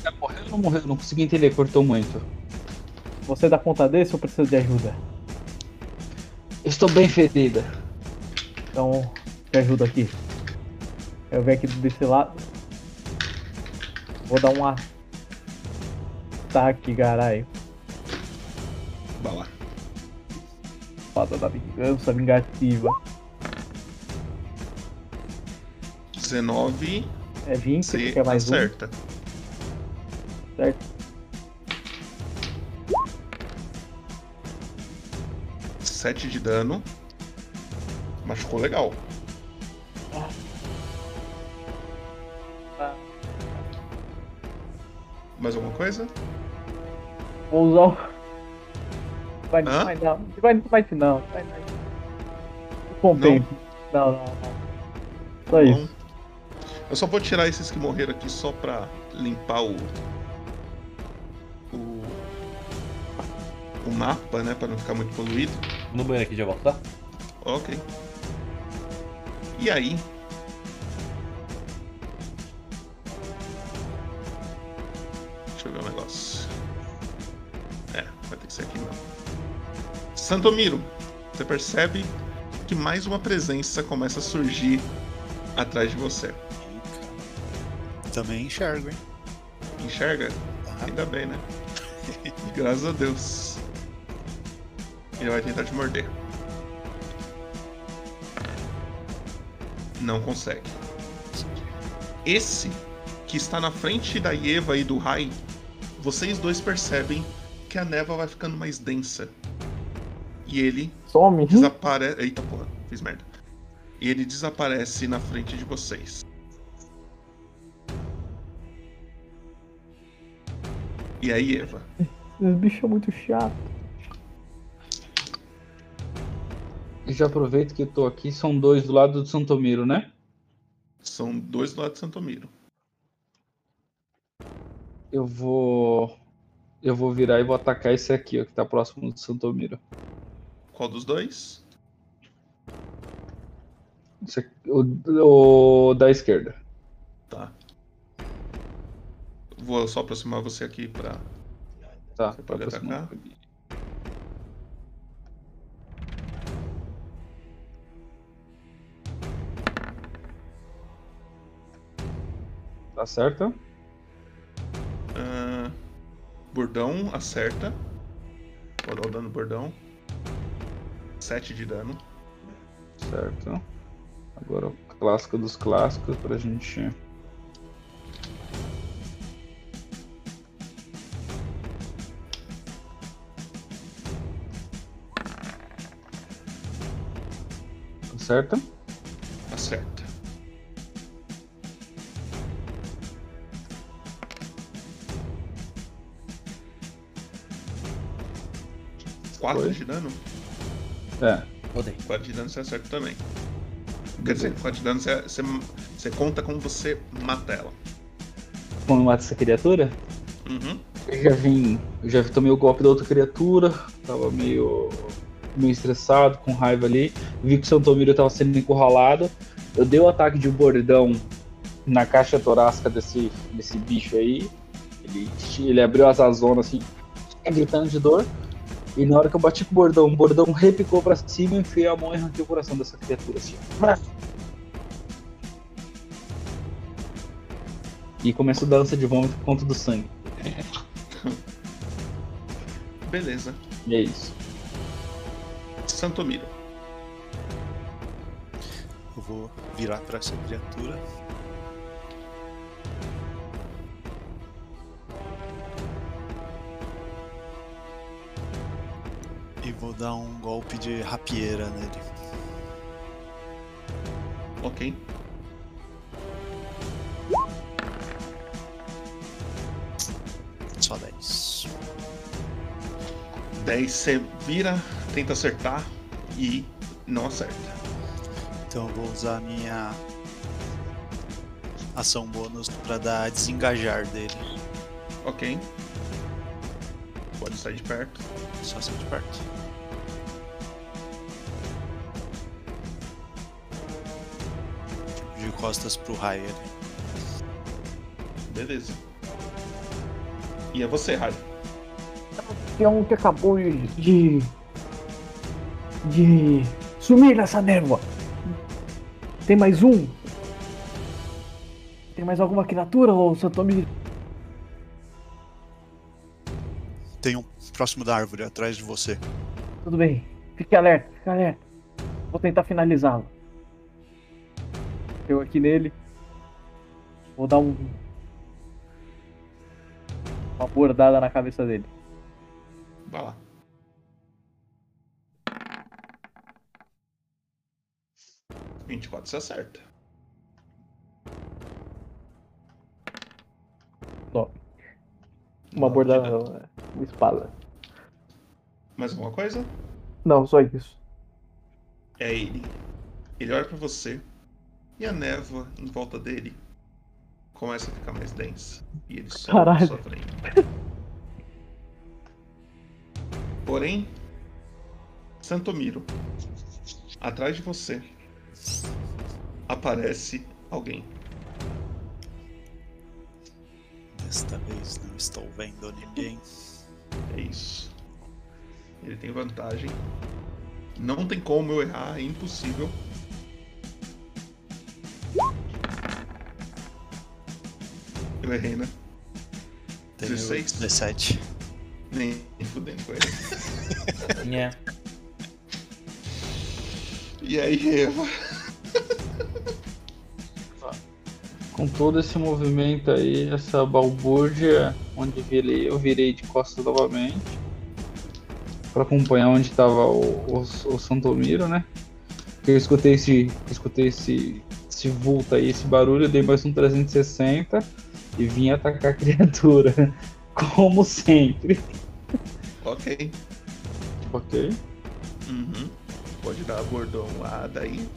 É, morreu ou não morreu? Não consegui entender, cortou muito. Você dá conta desse ou precisa de ajuda? Estou bem ferida. Então, me ajuda aqui. Eu venho aqui desse lado. Vou dar um ataque, caralho. Vai lá. Espada da vingança vingativa. 19, É 20, você é mais um. acerta. Certo? Sete de dano. Machucou legal. Mais alguma coisa? Vou usar o. Vai, Hã? vai não. Vai, vai não. Vai, vai. Compensa. Não, não, não. Só Bom, isso. Eu só vou tirar esses que morreram aqui só pra limpar. O. O mapa, né? Pra não ficar muito poluído. No banheiro aqui já volto, tá? Ok. E aí? Deixa eu ver um negócio. É, vai ter que ser aqui não. Santomiro, você percebe que mais uma presença começa a surgir atrás de você. Também enxergo, hein? Enxerga? Ainda bem, né? Graças a Deus. Ele vai tentar te morder. Não consegue. Esse que está na frente da Eva e do Rai, vocês dois percebem que a névoa vai ficando mais densa. E ele Some. desaparece. Eita porra, fiz merda. E ele desaparece na frente de vocês. E aí, Eva? Esse bicho é muito chato. Já aproveito que eu tô aqui, são dois do lado do Santomiro, né? São dois do lado de Santomiro. Eu vou. Eu vou virar e vou atacar esse aqui, ó, que tá próximo do Santomiro. Qual dos dois? Esse aqui- o, o da esquerda. Tá. Vou só aproximar você aqui pra. Tá, Você pode aproximar. atacar? Tá certo? Ah, bordão acerta. Dar o dano do bordão. 7 de dano. Certo. Agora o clássico dos clássicos pra gente. Tá Certo? 4 de dano? É. Rodei. 4 de dano você acerta também. Quer dizer, 4 de dano você, você, você conta como você mata ela. Como mata essa criatura? Uhum. Eu já vim. Eu já tomei o golpe da outra criatura. Tava meio. meio estressado, com raiva ali. Vi que o Santomiro tava sendo encurralado. Eu dei o ataque de bordão na caixa torácica desse, desse bicho aí. Ele, ele abriu as asas assim, gritando de dor. E na hora que eu bati com o bordão, o bordão repicou pra cima, enfiei a mão e arranquei o coração dessa criatura assim. E começa a dança de vômito por conta do sangue. Beleza. E é isso. Santomiro. Eu vou virar pra essa criatura. Dar um golpe de rapieira nele. Ok. Só 10. 10 você vira, tenta acertar e não acerta. Então eu vou usar a minha ação bônus pra dar desengajar dele. Ok. Pode sair de perto. Só sair de perto. Costas pro raio ali. Beleza. E é você, Rai. Tem um que acabou de. de sumir nessa névoa. Tem mais um? Tem mais alguma criatura, ô Santomir? Tem um próximo da árvore, atrás de você. Tudo bem. Fique alerta, fique alerta. Vou tentar finalizá-lo. Eu aqui nele. Vou dar um. Uma bordada na cabeça dele. Vai lá. Vinte e quatro você acerta. Uma Não, bordada não, é uma espada. Mais alguma coisa? Não, só isso. É ele. Ele olha pra você e a névoa em volta dele começa a ficar mais densa. E ele sobe na sua frente. Porém, Santomiro, atrás de você aparece alguém. Desta vez não estou vendo ninguém. É isso. Ele tem vantagem. Não tem como eu errar, é impossível. Eu errei, né? Tenho 16? 17. Nem fudendo com ele. É. E aí, Eva? Com todo esse movimento aí, essa balbúrdia, onde virei, eu virei de costas novamente. Pra acompanhar onde tava o, o, o Santomiro, né? Porque eu escutei esse. eu escutei esse. esse vulto aí, esse barulho, eu dei mais um 360 e vim atacar a criatura. Como sempre. Ok. Ok? Uhum. Pode dar a bordonada aí.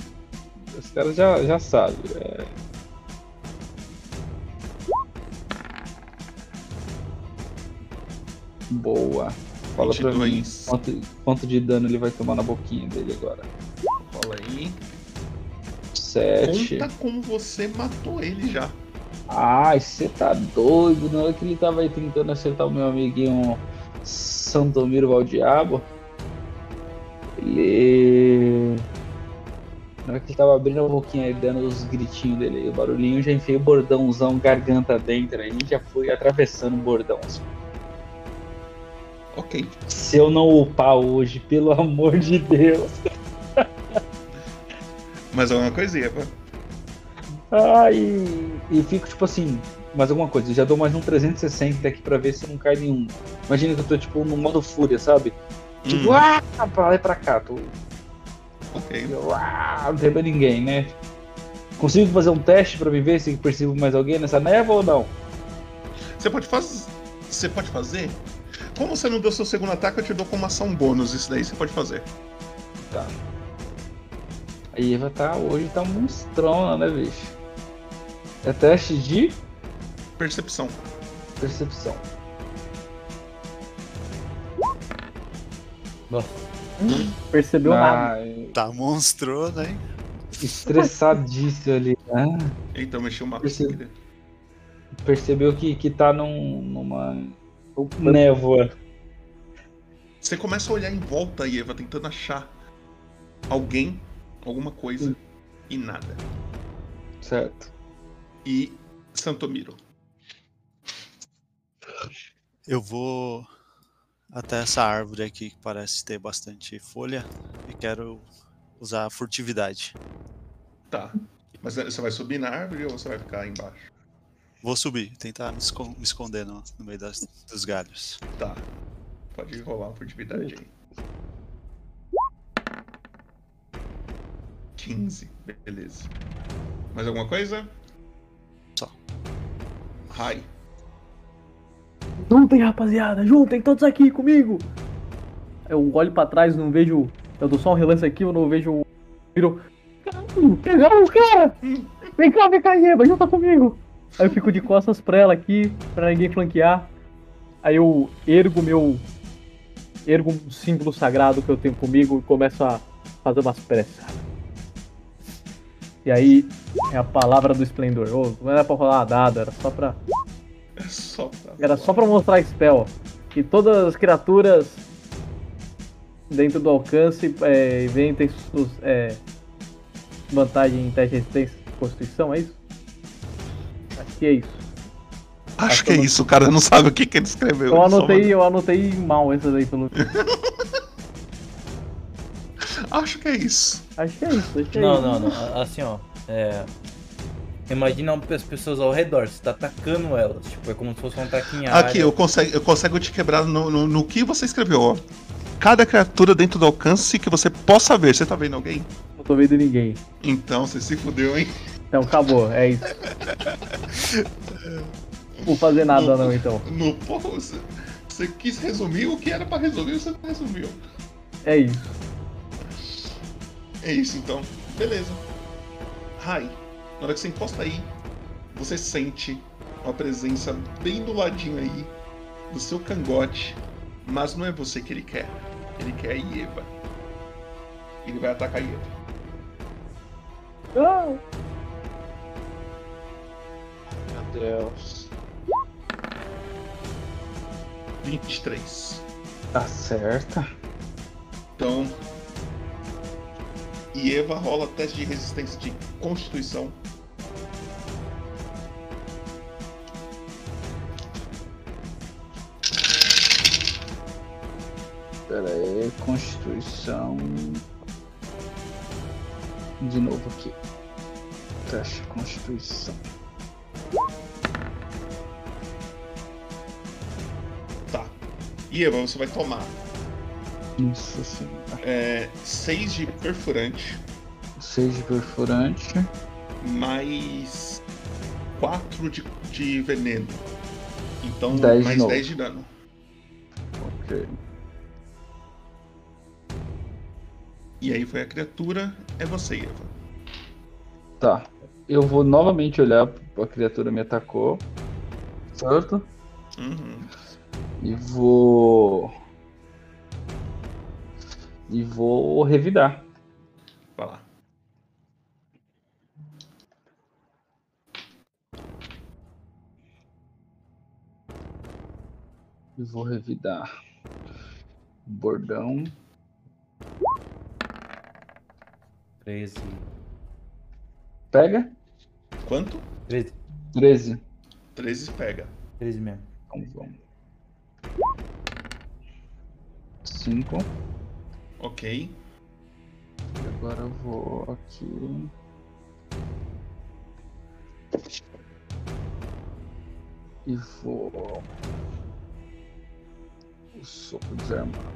Os caras já, já sabem. É... Boa. Fala pra mim 22. quanto, quanto de dano ele vai tomar na boquinha dele agora. Rola aí. 7. Conta como você matou ele já. Ai, você tá doido. Na hora que ele tava aí tentando acertar o meu amiguinho Santomiro Valdiabo, ele. Na hora que ele tava abrindo a boquinha e dando os gritinhos dele, o barulhinho, já enfiei o bordãozão garganta dentro aí, já fui atravessando o bordão. Ok. Se eu não upar hoje, pelo amor de Deus. Mais alguma coisa, Eva? Ai, e fico tipo assim, mais alguma coisa, eu já dou mais um 360 aqui pra ver se não cai nenhum. Imagina que eu tô tipo no modo fúria, sabe? Tipo, Hum, ah, pra lá e pra cá, tô, ok. ah, não tem mais ninguém, né? Consigo fazer um teste pra me ver se percebo mais alguém nessa névoa ou não? Você pode fazer. Você pode fazer? Como você não deu seu segundo ataque, eu te dou como ação bônus. Isso daí você pode fazer. Tá. A Eva tá, hoje tá monstrona, né, bicho? É teste de Percepção. percepção. Percebeu nada. Ah, Tá monstrona, hein? estressadíssimo ali. Ah, Então mexeu o mapa Percebo. em seguida. percebeu que, que tá num, numa névoa. Você começa a olhar em volta, Eva, tentando achar alguém, alguma coisa, e nada. Certo. E Santomiro. Eu vou até essa árvore aqui que parece ter bastante folha e quero usar a furtividade. Tá. Mas você vai subir na árvore ou você vai ficar embaixo? Vou subir, tentar me, escon- me esconder no, no meio das- dos galhos. Tá. Pode rolar uma furtividade aí. 15. Beleza. Mais alguma coisa? Só. Rai. Juntem, rapaziada, juntem todos aqui comigo. Eu olho pra trás, não vejo. Eu dou só um relance aqui, eu não vejo. Viro. Caralho, pegaram o cara! Vem cá, vem cá, Eva, junta comigo! Aí eu fico de costas pra ela aqui, pra ninguém flanquear. Aí eu ergo meu. Ergo um símbolo sagrado que eu tenho comigo e começo a fazer umas preces. E aí é a palavra do esplendor. Ô, não era pra rolar dado, era só pra. É só pra Era só pra mostrar spell. Que todas as criaturas dentro do alcance, é, vem tem sus- é, vantagem em teste de resistência e constituição, é isso? Acho que é isso. Acho que é isso, o cara não sabe o que, que ele escreveu. Eu anotei, eu anotei mal essa daí pelo. Acho que é isso. Acho que é isso, acho que é Não, isso. não, não. Assim, ó. É. Imagina as pessoas ao redor, você tá atacando elas. Tipo, é como se fosse um ataque em área. Aqui, eu consigo, eu consigo te quebrar no, no, no que você escreveu, ó. Cada criatura dentro do alcance que você possa ver. Você tá vendo alguém? Não tô vendo ninguém. Então, você se fudeu, hein? Então acabou, é isso. Não vou fazer nada não, então. No, pô, você, você quis resumir o que era pra resumir, você não resumiu. É isso. É isso então. Beleza. Rai, na hora que você encosta aí, você sente uma presença bem do ladinho aí do seu cangote. Mas não é você que ele quer. Ele quer a Ieva. Ele vai atacar a Ieva. Ah, Meu Deus. 23. Acerta. Então. Ieva rola teste de resistência de constituição. Pera aí, Constituição. De novo aqui. Teste de Constituição. Tá. Ieva, você vai tomar Isso sim. 6 de perfurante. 6 de perfurante. mais 4 de, de veneno. Então, Dez de mais novo. 10 de dano. Ok. E aí foi a criatura, é você, Eva. Tá. Eu vou novamente olhar pra criatura me atacou. Certo? Uhum. E vou. E vou revidar. Vai lá. E vou revidar. Bordão. 13. Pega? Quanto? 13. 13. 13 pega. 13 mesmo. Então vamos. 5. Ok. Agora eu vou aqui. E vou. O sopro desarmado.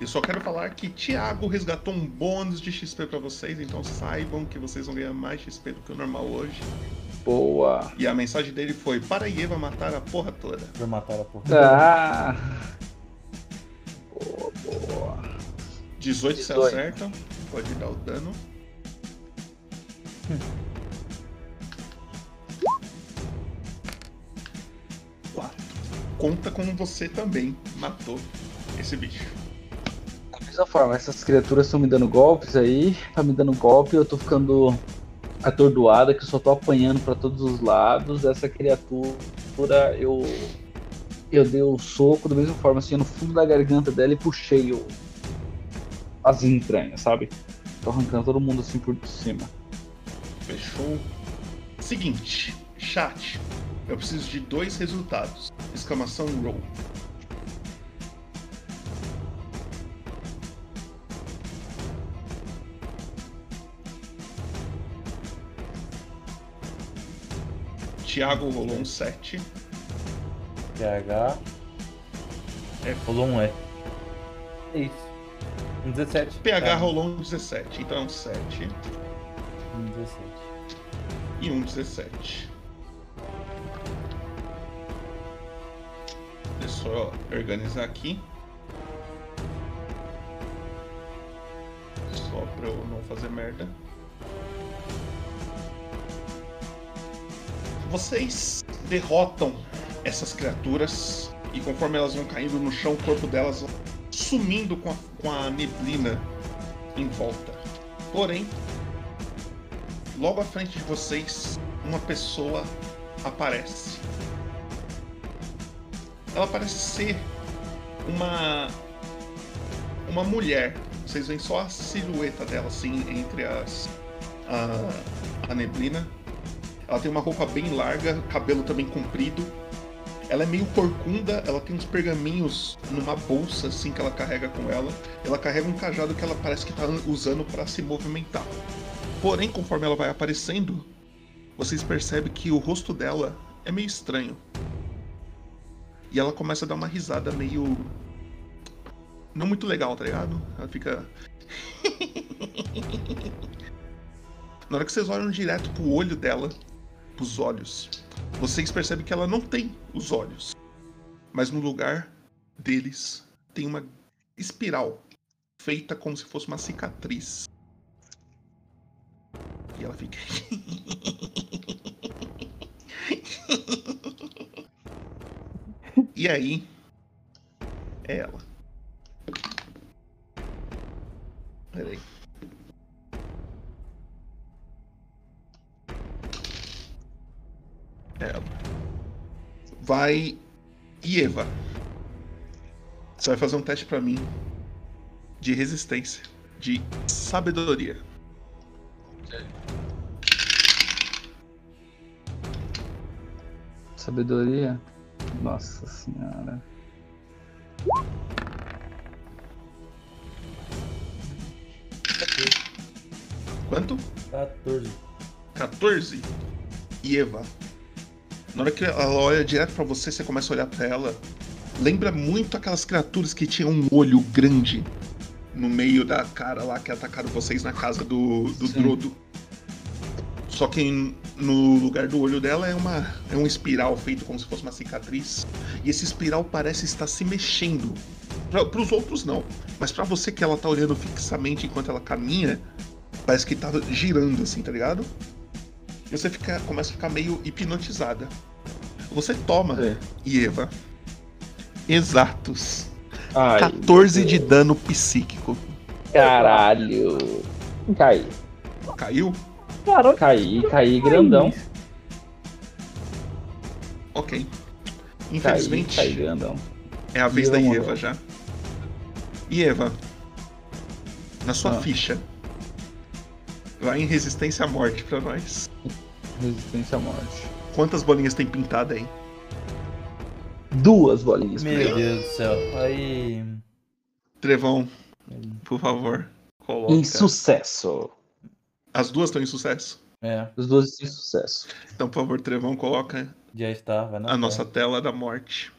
Eu só quero falar que Thiago resgatou um bônus de XP pra vocês, então saibam que vocês vão ganhar mais XP do que o normal hoje. Boa! E a mensagem dele foi: para a Eva matar a porra toda. Por matar a porra. Ah! Boa, boa. 18 se 18. acerta, pode dar o dano. Quatro. Conta como você também matou esse bicho. Da mesma forma, essas criaturas estão me dando golpes aí, tá me dando golpe, eu tô ficando atordoada, que eu só tô apanhando pra todos os lados. Essa criatura, eu eu dei o soco da mesma forma, assim, no fundo da garganta dela e puxei o, as entranhas, sabe? Tô arrancando todo mundo assim por cima. Fechou. Seguinte, chat. Eu preciso de dois resultados. Exclamação roll. Thiago rolou um 7. PH. É. Rolou um E. É isso. Um 17. PH Tá. rolou um 17. Então é um 7 Um 17. e um 17. Deixa eu só organizar aqui. Só pra eu não fazer merda. Vocês derrotam essas criaturas e conforme elas vão caindo no chão, o corpo delas sumindo com a, com a neblina em volta. Porém, logo à frente de vocês, uma pessoa aparece. Ela parece ser uma uma mulher. Vocês veem só a silhueta dela, assim, entre as. a, a neblina. Ela tem uma roupa bem larga, cabelo também comprido. Ela é meio corcunda, ela tem uns pergaminhos numa bolsa, assim, que ela carrega com ela. Ela carrega um cajado que ela parece que tá usando para se movimentar. Porém, conforme ela vai aparecendo, vocês percebem que o rosto dela é meio estranho. E ela começa a dar uma risada meio. Não muito legal, tá ligado? Ela fica. Na hora que vocês olham direto pro olho dela, pros olhos, vocês percebem que ela não tem os olhos. Mas no lugar deles tem uma espiral feita como se fosse uma cicatriz. E ela fica. e aí. É ela. Peraí. Ela. Vai. Eva. Você vai fazer um teste pra mim de resistência, de sabedoria. Sabedoria? Nossa senhora. Quanto? 14. 14. E Eva. Na hora que ela olha direto pra você, você começa a olhar pra ela. Lembra muito aquelas criaturas que tinham um olho grande no meio da cara lá que atacaram vocês na casa do, do Sim. Drodo. Só que no lugar do olho dela é uma é um espiral feito como se fosse uma cicatriz. E esse espiral parece estar se mexendo. Pra, pros outros não, mas pra você que ela tá olhando fixamente enquanto ela caminha, parece que tá girando assim, tá ligado? E você fica, começa a ficar meio hipnotizada. Você toma, É. Eva, exatos Ai, 14 de dano psíquico. caralho. Cai. Caiu? Caralho, Caí, caí grandão. Ok. Caí, Infelizmente, caí grandão. é a vez da morreu. Eva já. E Eva, na sua Ah. ficha, vai em resistência à morte pra nós. Resistência à morte. Quantas bolinhas tem pintada aí? Duas bolinhas. Meu ele. Deus do céu. Aí. Trevão, por favor, coloca. Em sucesso. As duas estão em sucesso? É, Os dois em sucesso. Então, por favor, Trevão, coloca já está, vai na a nossa tela da morte.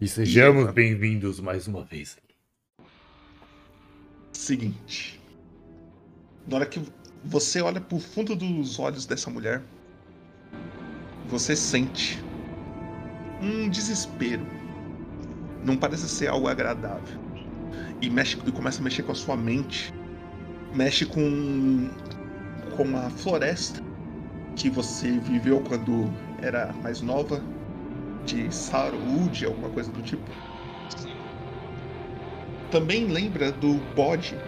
E sejamos sejamos bem-vindos mais uma vez. Seguinte. Na hora que você olha pro fundo dos olhos dessa mulher, você sente um desespero. Não parece ser algo agradável. E mexe e começa a mexer com a sua mente. Mexe com com a floresta que você viveu quando era mais nova, de Sarude, alguma coisa do tipo. Também lembra do bode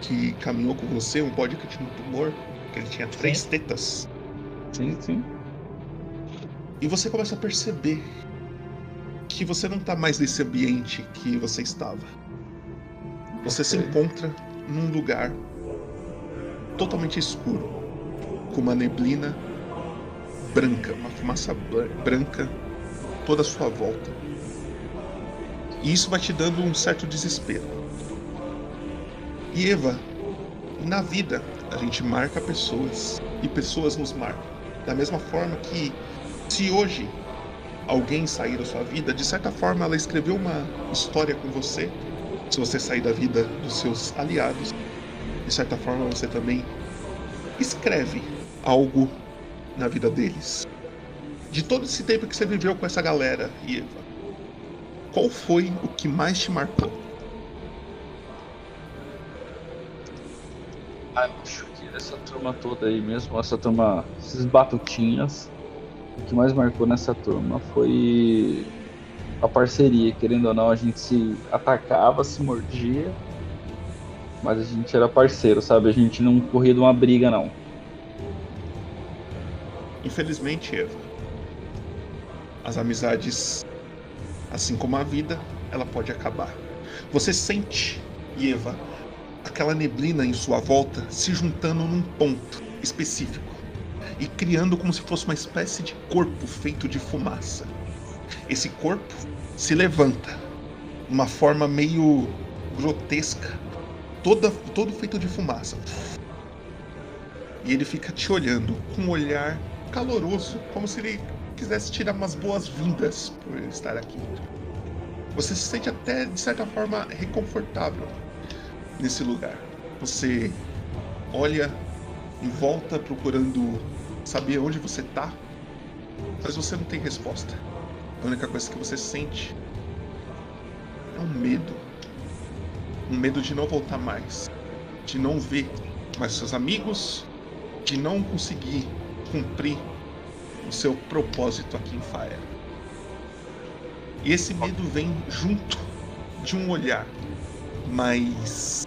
que caminhou com você, um bode que tinha um tumor, que ele tinha três tetas. Sim, sim. E você começa a perceber que você não tá mais nesse ambiente que você estava. Você se Ok. encontra num lugar totalmente escuro, com uma neblina branca, uma fumaça br- branca toda à sua volta. E isso vai te dando um certo desespero. E Eva, na vida a gente marca pessoas e pessoas nos marcam. Da mesma forma que se hoje alguém sair da sua vida, de certa forma ela escreveu uma história com você. Se você sair da vida dos seus aliados, de certa forma você também escreve algo na vida deles. De todo esse tempo que você viveu com essa galera, Eva, qual foi o que mais te marcou? Acho que dessa turma toda aí mesmo, essa turma, esses batutinhas, o que mais marcou nessa turma foi a parceria. Querendo ou não, a gente se atacava, se mordia, mas a gente era parceiro, sabe? A gente não corria de uma briga, não. Infelizmente, Eva, as amizades, assim como a vida, ela pode acabar. Você sente, Eva, aquela neblina em sua volta se juntando num ponto específico e criando como se fosse uma espécie de corpo feito de fumaça. Esse corpo se levanta, uma forma meio grotesca, toda, todo feito de fumaça. E ele fica te olhando com um olhar caloroso, como se ele quisesse tirar umas boas-vindas por estar aqui. Você se sente até, de certa forma, reconfortável nesse lugar. Você olha em volta procurando saber onde você tá, mas você não tem resposta. A única coisa que você sente é um medo. Um medo de não voltar mais, de não ver mais seus amigos, de não conseguir cumprir o seu propósito aqui em Fire. E esse medo vem junto de um olhar mais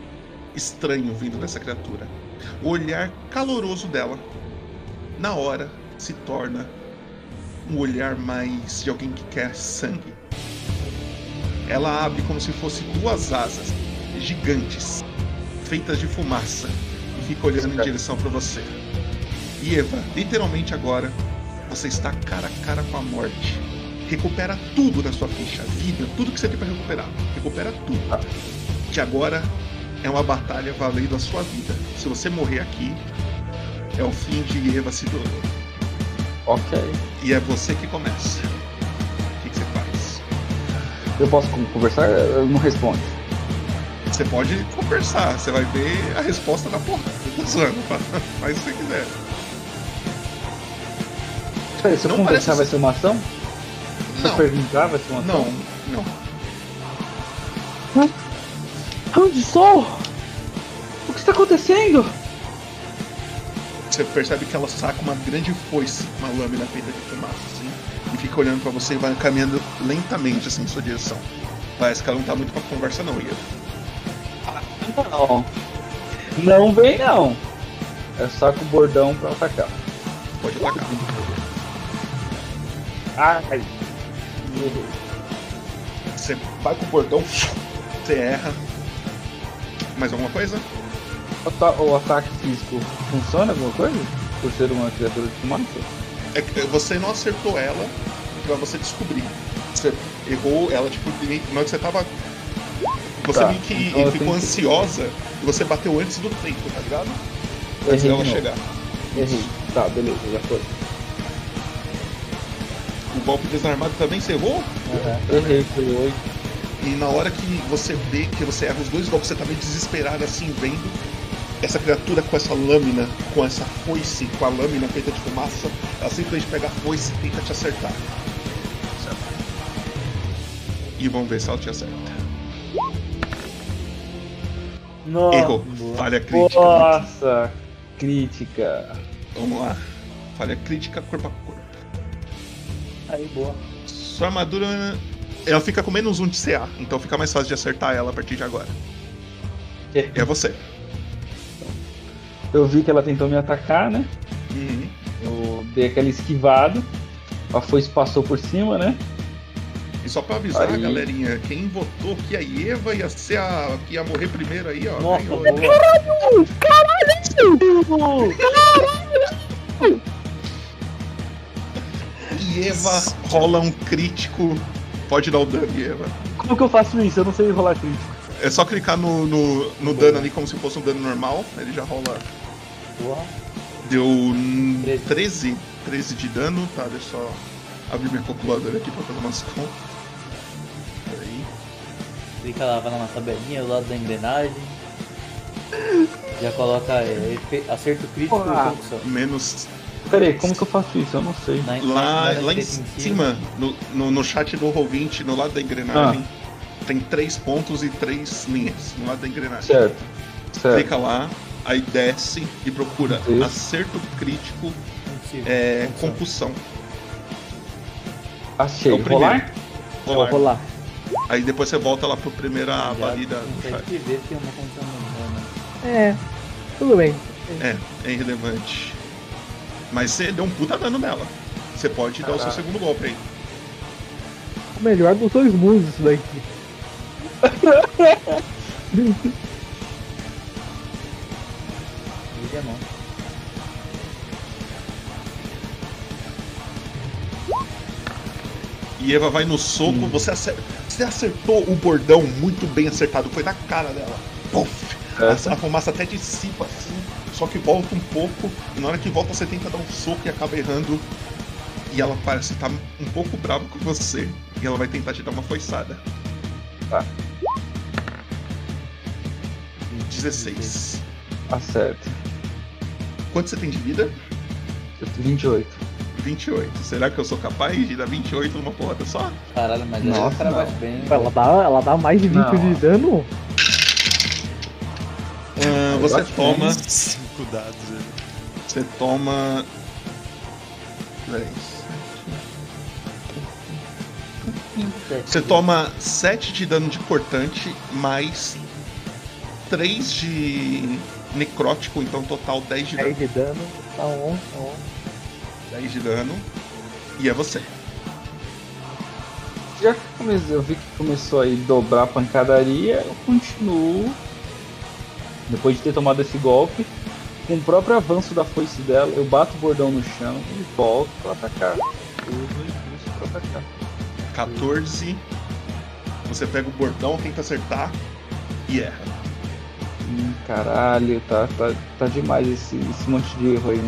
estranho vindo dessa criatura. O olhar caloroso dela, na hora, se torna um olhar mais de alguém que quer sangue. Ela abre como se fosse duas asas gigantes, feitas de fumaça, e fica olhando em direção para você. E Eva, literalmente agora, você está cara a cara com a morte. Recupera tudo na sua ficha, vida, tudo que você tem para recuperar. Recupera tudo. Que agora é uma batalha valendo a sua vida. Se você morrer aqui, é o fim de Eva Sidoro. Ok. E é você que começa. O que, que você faz? Eu posso con- conversar? Eu não respondo. Você pode conversar, você vai ver a resposta na porra. Tô zoando, faz o que você quiser. Peraí, se eu Não conversar parece- vai ser uma ação? Se eu Não, perguntar vai ser uma ação? não, não. Onde sou? O que está acontecendo? Você percebe que ela saca uma grande foice, uma lâmina feita de fumaça, assim, e fica olhando pra você e vai caminhando lentamente assim em sua direção. Parece que ela não tá muito pra conversa não, Ian. Não. Não vem não. É só com o bordão pra atacar. Pode atacar. Ai. Você vai com o bordão, você erra. Mais alguma coisa? O, ata- o ataque físico funciona alguma coisa? Por ser uma criatura de fumaça? É que você não acertou ela pra você descobrir. Você errou ela, tipo, de- na hora que você tava. Você Tá, meio que então ficou que- ansiosa e você bateu antes do tempo, tá ligado? Errei Antes de dela novo. chegar. Errei. Tá, beleza, já foi. O golpe desarmado também você errou? Errei, foi oito. E na hora que você vê que você erra os dois golpes, você tá meio desesperado assim, vendo essa criatura com essa lâmina, com essa foice, com a lâmina feita de fumaça, ela simplesmente pega a foice e tenta te acertar. Certo. E vamos ver se ela te acerta. Nossa. Errou. Falha crítica. Nossa, crítica. Vamos lá. Falha crítica corpo a corpo. Aí, boa. Sua armadura. Ela fica com menos um de CA, então fica mais fácil de acertar ela a partir de agora. Que? É você. Eu vi que ela tentou me atacar, né? Uhum. Eu dei aquela esquivada. A foice passou por cima, né? E só pra avisar, Aí. galerinha, quem votou que a Eva ia ser a que ia morrer primeiro aí, ó. Nossa, ganhou. boa. E Eva rola um crítico. Pode dar o dano, Eva. Como que eu faço isso? Eu não sei rolar crítico. É só clicar no, no, no dano ali como se fosse um dano normal. Ele já rola. Deu hum, Treze. 13. 13 de dano. Tá, deixa eu só abrir minha calculadora aqui pra fazer umas contas. Peraí. Clica lá, vai lá na tabelinha, do lado da engrenagem. Já coloca é, acerto crítico Porra. como que são? Menos. Peraí, como que eu faço isso? Eu não sei. Na, Lá, lá em cima, no, no, no chat do Roll20, no lado da engrenagem, tem três pontos e três linhas. No lado da engrenagem. Certo. Certo. Clica lá, aí desce e procura Isso. acerto crítico, é, Concussão. concussão. Achei. É o primeiro. rolar? Rolar. Vou rolar. Aí depois você volta lá pro primeira Já aba ali da, do consegue chat. ver que é uma condição humana. É. Tudo bem. É, é irrelevante. Mas você deu um puta dano nela. Você pode dar o seu segundo golpe aí. O melhor dos dois mundos isso daqui. Liga a mão. E Eva vai no soco, você, acer- você acertou o bordão muito bem acertado, foi na cara dela. Puff! A, a fumaça até dissipa assim, só que volta um pouco, e na hora que volta você tenta dar um soco e acaba errando. E ela parece estar um pouco brava com você. E ela vai tentar te dar uma foiçada. Tá. 16. Acerta. Quanto você tem de vida? Eu tenho 28. 28. Será que eu sou capaz de dar 28 numa porrada só? Caralho, mas Nossa, cara não. bate bem. Ela dá, ela dá mais de 20 Não. de dano? Ah, você bate toma. Cinco dados. né? Você toma. Peraí. Você toma 7 de dano de cortante, mais 3 de necrótico, então total 10 de 10 dano. de dano. Tá on, tá on. 10 de dano. E é você. Já que eu vi que começou a dobrar a pancadaria, eu continuo. Depois de ter tomado esse golpe, com o próprio avanço da foice dela, eu bato o bordão no chão e volto pra atacar. Uso isso pra atacar. 14. Você pega o bordão, tenta acertar e erra. Hum, caralho, tá, tá, tá demais esse, esse monte de erro aí,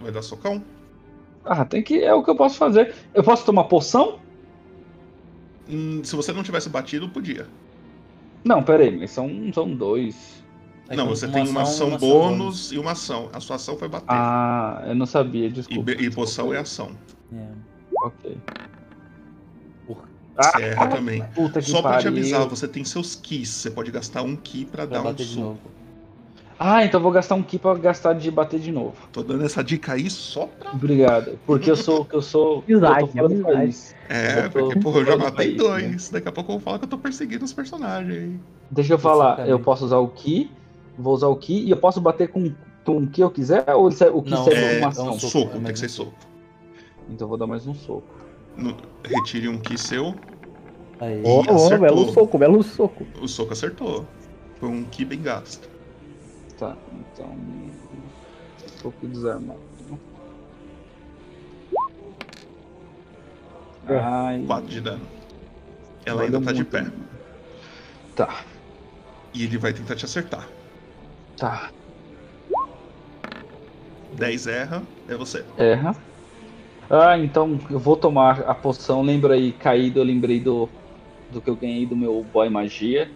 Vai dar socão? Ah, tem que. É o que eu posso fazer. Eu posso tomar poção? Hum, se você não tivesse batido, podia. Não, pera aí, mas são, são dois. Aí não, você tem uma ação bônus e uma ação. A sua ação foi bater. Ah, eu não sabia, e, desculpa. be- e poção é ação. É. Ok. Porra. Você erra também. Puta que Só pra te pariu. avisar, você tem seus keys. Você pode gastar um key pra Pra dar um soco. novo. Ah, então eu vou gastar um ki pra gastar de bater de novo. Tô dando essa dica aí só pra. Obrigado. Porque eu sou. que eu sou. eu Amizade, tô país. É, Eu tô porque, porra, eu já matei país, né? dois. Daqui a pouco eu vou falar que eu tô perseguindo os personagens aí. Deixa eu falar, Exatamente. eu posso usar o ki, vou usar o ki e eu posso bater com, com o que eu quiser ou serve- o que Não, serve É, uma um ação? soco, soco, é tem que ser um soco. Então eu vou dar mais um soco. No- retire um key seu. Aí. Ó, acertou. belo soco, belo soco. O soco acertou. Foi um key bem gasto. Tá, então. Soco desarmado. É. Ai, 4 de dano. Ela ainda tá de pé. Tá, E ele vai tentar te acertar. tá. 10 erra, é você. Erra. Ah, então eu vou tomar a poção. Lembra aí, caído, eu lembrei do, do que eu ganhei do meu boy magia.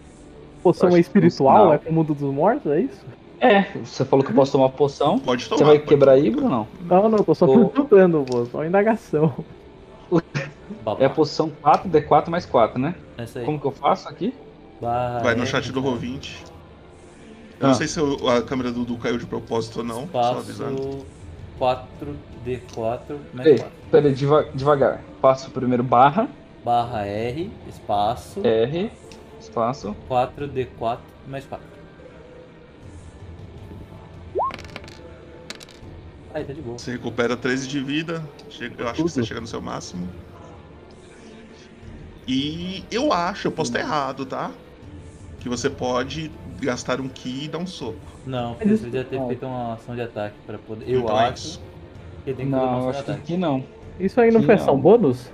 Poção é espiritual? É pro mundo dos mortos? É isso? É, você falou que eu posso tomar poção. Pode tomar. Você vai quebrar aí, Bruno? Não, não, tô só o... perguntando, pô. Só indagação. É a poção 4D4 mais 4, né? É Essa aí. Como que eu faço aqui? Vai, vai no chat do Rovinte. Eu ah. não sei se a câmera do Dudu caiu de propósito ou não. Espaço só avisando. 4 D4 mais né, Ei, 4. Peraí, deva devagar. Passo primeiro barra. Barra R, espaço. R, espaço. 4 D4 mais 4. Aí, tá de boa. Você recupera 13 de vida. Chega, eu acho que você chega no seu máximo. E eu acho, eu posso estar hum. errado, tá? Que você pode gastar um ki e dar um soco. Não, porque você já é ter feito uma ação de ataque para poder. Então eu então acho. É não, acho que aqui não. Isso aí não Que foi não. ação bônus?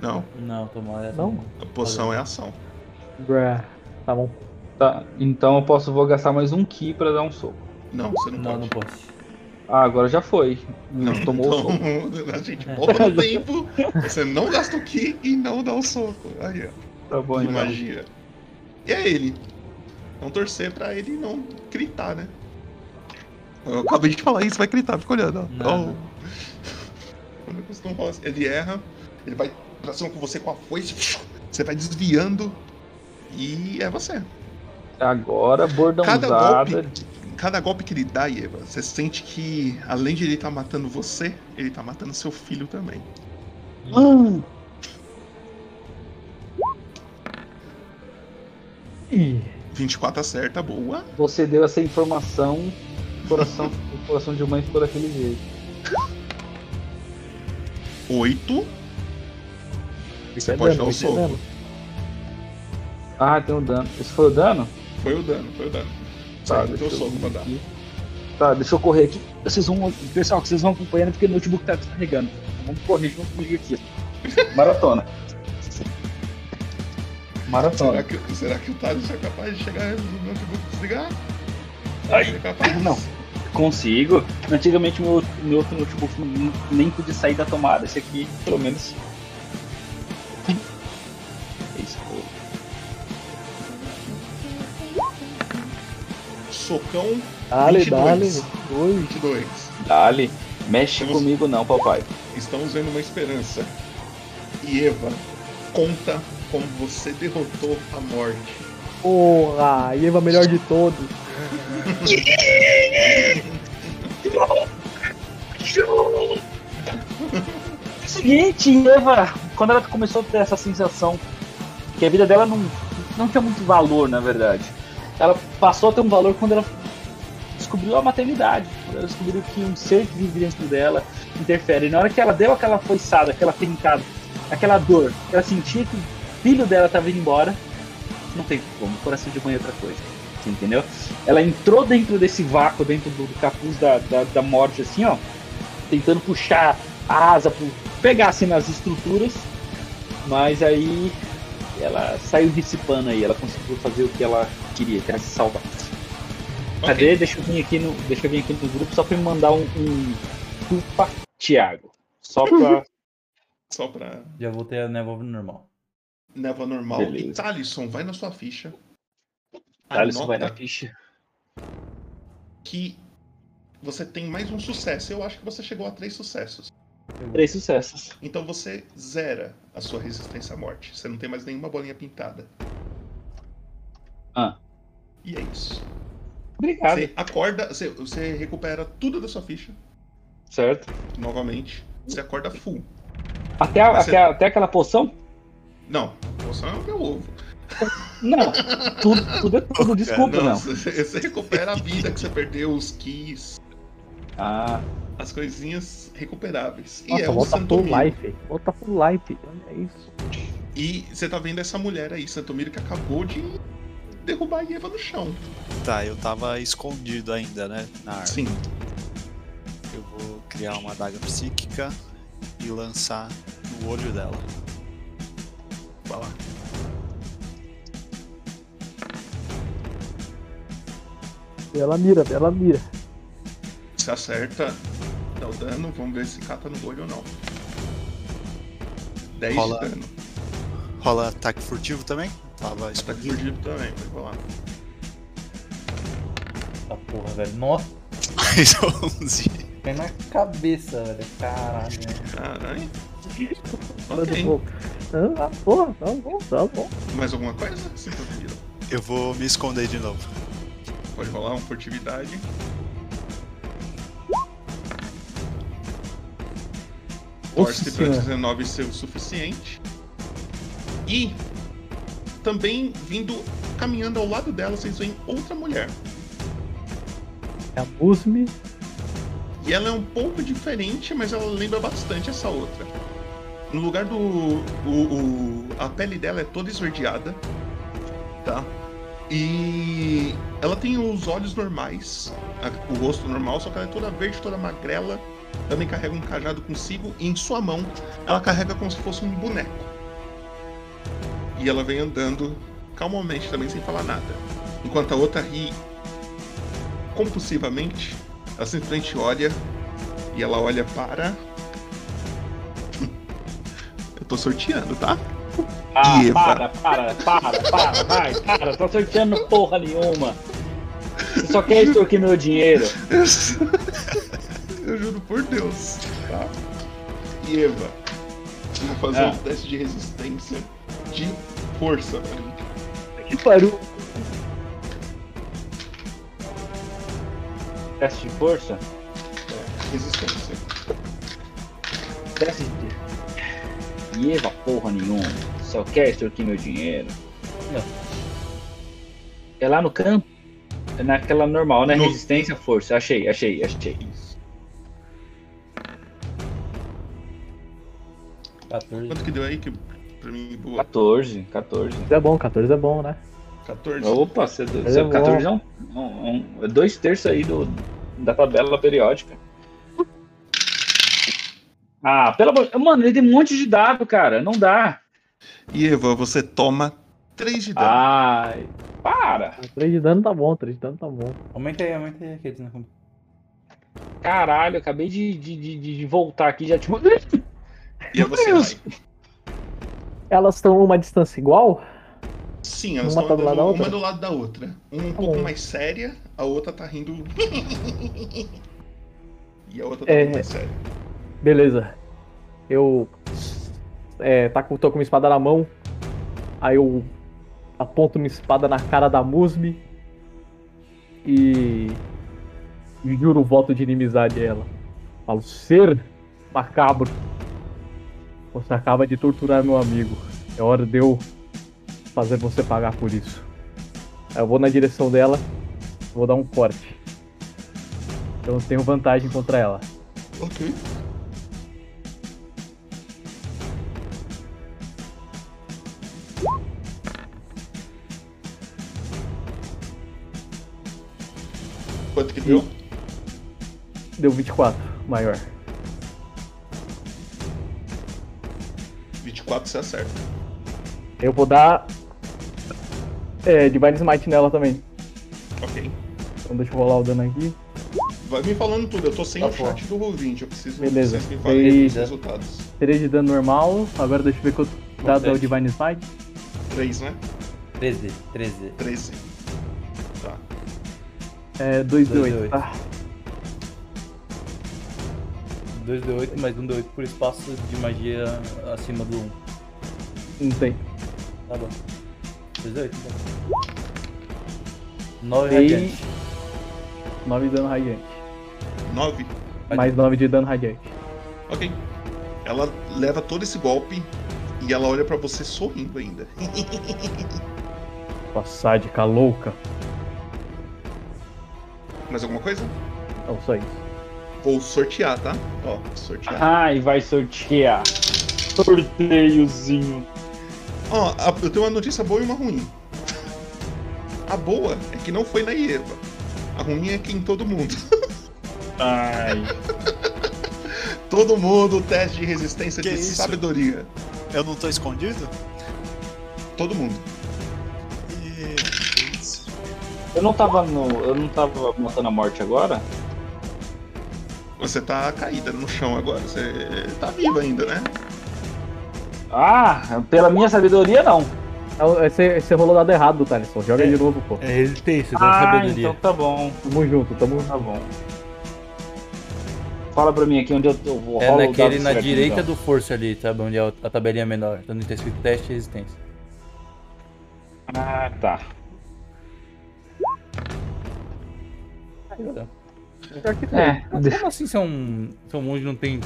Não, Não, tomar essa. Não? a poção é ação. Bruh. Tá bom. Tá, então eu posso vou gastar mais um ki pra dar um soco. Não, você não, Não, não pode. pode. Ah, agora já foi. Não, tomou o soco. então, a gente volta no tempo, você não gasta o ki e não dá o soco. Aí, ó. Tá bom, Que então. magia. E é ele. Vamos torcer pra ele não gritar, né? Eu acabei de falar isso, vai gritar, fica olhando. ó. Quando falar assim, ele erra, ele vai pra cima com você com a foice, você vai desviando e é você. Agora, bordão Cada golpe, cada golpe que ele dá, Eva, você sente que além de ele estar matando você, ele tá matando seu filho também. Ih, 24 acerta, boa. Você deu essa informação, o coração, o coração de mãe ficou daquele jeito. 8. Isso Você é pode dano, dar o isso é soco. dano. Ah, tem um dano. Esse foi o dano? Foi o dano, foi o dano. Você Tá, tem o soco pra dar. Tá, deixa eu correr aqui. Vocês vão. Pessoal, que vocês vão acompanhando porque o notebook tá descarregando. Vamos correr junto comigo aqui. Maratona. Maratona. Será que, será que o Thales é capaz de chegar no notebook e desligar? Ai, É capaz? Não. Consigo. Antigamente meu, meu outro notebook nem- podia sair da tomada. Esse aqui, pelo menos. Foi. Socão Dale, 22. dale. Dois. 22. Dali. Mexe Vamos- comigo não, papai. Estamos vendo uma esperança. E Eva, conta como você derrotou a morte. Porra, Eva melhor de todos. Seguinte, Eva, quando ela começou a ter essa sensação que a vida dela não, não tinha muito valor, na verdade. Ela passou a ter um valor quando ela descobriu a maternidade. Ela descobriu que um ser que vive dentro dela interfere. E na hora que ela deu aquela foiçada, aquela trincada, aquela dor, ela sentia que o filho dela estava indo embora, não tem como, coração de mãe é outra coisa. Entendeu? Ela entrou dentro desse vácuo, dentro do, do capuz da, da, da morte, assim, ó, tentando puxar a asa, pro- pegar assim nas estruturas, mas aí ela saiu dissipando aí, ela conseguiu fazer o que ela queria, que era se salvar. Cadê? Deixa eu vir aqui no, deixa eu vir aqui no grupo só pra me mandar um, um culpa Thiago. Só pra. Só pra Já voltei a névoa normal. névoa normal. Beleza. E Thalisson, vai na sua ficha. Alisson vai na ficha. que você tem mais um sucesso. Eu acho que você chegou a três sucessos. Três sucessos. Então você zera a sua resistência à morte. Você não tem mais nenhuma bolinha pintada. Ah. E é isso. Obrigado. Você acorda, você, você recupera tudo da sua ficha Certo. novamente. Você acorda full. Até, a- Você- até, até aquela poção? Não, você é o meu ovo. Não. Tudo, tudo é tudo, desculpa, não. Você, você recupera a vida que você perdeu, os keys, Ah, as coisinhas recuperáveis. E Nossa, é o volta Santomiro. life. Volta full life. Olha isso. E você tá vendo essa mulher aí, Santomiro, que acabou de derrubar a Eva no chão. Tá, eu tava escondido ainda, né? Na arma. Sim. Eu vou criar uma adaga psíquica e lançar no olho dela. Vai lá. Ela mira, ela mira. Se acerta, dá o dano. Vamos ver se cata no olho ou não. 10 Rola. de dano. Rola ataque furtivo também? Tava escondido. furtivo também, vai rolar. Tá porra, velho. Nossa, Mais 11. cai na cabeça, velho. Caralho. Caralho. Fala do Ok. fogo. Ah, porra, tá bom, tá bom. Mais alguma coisa? Sim. Eu vou me esconder de novo. Pode rolar uma furtividade. Torce pra senhora. 19 ser o suficiente. E também vindo caminhando ao lado dela, vocês veem outra mulher. É a Musme. E ela é um pouco diferente, mas ela lembra bastante essa outra. No lugar do. o- o- a pele dela é toda esverdeada. Tá? E ela tem os olhos normais, o rosto normal, só que ela é toda verde, toda magrela. Também carrega um cajado consigo e em sua mão ela carrega como se fosse um boneco. E ela vem andando calmamente também, sem falar nada. Enquanto a outra ri compulsivamente, ela simplesmente olha e ela olha para. Eu tô sorteando, tá? Ah para, para, para, para, vai, para, tá sorteando porra nenhuma. Você só quer extorquir meu dinheiro. Eu juro por Deus, tá? Eva, eu vou fazer Ah. um teste de resistência de força mim. Que pariu. Teste de força? É, resistência. Teste de. Eva porra nenhuma. Só quer extorquir meu dinheiro. Não. É lá no campo? É naquela normal, né? No- Resistência, força. Achei, achei, achei. Isso. 14. Quanto que deu aí? Que pra mim, boa. 14, 14. É bom, 14 é bom, né? 14. Opa, você, Mas você, é bom. 14 é, um, um- um- é dois terços aí do, da tabela periódica. Ah, pelo amor. Mano, ele tem um monte de dado, cara. Não dá. E Eva, você toma 3 de dano. Ai, para. 3 de dano tá bom, 3 de dano tá bom. Aumenta aí, aumenta aí aqueles, né? Caralho, eu acabei de, de, de, de voltar aqui já tipo. e aí você Deus. vai. Elas estão uma distância igual? Sim, elas Uma estão tá do lado outra? uma do lado da outra. Uma um Tá pouco bom. mais séria, a outra tá rindo. e a outra tá É. mais séria. Beleza. Eu. É, tá com, tô com uma espada na mão. Aí eu aponto minha espada na cara da Musmi. E. juro o voto de inimizade a ela. Falo, ser macabro. Você acaba de torturar meu amigo. É hora de eu fazer você pagar por isso. Eu vou na direção dela. Vou dar um corte. Então eu tenho vantagem contra ela. Ok. Deu? Deu 24, maior. 24 você acerta. Eu vou dar. É, Divine Smite nela também. Ok. Então deixa eu rolar o dano aqui. Vai me falando tudo, eu tô sem Tá o chat do Roll20, eu preciso Beleza. que vocês me falem os resultados. 3 de dano normal. Agora deixa eu ver quanto dado é o. Divine Smite. 3, né? 13, 13. 13. É 2 de Dois de 8, oito. tá? 2d8 mais 1d8 por espaço de magia acima do 1. Não tem. Tá bom. 2d8 então. 9 E- radiante. 9 de dano radiante. 9. Mais 9 de dano radiante. Ok. Ela leva todo esse golpe e ela olha pra você sorrindo ainda. Sua sádica louca. Mais alguma coisa? Não, só isso. Vou sortear, tá? Ó, sortear. Ai, vai sortear. Sorteiozinho. Ó, eu tenho uma notícia boa e uma ruim. A boa é que não foi na Ieva. A ruim é que em todo mundo. Ai. todo mundo, teste de resistência Que de isso? sabedoria. Eu não tô escondido? Todo mundo. Eu não tava no. Eu não tava matando a morte agora? Você tá caída no chão agora. Você tá viva ainda, né? Ah, pela minha sabedoria não. É, Você, você rolou dado errado, Thaleson. Joga de novo, pô. É resistência, dá Ah, sabedoria. então tá bom. Tamo junto, tamo Tá bom. Fala pra mim aqui onde eu tô. Vou É naquele na certo, direita então. do força ali, sabe? Onde é a tabelinha menor. Então não tá escrito teste de resistência. Ah, tá. Que É, Mas como assim seu, seu monge não tem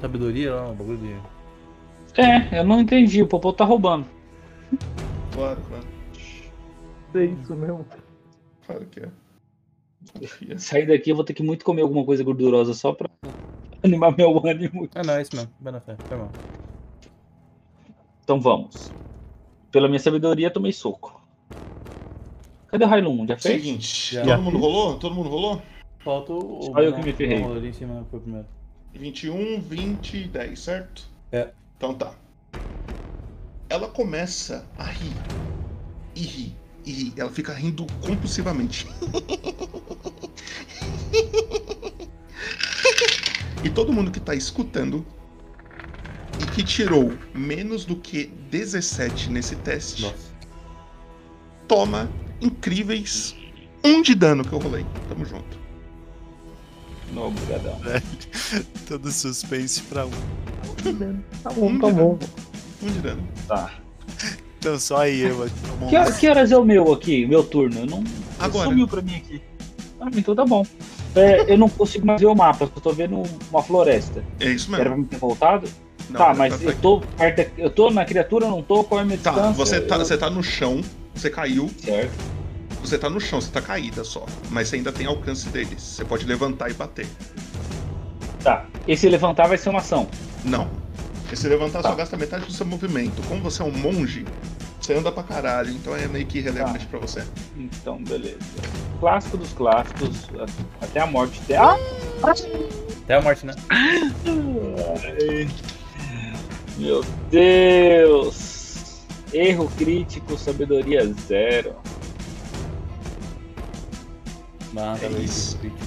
sabedoria lá? Um bagulho de. é, eu não entendi. O Popô tá roubando. Claro, claro. é isso mesmo. Claro que é. Confia. Sair daqui eu vou ter que muito comer alguma coisa gordurosa só pra animar meu ânimo. Ah, não, é isso mesmo. Vai na fé. Foi mal. Então vamos. Pela minha sabedoria, tomei soco. Cadê o Railun? Já fez? Seguinte, Já. todo mundo rolou? Todo mundo rolou? Falta o. Só eu que me ferrei. ali em cima foi o primeiro. 21, 20 e 10, certo? É. Então tá. Ela começa a rir. E rir. E rir. Ela fica rindo compulsivamente. e todo mundo que tá escutando e que tirou menos do que 17 nesse teste Nossa. toma incríveis 1 de dano que eu rolei. Tamo junto. Não, obrigadão. Todo suspense pra um. Tá bom, tá bom. 1 de dano. Tá. Então só aí eu Que, que horas é o meu aqui? Meu turno? Eu não. Agora. Sumiu pra mim aqui. Ah, então tá bom. É, eu não consigo mais ver o mapa, eu tô vendo uma floresta. É isso Era pra mesmo. mim ter voltado? Não, tá, era mas eu tô Eu tô na criatura, eu não tô? Qual é a minha Tá, distância? você tá, Eu- você tá no chão, você caiu, Certo. você tá no chão, você tá caída só. Mas você ainda tem alcance deles. Você pode levantar e bater. Tá. Esse levantar vai ser uma ação. Não. E se levantar, Tá. só gasta metade do seu movimento. Como você é um monge, você anda pra caralho, então é meio que irrelevante Tá. pra você. Então, beleza. Clássico dos clássicos, até a morte dele. Ah! Até a morte, né? Ai, Meu Deus! Erro crítico, sabedoria zero. Tá É isso. crítico.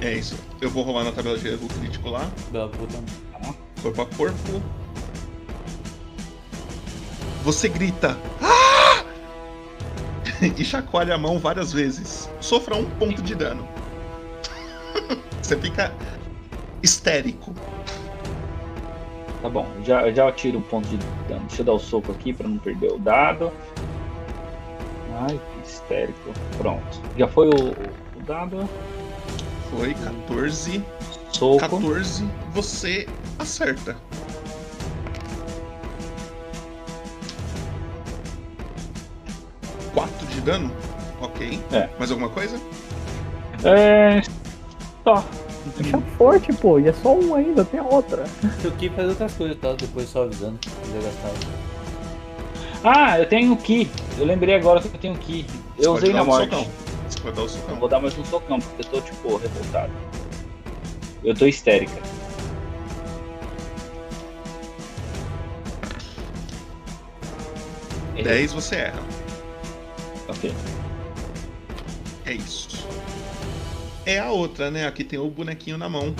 É isso. Eu vou rolar na tabela de erro crítico lá. Bela puta. Corpo a corpo. Você grita. "Ah!" e chacoalha a mão várias vezes. Sofra um ponto de dano. Você fica histérico. Tá bom, já, já tiro um ponto de dano. Deixa eu dar o soco aqui pra não perder o dado. Ai, que histérico. Pronto. Já foi o, o dado. Foi 14. Soco. 14. Você acerta. Quatro de dano? Ok. É. Mais alguma coisa? É. Só. Deixa forte, pô. E é só um ainda, tem a outra. Eu quis fazer outras coisas, tá? Depois só avisando. Ah, eu tenho Ki. Eu lembrei agora que eu tenho Ki. Eu Pode usei na um morte. socão. Dar o Eu socão. vou dar mais um socão, porque eu tô, tipo, revoltado. Eu tô histérica. Errei. 10 você erra. Ok. É isso. É a outra, né? Aqui tem o bonequinho na mão.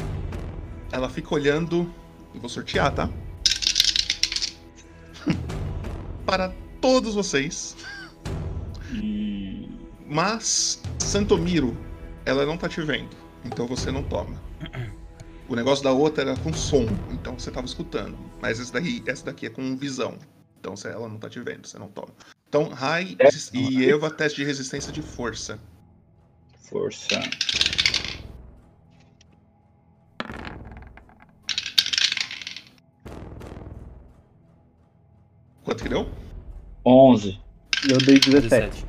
Ela fica olhando. Eu vou sortear, tá? Para todos vocês. Hum, Mas, Santomiro, ela não tá te vendo. Então você não toma. O negócio da outra era com som, então você tava escutando. Mas essa, daí, essa daqui é com visão. Então se ela não tá te vendo, você não toma. Então, Rai É. e Eva, teste de resistência de força. força. Quanto que deu? 11. E eu dei 17. 17.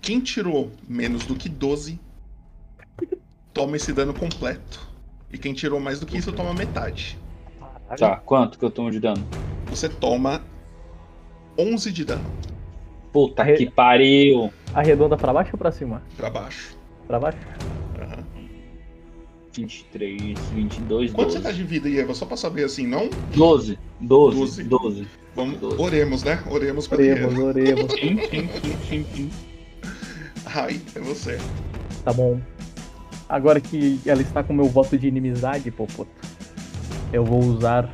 Quem tirou menos do que 12 toma esse dano completo. E quem tirou mais do que isso toma metade. Tá, quanto que eu tomo de dano? Você toma 11 de dano Puta Arre- que pariu. Arredonda pra baixo ou pra cima? pra baixo. Pra baixo? Aham. 23, 22, Quanto 12. você tá de vida, Eva? Só pra saber assim, não? 12, 12, Doze. 12. Vamos, Doze. oremos, né? Oremos pra Oremos, Eva. oremos. Sim, sim, sim, sim, sim. Rai, é você. Tá bom. Agora que ela está com meu voto de inimizade, Popoto, eu vou usar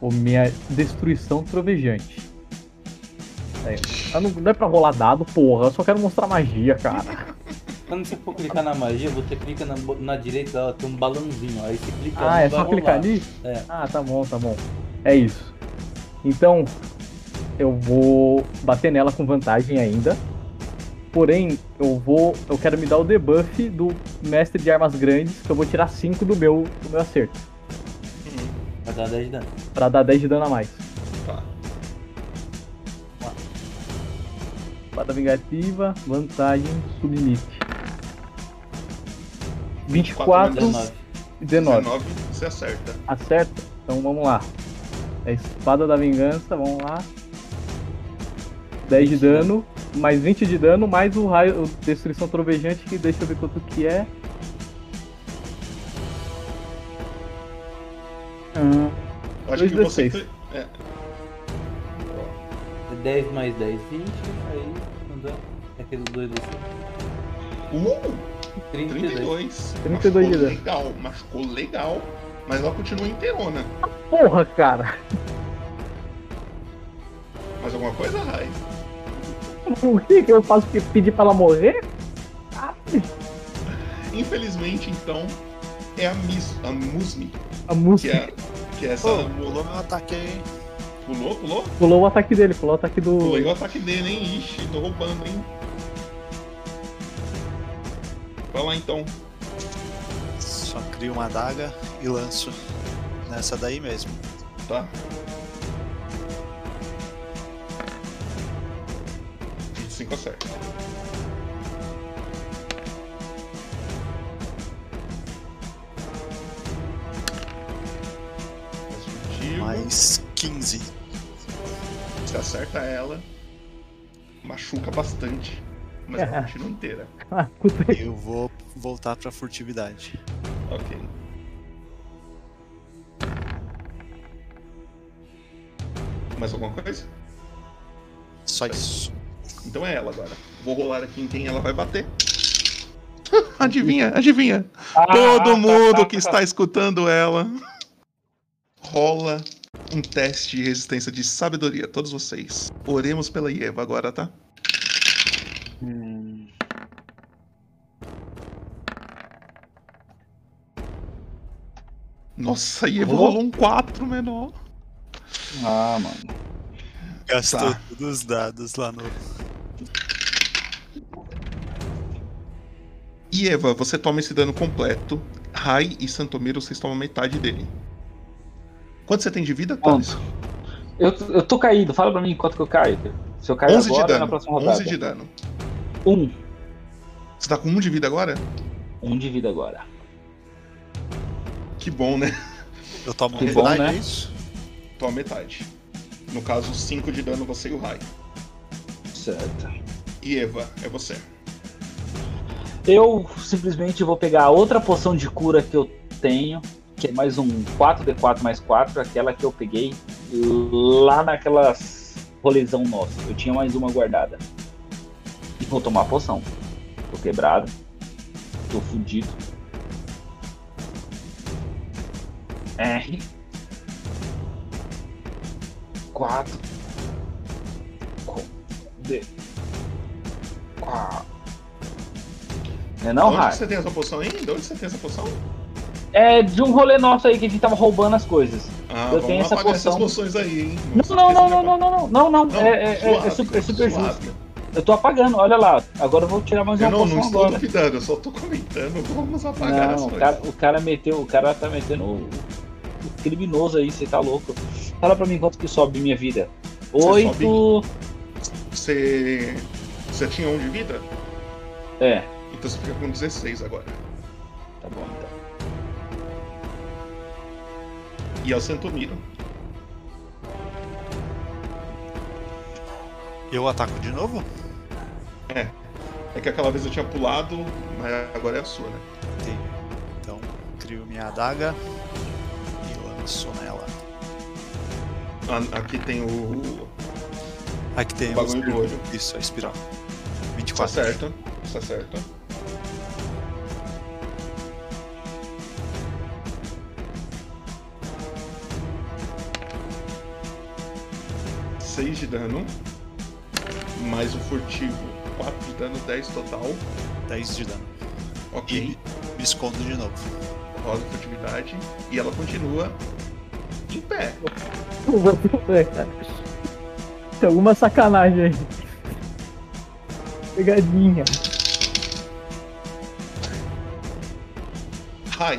o minha destruição trovejante. É, não, não é pra rolar dado, porra. Eu só quero mostrar magia, cara. Quando você for clicar na magia, você clica na, na direita dela, tem um balãozinho. Aí você clica Ah, ali, é só clicar rolar. ali? É. Ah, tá bom, tá bom. É isso. Então, eu vou bater nela com vantagem ainda. Porém, eu vou. Eu quero me dar o debuff do mestre de armas grandes, que eu vou tirar 5 do meu, do meu acerto. Vai dar 10 de dano. Pra dar 10 de dano a mais. Tá. Espada vingativa, vantagem, sublimite. 24 19. e 19. 19, você acerta. Acerta? Então vamos lá. É a espada da vingança, vamos lá. 10 de dano, mais 20 de dano, mais o raio, o destruição trovejante, que deixa eu ver quanto que é. Eu acho Dois que você. D6. É, 10 mais 10, 20. Aí, não dá. É aquele 2 desse. uh, 32. 32. 32 machucou de dano. legal, machucou legal. Mas ela continua inteirona. porra, cara! Mais alguma coisa, Rai? O que que eu faço que pedir pra ela morrer? Ah, Infelizmente, então, é a, Mis, a Musmi, a que música é, que é essa. Pô, pulou meu ataque aí, hein? Pulou, pulou? pulou o ataque dele, pulou o ataque do. Pulei o ataque dele, hein? Ixi, tô roubando, hein? Vai lá então. Só crio uma adaga e lanço nessa daí mesmo. Tá. 25 acerta. Mais Mais 15. Você acerta ela, machuca bastante, mas ela continua inteira. Ah, aí. Eu vou voltar pra furtividade. Ok. Mais alguma coisa? Só isso. Então é ela agora. Vou rolar aqui em quem ela vai bater. adivinha, adivinha. Ah, Todo tá, mundo tá, que tá. está escutando ela rola um teste de resistência de sabedoria. Todos vocês. Oremos pela Ieva agora, tá? Nossa, a Ieva Oh. rolou um 4 menor. Ah, mano. Gastou Tá. todos os dados lá no. Ieva, você toma esse dano completo. Rai e Santomiro, vocês tomam metade dele. Quanto você tem de vida, Thales? Eu, eu tô caído, fala pra mim quanto que eu caio. Se eu cair 11 de agora ou na dano. próxima rodada. 11 de dano. Um. Você tá com 1 de vida agora? Um de vida agora. Que bom, né? Eu tomo Que metade, bom, né? é isso? Toma metade. No caso, 5 de dano você e o Rai. Certo. E Eva, é você. Eu simplesmente vou pegar a outra poção de cura que eu tenho, que é mais um 4d4 mais 4, aquela que eu peguei lá naquelas rolezão nosso. Eu tinha mais uma guardada. E vou tomar a poção. Tô quebrado. Tô fudido. R. 4. D. 4. Não é não, Onde você tem essa poção aí? De onde você tem essa poção? É de um rolê nosso aí que a gente tava roubando as coisas. Ah, Eu tenho essa poção. essas poções aí, hein? Não, não, não, não, não, não, não, não, não. Não, é, é- é super, é super justo. Eu tô apagando, olha lá. Agora eu vou tirar mais Eu uma não, não poção estou agora. duvidando, eu só tô comentando. Vamos apagar as Não, o coisas. cara, o cara meteu, o cara tá metendo o, o criminoso aí, você tá louco. Fala pra mim quanto que sobe minha vida. Oito. Você. Você tinha 1 de vida? É, Então você fica com 16 agora. tá bom então. E é o Santomiro. Eu ataco de novo? É. É que aquela vez eu tinha pulado, mas agora é a sua, né? Entendi. Então, crio minha adaga lanço nela. A- Aqui tem o. Aqui tem O bagulho do olho. Isso, a espiral. Tá 24. certo. Tá certo. Seis de dano. Mais o furtivo. 4 de dano, 10 total. 10 de dano. Ok. E me escondo de novo. Roda a furtividade. E ela continua em pé. Tem alguma sacanagem aí. Pegadinha. Rai,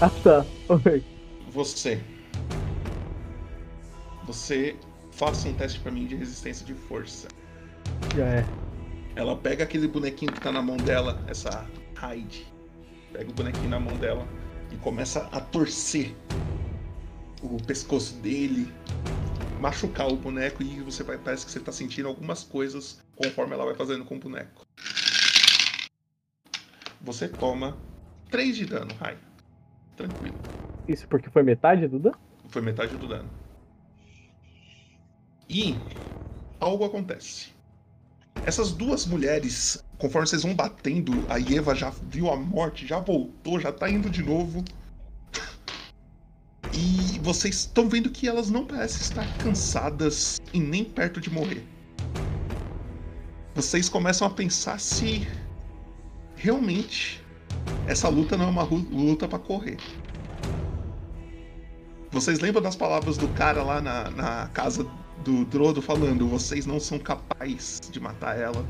Ah tá. Oi. você. Você faça um teste pra mim de resistência de força. Já é. Ela pega aquele bonequinho que tá na mão dela, essa Hyde. Pega o bonequinho na mão dela e começa a torcer o pescoço dele, machucar o boneco e você vai parece que você tá sentindo algumas coisas conforme ela vai fazendo com o boneco. Você toma 3 de dano, Rai. Tranquilo. Isso porque foi metade do dano? Foi metade do dano. E algo acontece. Essas duas mulheres, conforme vocês vão batendo, a Eva já viu a morte, já voltou, já tá indo de novo. E vocês estão vendo que elas não parecem estar cansadas e nem perto de morrer. Vocês começam a pensar se realmente essa luta não é uma luta pra correr. Vocês lembram das palavras do cara lá na, na casa do Drodo falando: vocês não são capazes de matar ela?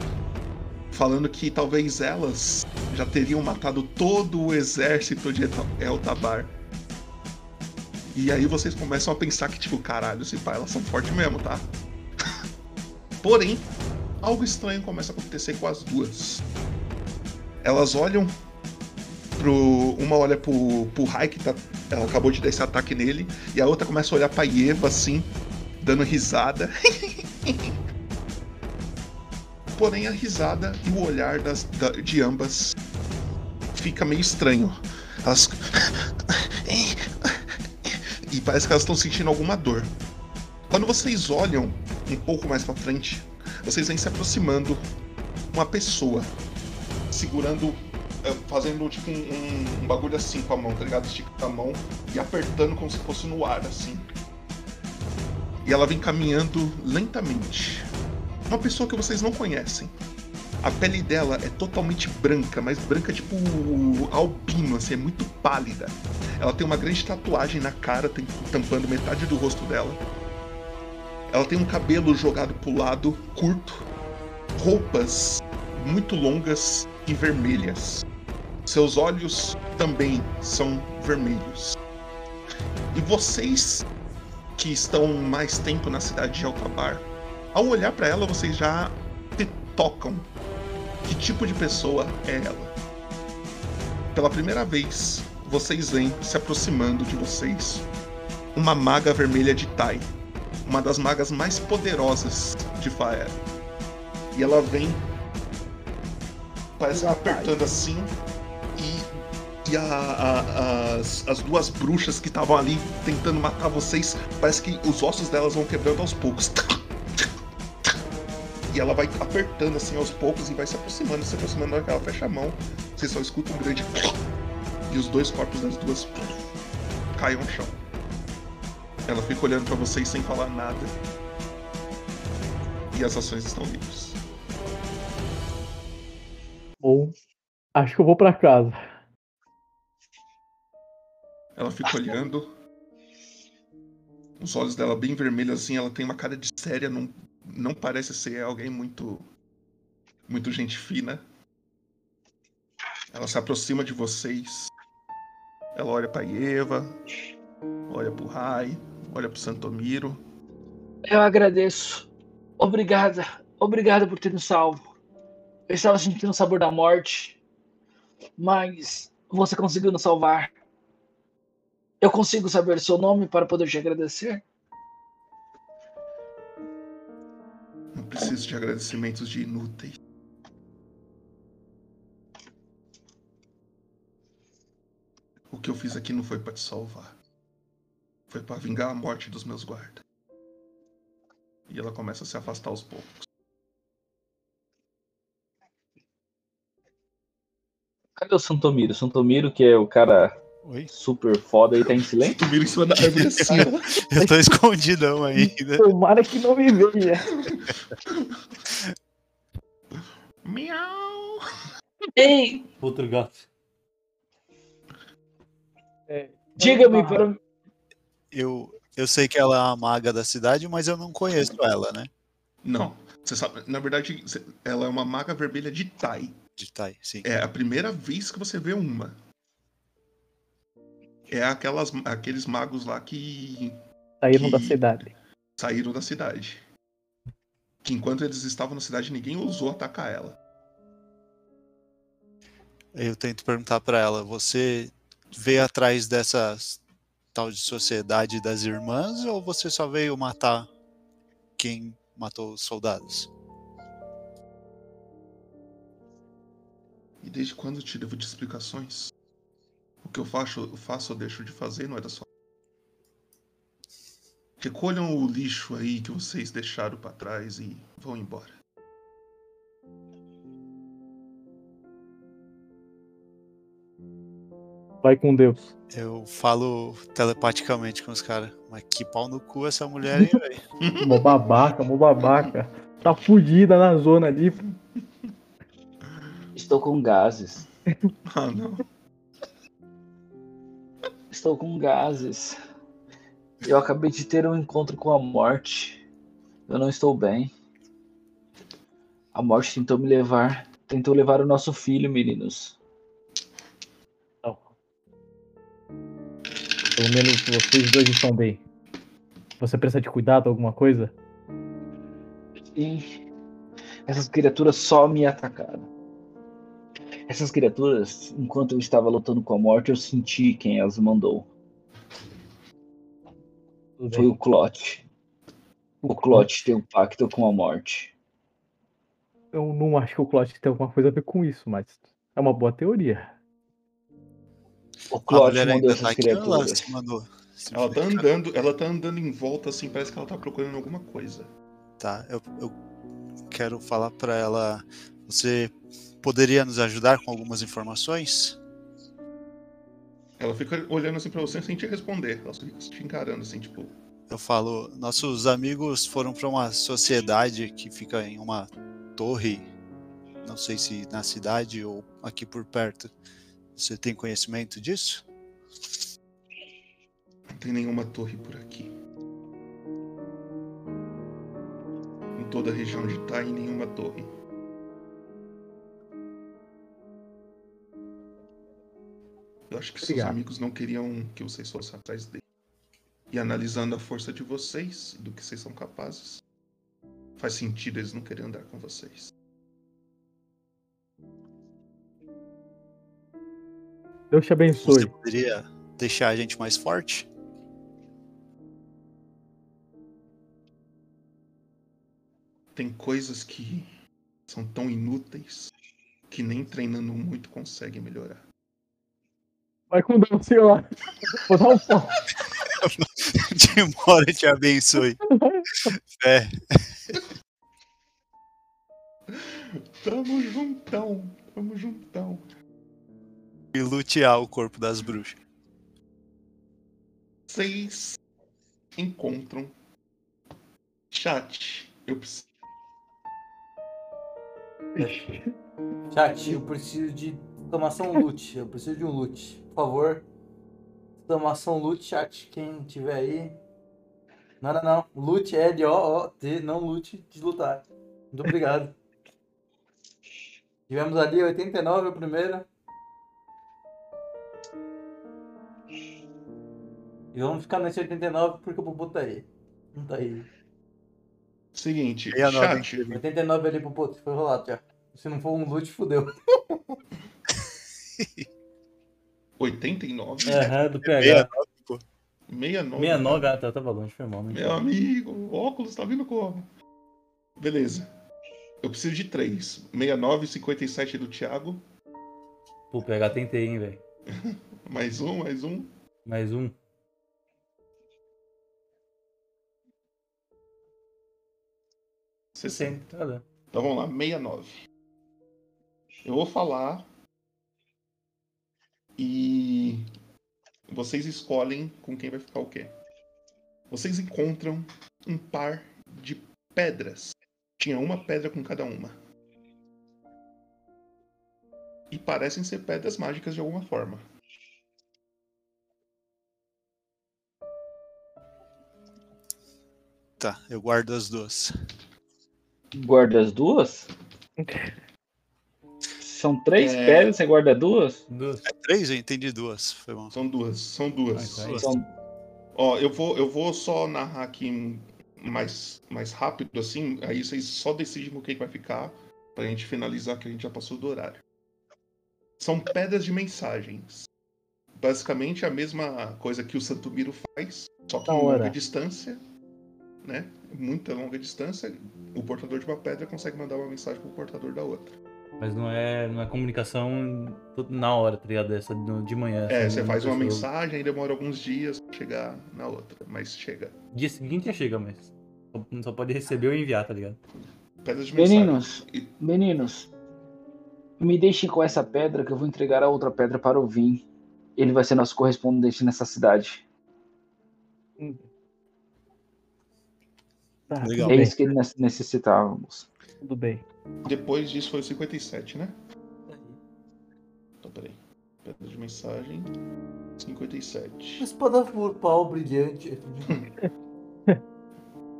Falando que talvez elas já teriam matado todo o exército de Eta- Eltabar. E aí vocês começam a pensar que, tipo, caralho, esse pai, elas são fortes mesmo, tá? Porém, algo estranho começa a acontecer com as duas. Elas olham pro. Uma olha pro, pro Rai, que tá, ela acabou de dar esse ataque nele, e a outra começa a olhar pra Eva assim, dando risada. Porém, a risada e o olhar das, da- de ambas fica meio estranho. Elas. E parece que elas estão sentindo alguma dor. Quando vocês olham um pouco mais pra frente, vocês vêm se aproximando uma pessoa segurando, eh, fazendo tipo um, um- bagulho assim com a mão, tá ligado? Estica a mão e apertando como se fosse no ar, assim. E ela vem caminhando lentamente. Uma pessoa que vocês não conhecem. A pele dela é totalmente branca, mas branca tipo albino, assim, é muito pálida. Ela tem uma grande tatuagem na cara, tampando metade do rosto dela. Ela tem um cabelo jogado pro lado, curto, roupas muito longas e vermelhas. Seus olhos também são vermelhos. E vocês que estão mais tempo na cidade de Altabar, ao olhar para ela, vocês já tocam. Que tipo de pessoa é ela? Pela primeira vez, vocês veem se aproximando de vocês uma maga vermelha de Tai, uma das magas mais poderosas de Faer. E ela vem parece apertando assim e, e a- a- as, as duas bruxas que estavam ali tentando matar vocês, parece que os ossos delas vão quebrando aos poucos. E ela vai apertando assim aos poucos e vai se aproximando, se aproximando. Na hora que ela fecha a mão, vocês só escutam um grande. E os dois corpos das duas caem no chão. Ela fica olhando pra vocês sem falar nada. E as ações estão livres. Bom, acho que eu vou pra casa. Ela fica olhando. Os olhos dela bem vermelhos assim, ela tem uma cara de séria, não, não parece ser alguém muito. muito gente fina. Ela se aproxima de vocês. Ela olha pra Eva, olha pro Rai, olha pro Santomiro. Eu agradeço. Obrigada. Obrigada por ter nos salvo. Eu estava sentindo o sabor da morte. Mas você conseguiu nos salvar. Eu consigo saber seu nome para poder te agradecer? Preciso de agradecimentos de inúteis. O que eu fiz aqui não foi pra te salvar. Foi pra vingar a morte dos meus guardas. E ela começa a se afastar aos poucos. Cadê o Santomiro? Santomiro, que é o cara Oi? super foda e tá em silêncio? Em cima da árvore assim, ó. Eu tô escondidão ainda. Tomara que não me veja. Miau! Ei, Outro gato. diga-me para. Eu, eu sei que ela é a maga da cidade, mas eu não conheço ela, né? Não. Você sabe, na verdade, ela é uma maga vermelha de Tai. De Tai, sim. É a primeira vez que você vê uma. É aquelas, aqueles magos lá que Saíram da Que- cidade. saíram da cidade. Que enquanto eles estavam na cidade, ninguém ousou atacar ela. Eu tento perguntar pra ela, você veio atrás dessa tal de sociedade das irmãs ou você só veio matar quem matou os soldados? E desde quando eu te devo de explicações? O que eu faço, eu faço ou deixo de fazer não é da sua. Recolham o lixo aí que vocês deixaram pra trás e vão embora. Vai com Deus. Eu falo telepaticamente com os caras, mas que pau no cu essa mulher, hein, velho? Mó babaca, mó babaca. Tá fudida na zona ali. Estou com gases. Ah, não. Estou com gases. Eu acabei de ter um encontro com a morte. Eu não estou bem. A morte tentou me levar. Tentou levar o nosso filho, meninos. Não. Pelo menos vocês dois estão bem. Você precisa de cuidado, alguma coisa? E essas criaturas só me atacaram. Essas criaturas, enquanto eu estava lutando com a morte, eu senti quem as mandou. Tudo Foi bem. o Clot. O Clot tem um pacto com a morte. Eu não acho que o Clot tem alguma coisa a ver com isso, mas é uma boa teoria. O Clot mandou tá essas aqui ou ela criaturas. Ela tá foi- andando, ela tá andando em volta assim, parece que ela tá procurando alguma coisa. Tá, eu, eu quero falar pra ela. Você poderia nos ajudar com algumas informações? Ela fica olhando assim pra você sem te responder. Ela fica te encarando assim, tipo, Eu falo, nossos amigos foram pra uma sociedade que fica em uma torre, não sei se na cidade ou aqui por perto. Você tem conhecimento disso? não tem nenhuma torre por aqui. Em toda a região de Tai, nenhuma torre. Eu acho que seus Obrigado. amigos não queriam que vocês fossem atrás dele. E analisando a força de vocês, do que vocês são capazes, faz sentido eles não querem andar com vocês. Deus te abençoe. Você poderia deixar a gente mais forte? Tem coisas que são tão inúteis que nem treinando muito consegue melhorar. Vai com Deus, senhor. Vou dar um pau. Demora, te abençoe. É, Tamo juntão, tamo juntão. e lutear o corpo das bruxas. Vocês encontram. Chat, eu preciso. Chat, eu preciso de exclamação loot. Eu preciso de um loot. Por favor. Exclamação loot, chat. Quem tiver aí. Não, não, não. Loot, L-O-O-T, não loot de lutar. Muito obrigado. Tivemos ali 89 o primeiro. E vamos ficar nesse 89 porque o Pupu tá aí. Não tá aí. Seguinte, Meia nove, chat, 89 ali, Pupu. Foi rolado já. Se não for um loot, fudeu. 89, Aham, do PH. 69. 69, ah, tá, tava longe, foi mal. Né? Meu amigo, o óculos tá vindo como? Beleza. Eu preciso de 3. 69 e 57 do Thiago. Pô, PH tentei, hein, velho. Mais um, mais um. Mais um. 60. 60, tá dando. Então vamos lá, 69. Eu vou falar e vocês escolhem com quem vai ficar o quê. Vocês encontram um par de pedras. Tinha uma pedra com cada uma. E parecem ser pedras mágicas de alguma forma. Tá, eu guardo as duas. Guarda as duas? São três É. pedras, você guarda duas? Duas. É três? Eu entendi duas. Foi bom. São duas, são duas. Ah, então é. São Ó, eu vou, eu vou só narrar aqui mais, mais rápido, assim, aí vocês só decidem com quem vai ficar, pra gente finalizar que a gente já passou do horário. São pedras de mensagens. Basicamente a mesma coisa que o Santumiro faz, só que em longa distância, né? Muita longa distância. O portador de uma pedra consegue mandar uma mensagem pro portador da outra. Mas não é, não é comunicação na hora, tá ligado? Essa no- de manhã. É, assim, você faz uma pessoa- mensagem e demora alguns dias pra chegar na outra, mas chega. Dia seguinte já chega, mas só, só pode receber ou enviar, tá ligado? Pedras de mensagem. Meninos, meninos, me deixem com essa pedra que eu vou entregar a outra pedra para o Vim. Ele vai ser nosso correspondente nessa cidade. Tá, Legal. É bem, isso que necessitávamos. tudo bem. Depois disso foi o 57, né? Então, peraí. Pedra de mensagem. 57. Espada pau brilhante.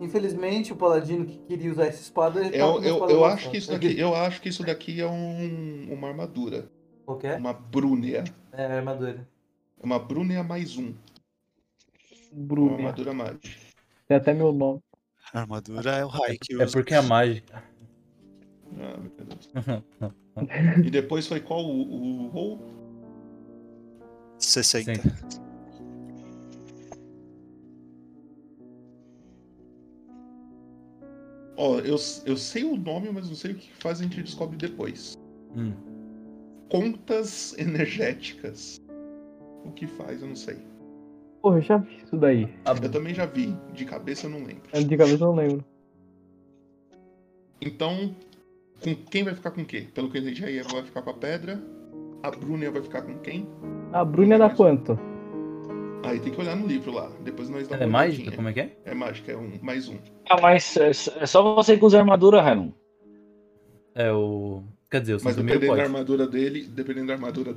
Infelizmente, o paladino que queria usar essa espada. ele tava Eu, uma eu, eu, acho que isso daqui, eu acho que isso daqui é um, uma armadura. Qualquer? Uma brúnea. É, armadura. Uma brúnea mais um. Uma Bruna. armadura mágica. Tem até meu nome. A armadura é o Rai que É usa. porque é mágica. Ah, meu Deus. E depois foi qual o, o roll? 60. Sim. Ó, eu, eu sei o nome, mas não sei o que faz, a gente descobre depois. Hum. Contas energéticas. O que faz, eu não sei. Porra, eu já vi isso daí. Eu também já vi, de cabeça eu não lembro. De cabeça eu não lembro. Então, com quem vai ficar com quem? Pelo que eu entendi, a Eva vai ficar com a pedra. A Bruna vai ficar com quem? A Bruna dá quanto? Aí tem que olhar no livro lá. Depois nós dá é uma mágica? olhadinha. Como é que é? É mágica, é um, mais um. Ah, mas é, é só você que usa armadura, Raimundo. É o. Quer dizer, o Mas dependendo da pode. armadura dele, dependendo da armadura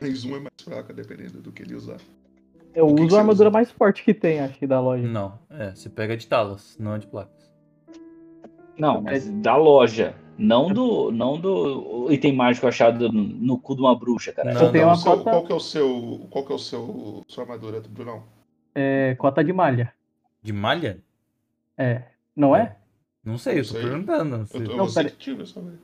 mais um é mais fraca, dependendo do que ele usar. Eu O uso a armadura usa? mais forte que tem, acho que da loja. Não, é, você pega de talas, não é de placas. Não, mas da loja. Não do, não do item mágico achado no, no cu de uma bruxa, cara. Não, não. uma Seu- cota, Qual que é o seu. Qual que é o seu. sua armadura, Brunão? é, cota de malha. De malha? É. Não é? Não sei, eu tô sei. perguntando. Eu, eu Não, pera- ver.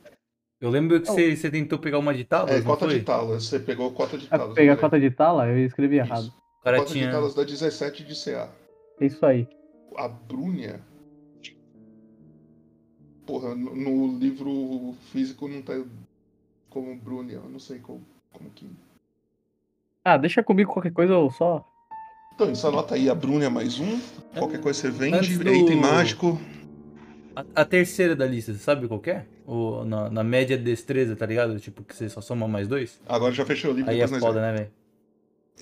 Eu lembro que você, você tentou pegar uma de talas, É, cota foi? de talas. Você pegou cota de Ah, talas. pegar cota de tala, eu escrevi Isso. errado. O cara Cota de tinha. talas dá 17 de CA. É isso aí. A Brúnia. Porra, no, no livro físico não tá como Brúnia. Eu não sei como, como que. Ah, deixa comigo qualquer coisa eu só. Então, isso anota aí a Brúnia mais um. Qualquer coisa você vende. Antes do- É item mágico. A, a terceira da lista, você sabe qual que é? O, na, na média de destreza, tá ligado? Tipo, que você só soma mais dois? Agora já fechei o livro. Aí é foda, né, velho?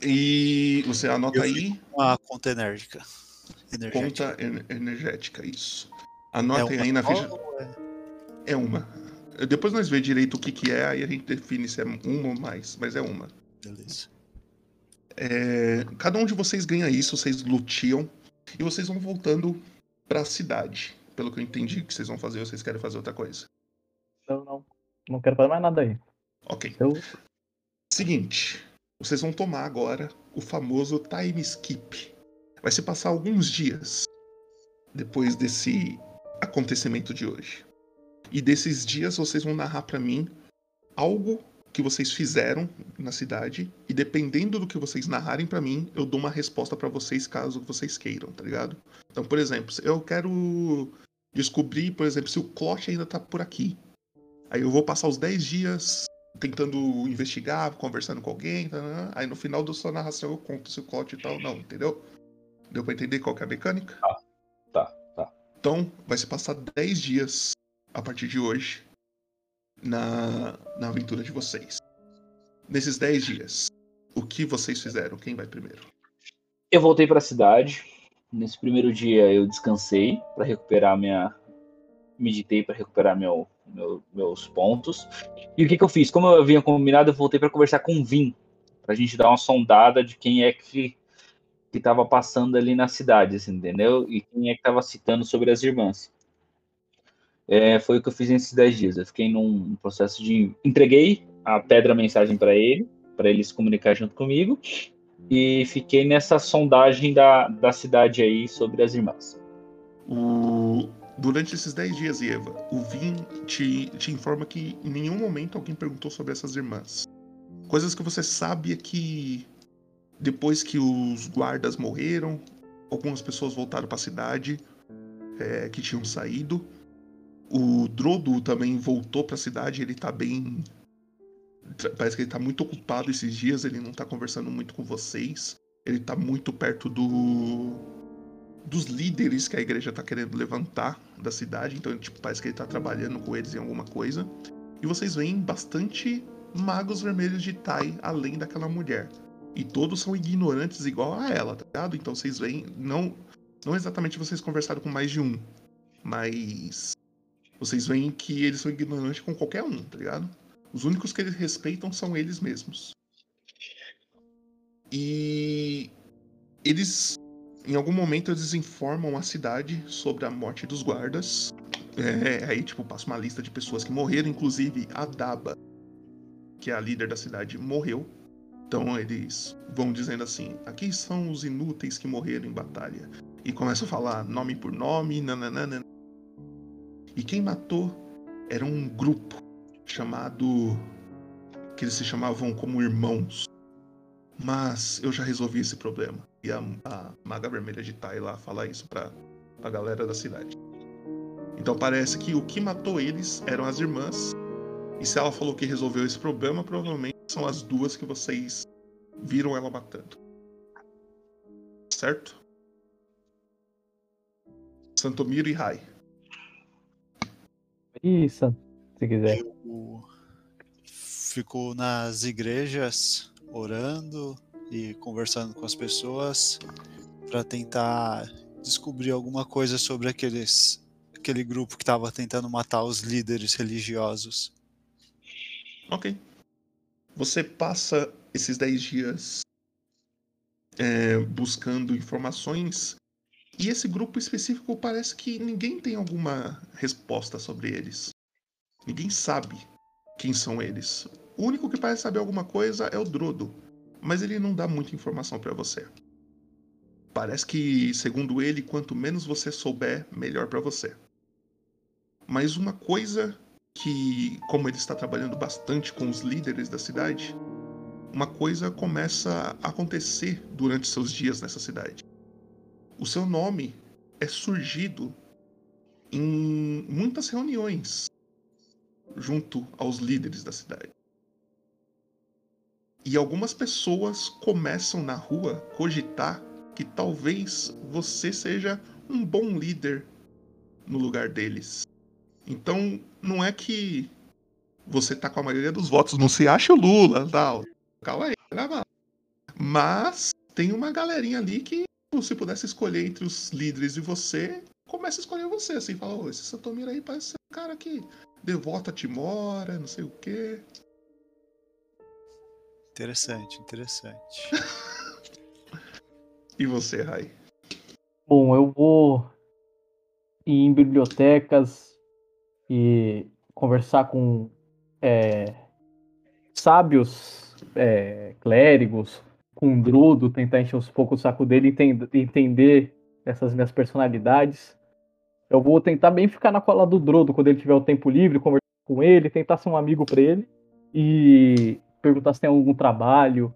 E você anota Eu aí. Uma conta enérgica. Energética. Conta en- energética, isso. Anotem uma aí na ficha. ou é- É uma. Depois nós vemos direito o que, que é, aí a gente define se é uma ou mais, mas é uma. Beleza. É, cada um de vocês ganha isso, vocês lutiam e vocês vão voltando pra cidade. Pelo que eu entendi que vocês vão fazer, vocês querem fazer outra coisa. Eu não. Não quero fazer mais nada aí. Ok. Eu, Seguinte, vocês vão tomar agora o famoso time skip. Vai se passar alguns dias depois desse acontecimento de hoje. E desses dias vocês vão narrar pra mim algo que vocês fizeram na cidade e dependendo do que vocês narrarem pra mim, eu dou uma resposta pra vocês caso vocês queiram, tá ligado? Então, por exemplo, eu quero descobrir, por exemplo, se o Cloth ainda tá por aqui. Aí eu vou passar os 10 dias tentando investigar, conversando com alguém, tá, né? aí no final da sua narração eu conto se o Clout e tal, não, entendeu? Deu pra entender qual é a mecânica? tá, tá. Então, vai se passar 10 dias a partir de hoje na, na aventura de vocês. Nesses 10 dias, o que vocês fizeram? Quem vai primeiro? Eu voltei pra cidade. Nesse primeiro dia eu descansei pra recuperar minha. Meditei pra recuperar meu, meu- meus pontos. E o que, que eu fiz? Como eu havia combinado, eu voltei pra conversar com o Vim. Pra gente dar uma sondada de quem é que, que tava passando ali na cidade, assim, entendeu? E quem é que tava citando sobre as irmãs. É, foi o que eu fiz nesses 10 dias. Eu fiquei num processo de. Entreguei a pedra mensagem pra ele, pra ele se comunicar junto comigo e fiquei nessa sondagem da, da cidade aí sobre as irmãs. Durante esses 10 dias, Eva, o Vin te, te informa que em nenhum momento alguém perguntou sobre essas irmãs. Coisas que você sabe é que depois que os guardas morreram, algumas pessoas voltaram para a cidade é, que tinham saído. O Drodo também voltou para a cidade, ele tá bem. Parece que ele tá muito ocupado esses dias, ele não tá conversando muito com vocês. Ele tá muito perto do dos líderes que a igreja tá querendo levantar da cidade, então tipo, parece que ele tá trabalhando com eles em alguma coisa. E vocês veem bastante magos vermelhos de Tai além daquela mulher. E todos são ignorantes igual a ela, tá ligado? Então vocês veem, não, não exatamente vocês conversaram com mais de um, mas vocês veem que eles são ignorantes com qualquer um, tá ligado? Os únicos que eles respeitam são eles mesmos. E eles em algum momento eles informam a cidade sobre a morte dos guardas. É, aí, tipo, passa uma lista de pessoas que morreram, inclusive a Daba, que é a líder da cidade, morreu. Então eles vão dizendo assim: aqui são os inúteis que morreram em batalha. E começam a falar nome por nome, nananana. E quem matou era um grupo chamado. que eles se chamavam como irmãos. Mas eu já resolvi esse problema. E a, a Maga Vermelha de Tai lá fala isso pra, pra galera da cidade. Então parece que o que matou eles eram as irmãs. E se ela falou que resolveu esse problema, provavelmente são as duas que vocês viram ela matando. Certo? Santomiro e Rai. Isso, se quiser. Eu fico nas igrejas orando e conversando com as pessoas para tentar descobrir alguma coisa sobre aqueles aquele grupo que estava tentando matar os líderes religiosos. Ok. Você passa esses 10 dias é, buscando informações e esse grupo específico parece que ninguém tem alguma resposta sobre eles. Ninguém sabe quem são eles. O único que parece saber alguma coisa é o Drodo, mas ele não dá muita informação para você. Parece que, segundo ele, quanto menos você souber, melhor para você. Mas uma coisa que, como ele está trabalhando bastante com os líderes da cidade, uma coisa começa a acontecer durante seus dias nessa cidade. O seu nome é surgido em muitas reuniões junto aos líderes da cidade. E algumas pessoas começam na rua cogitar que talvez você seja um bom líder no lugar deles. Então, não é que você tá com a maioria dos votos, não se acha o Lula, tal. Calma aí, calma. Mas tem uma galerinha ali que, se pudesse escolher entre os líderes e você, começa a escolher você, assim, fala, ô, esse Santomiro aí parece ser um cara que devota Timora, não sei o quê. Interessante, interessante. E você, Rai? Bom, eu vou ir em bibliotecas e conversar com é, sábios, é, clérigos, com Drudo, tentar encher um pouco o saco dele e entender essas minhas personalidades. Eu vou tentar bem ficar na cola do Drodo quando ele tiver o tempo livre, conversar com ele, tentar ser um amigo para ele e perguntar se tem algum trabalho,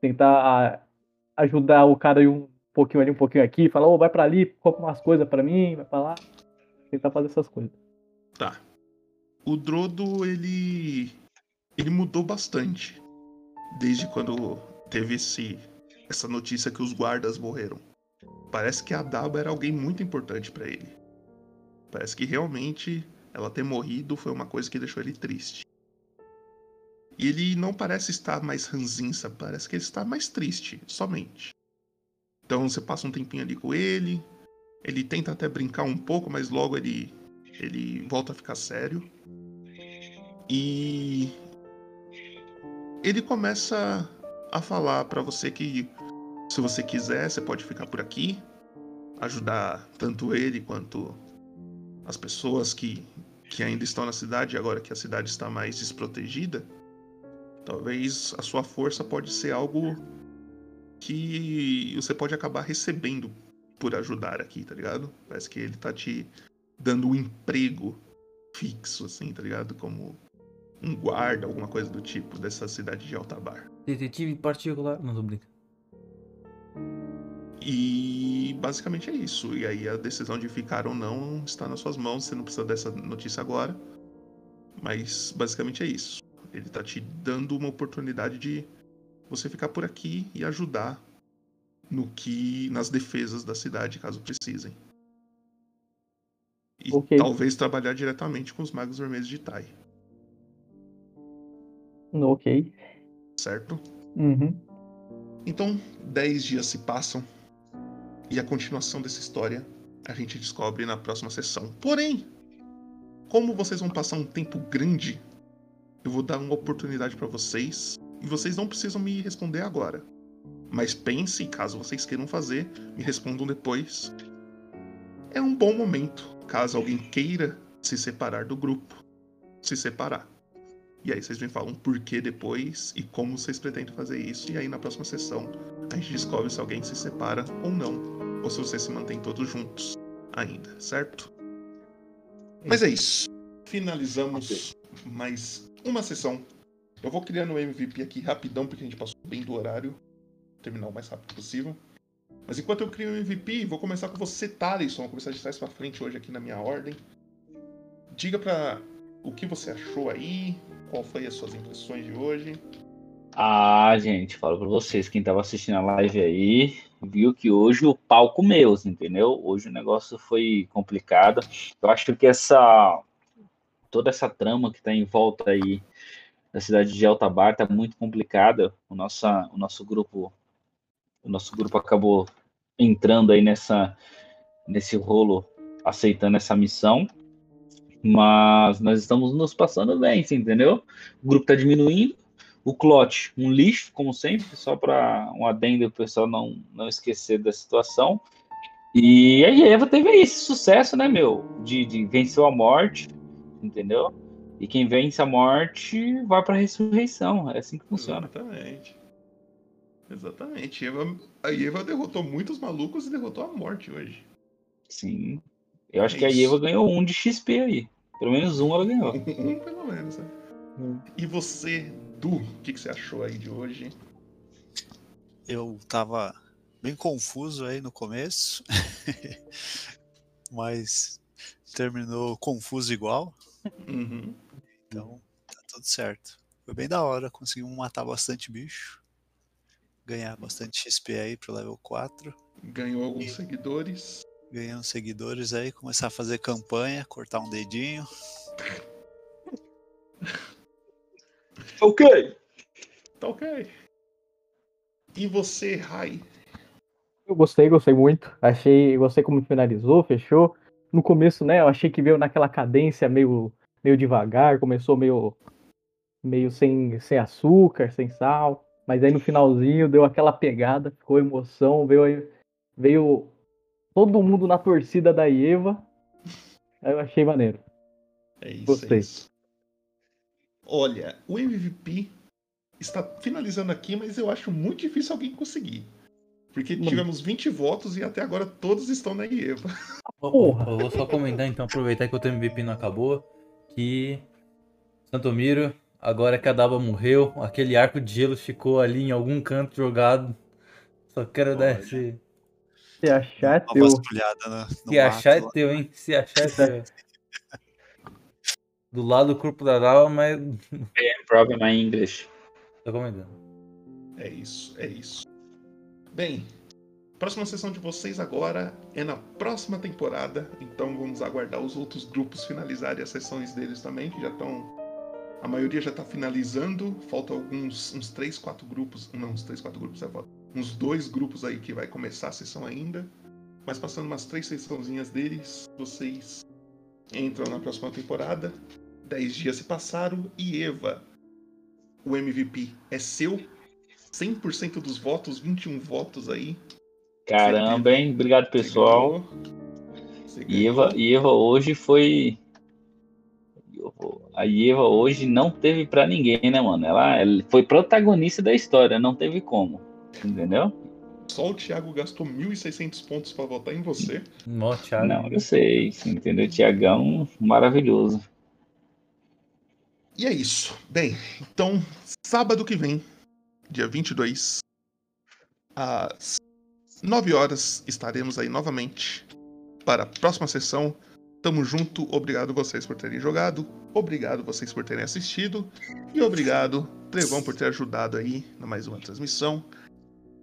tentar ajudar o cara um pouquinho ali, um pouquinho aqui, falar, ô, oh, vai para ali, compra umas coisas para mim, vai para lá. Tentar fazer essas coisas. Tá. O Drodo, ele ele mudou bastante desde quando teve esse essa notícia que os guardas morreram. Parece que a Daba era alguém muito importante para ele. Parece que realmente ela ter morrido foi uma coisa que deixou ele triste. E ele não parece estar mais ranzinza, parece que ele está mais triste, somente. Então você passa um tempinho ali com ele, ele tenta até brincar um pouco, mas logo ele ele volta a ficar sério. E ele começa a falar para você que se você quiser, você pode ficar por aqui, ajudar tanto ele quanto as pessoas que, que ainda estão na cidade, agora que a cidade está mais desprotegida. Talvez a sua força pode ser algo que você pode acabar recebendo por ajudar aqui, tá ligado? Parece que ele tá te dando um emprego fixo, assim, tá ligado? Como um guarda, alguma coisa do tipo, dessa cidade de Altabar. Detetive particular. Não, tô brincando. E basicamente é isso. E aí a decisão de ficar ou não está nas suas mãos. Você não precisa dessa notícia agora. Mas basicamente é isso. Ele tá te dando uma oportunidade de você ficar por aqui e ajudar no que nas defesas da cidade, caso precisem. E Ok. talvez trabalhar diretamente com os magos vermelhos de Tai, Ok. certo? Uhum. Então, dez dias se passam e a continuação dessa história a gente descobre na próxima sessão. Porém, como vocês vão passar um tempo grande, eu vou dar uma oportunidade para vocês e vocês não precisam me responder agora. Mas pense, caso vocês queiram fazer, me respondam depois. É um bom momento, caso alguém queira se separar do grupo, se separar. E aí vocês me falam por que depois e como vocês pretendem fazer isso. E aí na próxima sessão a gente descobre se alguém se separa ou não. Ou se vocês se mantêm todos juntos ainda, certo? Mas é isso. finalizamos mais uma sessão. Eu vou criando o MVP aqui rapidão, porque a gente passou bem do horário. Terminar o mais rápido possível. Mas enquanto eu crio o MVP, vou começar com você, Thaleson. Vou começar de trás pra frente hoje aqui na minha ordem. Diga pra o que você achou aí, qual foi as suas impressões de hoje. Ah, gente, falo pra vocês, quem tava assistindo a live aí, viu que hoje o pau comeu, entendeu? Hoje o negócio foi complicado. Eu acho que essa toda essa trama que tá em volta aí da cidade de Altabar tá muito complicada. O nosso, o nosso grupo o nosso grupo acabou entrando aí nessa nesse rolo, aceitando essa missão. Mas nós estamos nos passando bem, entendeu? O grupo tá diminuindo, o Clot, um lixo, como sempre, só para um adendo o pessoal não, não esquecer da situação. E a Eva teve esse sucesso, né, meu? De, de venceu a morte, entendeu? E quem vence a morte vai para a ressurreição. É assim que funciona. Exatamente. Exatamente. Eva, a Eva derrotou muitos malucos e derrotou a morte hoje. Sim. Eu acho É que a. Eva ganhou um de XP aí. Pelo menos um ela ganhou. Um pelo menos, né? Hum. E você, Du, o que, que você achou aí de hoje? Eu tava bem confuso aí no começo, mas terminou confuso igual, Uhum. então tá tudo certo. Foi bem da hora, conseguimos matar bastante bicho, ganhar bastante XP aí pro level 4, Ganhou alguns seguidores. ganhando seguidores aí, começar a fazer campanha, cortar um dedinho. Ok. Tá ok. E você, Rai? Eu gostei, gostei muito. Achei, gostei como finalizou, fechou. No começo, né, eu achei que veio naquela cadência meio, meio devagar, começou meio, meio sem, sem açúcar, sem sal. Mas aí no finalzinho deu aquela pegada, ficou emoção, veio, aí- veio todo mundo na torcida da Eva. Aí eu achei maneiro. É isso, Gostei. é isso. Olha, o MVP está finalizando aqui, mas eu acho muito difícil alguém conseguir. Porque tivemos 20 votos e até agora todos estão na Ieva. Porra. Eu vou só comentar então, aproveitar que o teu MVP não acabou, que Santomiro, agora que a Daba morreu, aquele arco de gelo ficou ali em algum canto jogado. Só quero dar Olha. esse. Se achar, é Uma teu. no, no Se achar é mato teu, hein? Se achar é teu. Do lado do corpo da Daba, mas. Problem in English. Tô comentando. É isso, é isso. Bem, próxima sessão de vocês agora é na próxima temporada, então vamos aguardar os outros grupos finalizarem as sessões deles também, que já estão. A maioria já está finalizando, falta alguns, uns 3, 4 grupos. Não, uns 3, 4 grupos é. Uns dois grupos aí que vai começar a sessão ainda. Mas passando umas três sessãozinhas deles, vocês entram na próxima temporada. 10 dias se passaram e Eva, o MVP é seu. 100% dos votos, 21 votos aí. Caramba, hein? Obrigado, pessoal. E. Eva, Eva hoje foi. A Eva hoje não teve pra ninguém, né, mano? Ela, ela foi protagonista da história, não teve como. Entendeu? Só o Thiago gastou 1.600 pontos pra votar em você. Nó, Thiago. Não, eu sei, entendeu? Tiagão, maravilhoso. E é isso. Bem, então, sábado que vem, dia 22, às 9 horas, estaremos aí novamente para a próxima sessão. Tamo junto. Obrigado vocês por terem jogado. Obrigado vocês por terem assistido. E obrigado, Trevão, por ter ajudado aí na mais uma transmissão.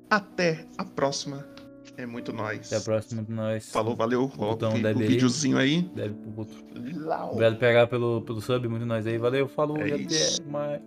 Até a próxima. É muito nóis. Até a próxima de nós. Falou, valeu. Botão Volta o deve aí. videozinho aí. Deve pro outro. Obrigado pegar pelo, pelo sub, muito nós aí. Valeu, falou É e até mais.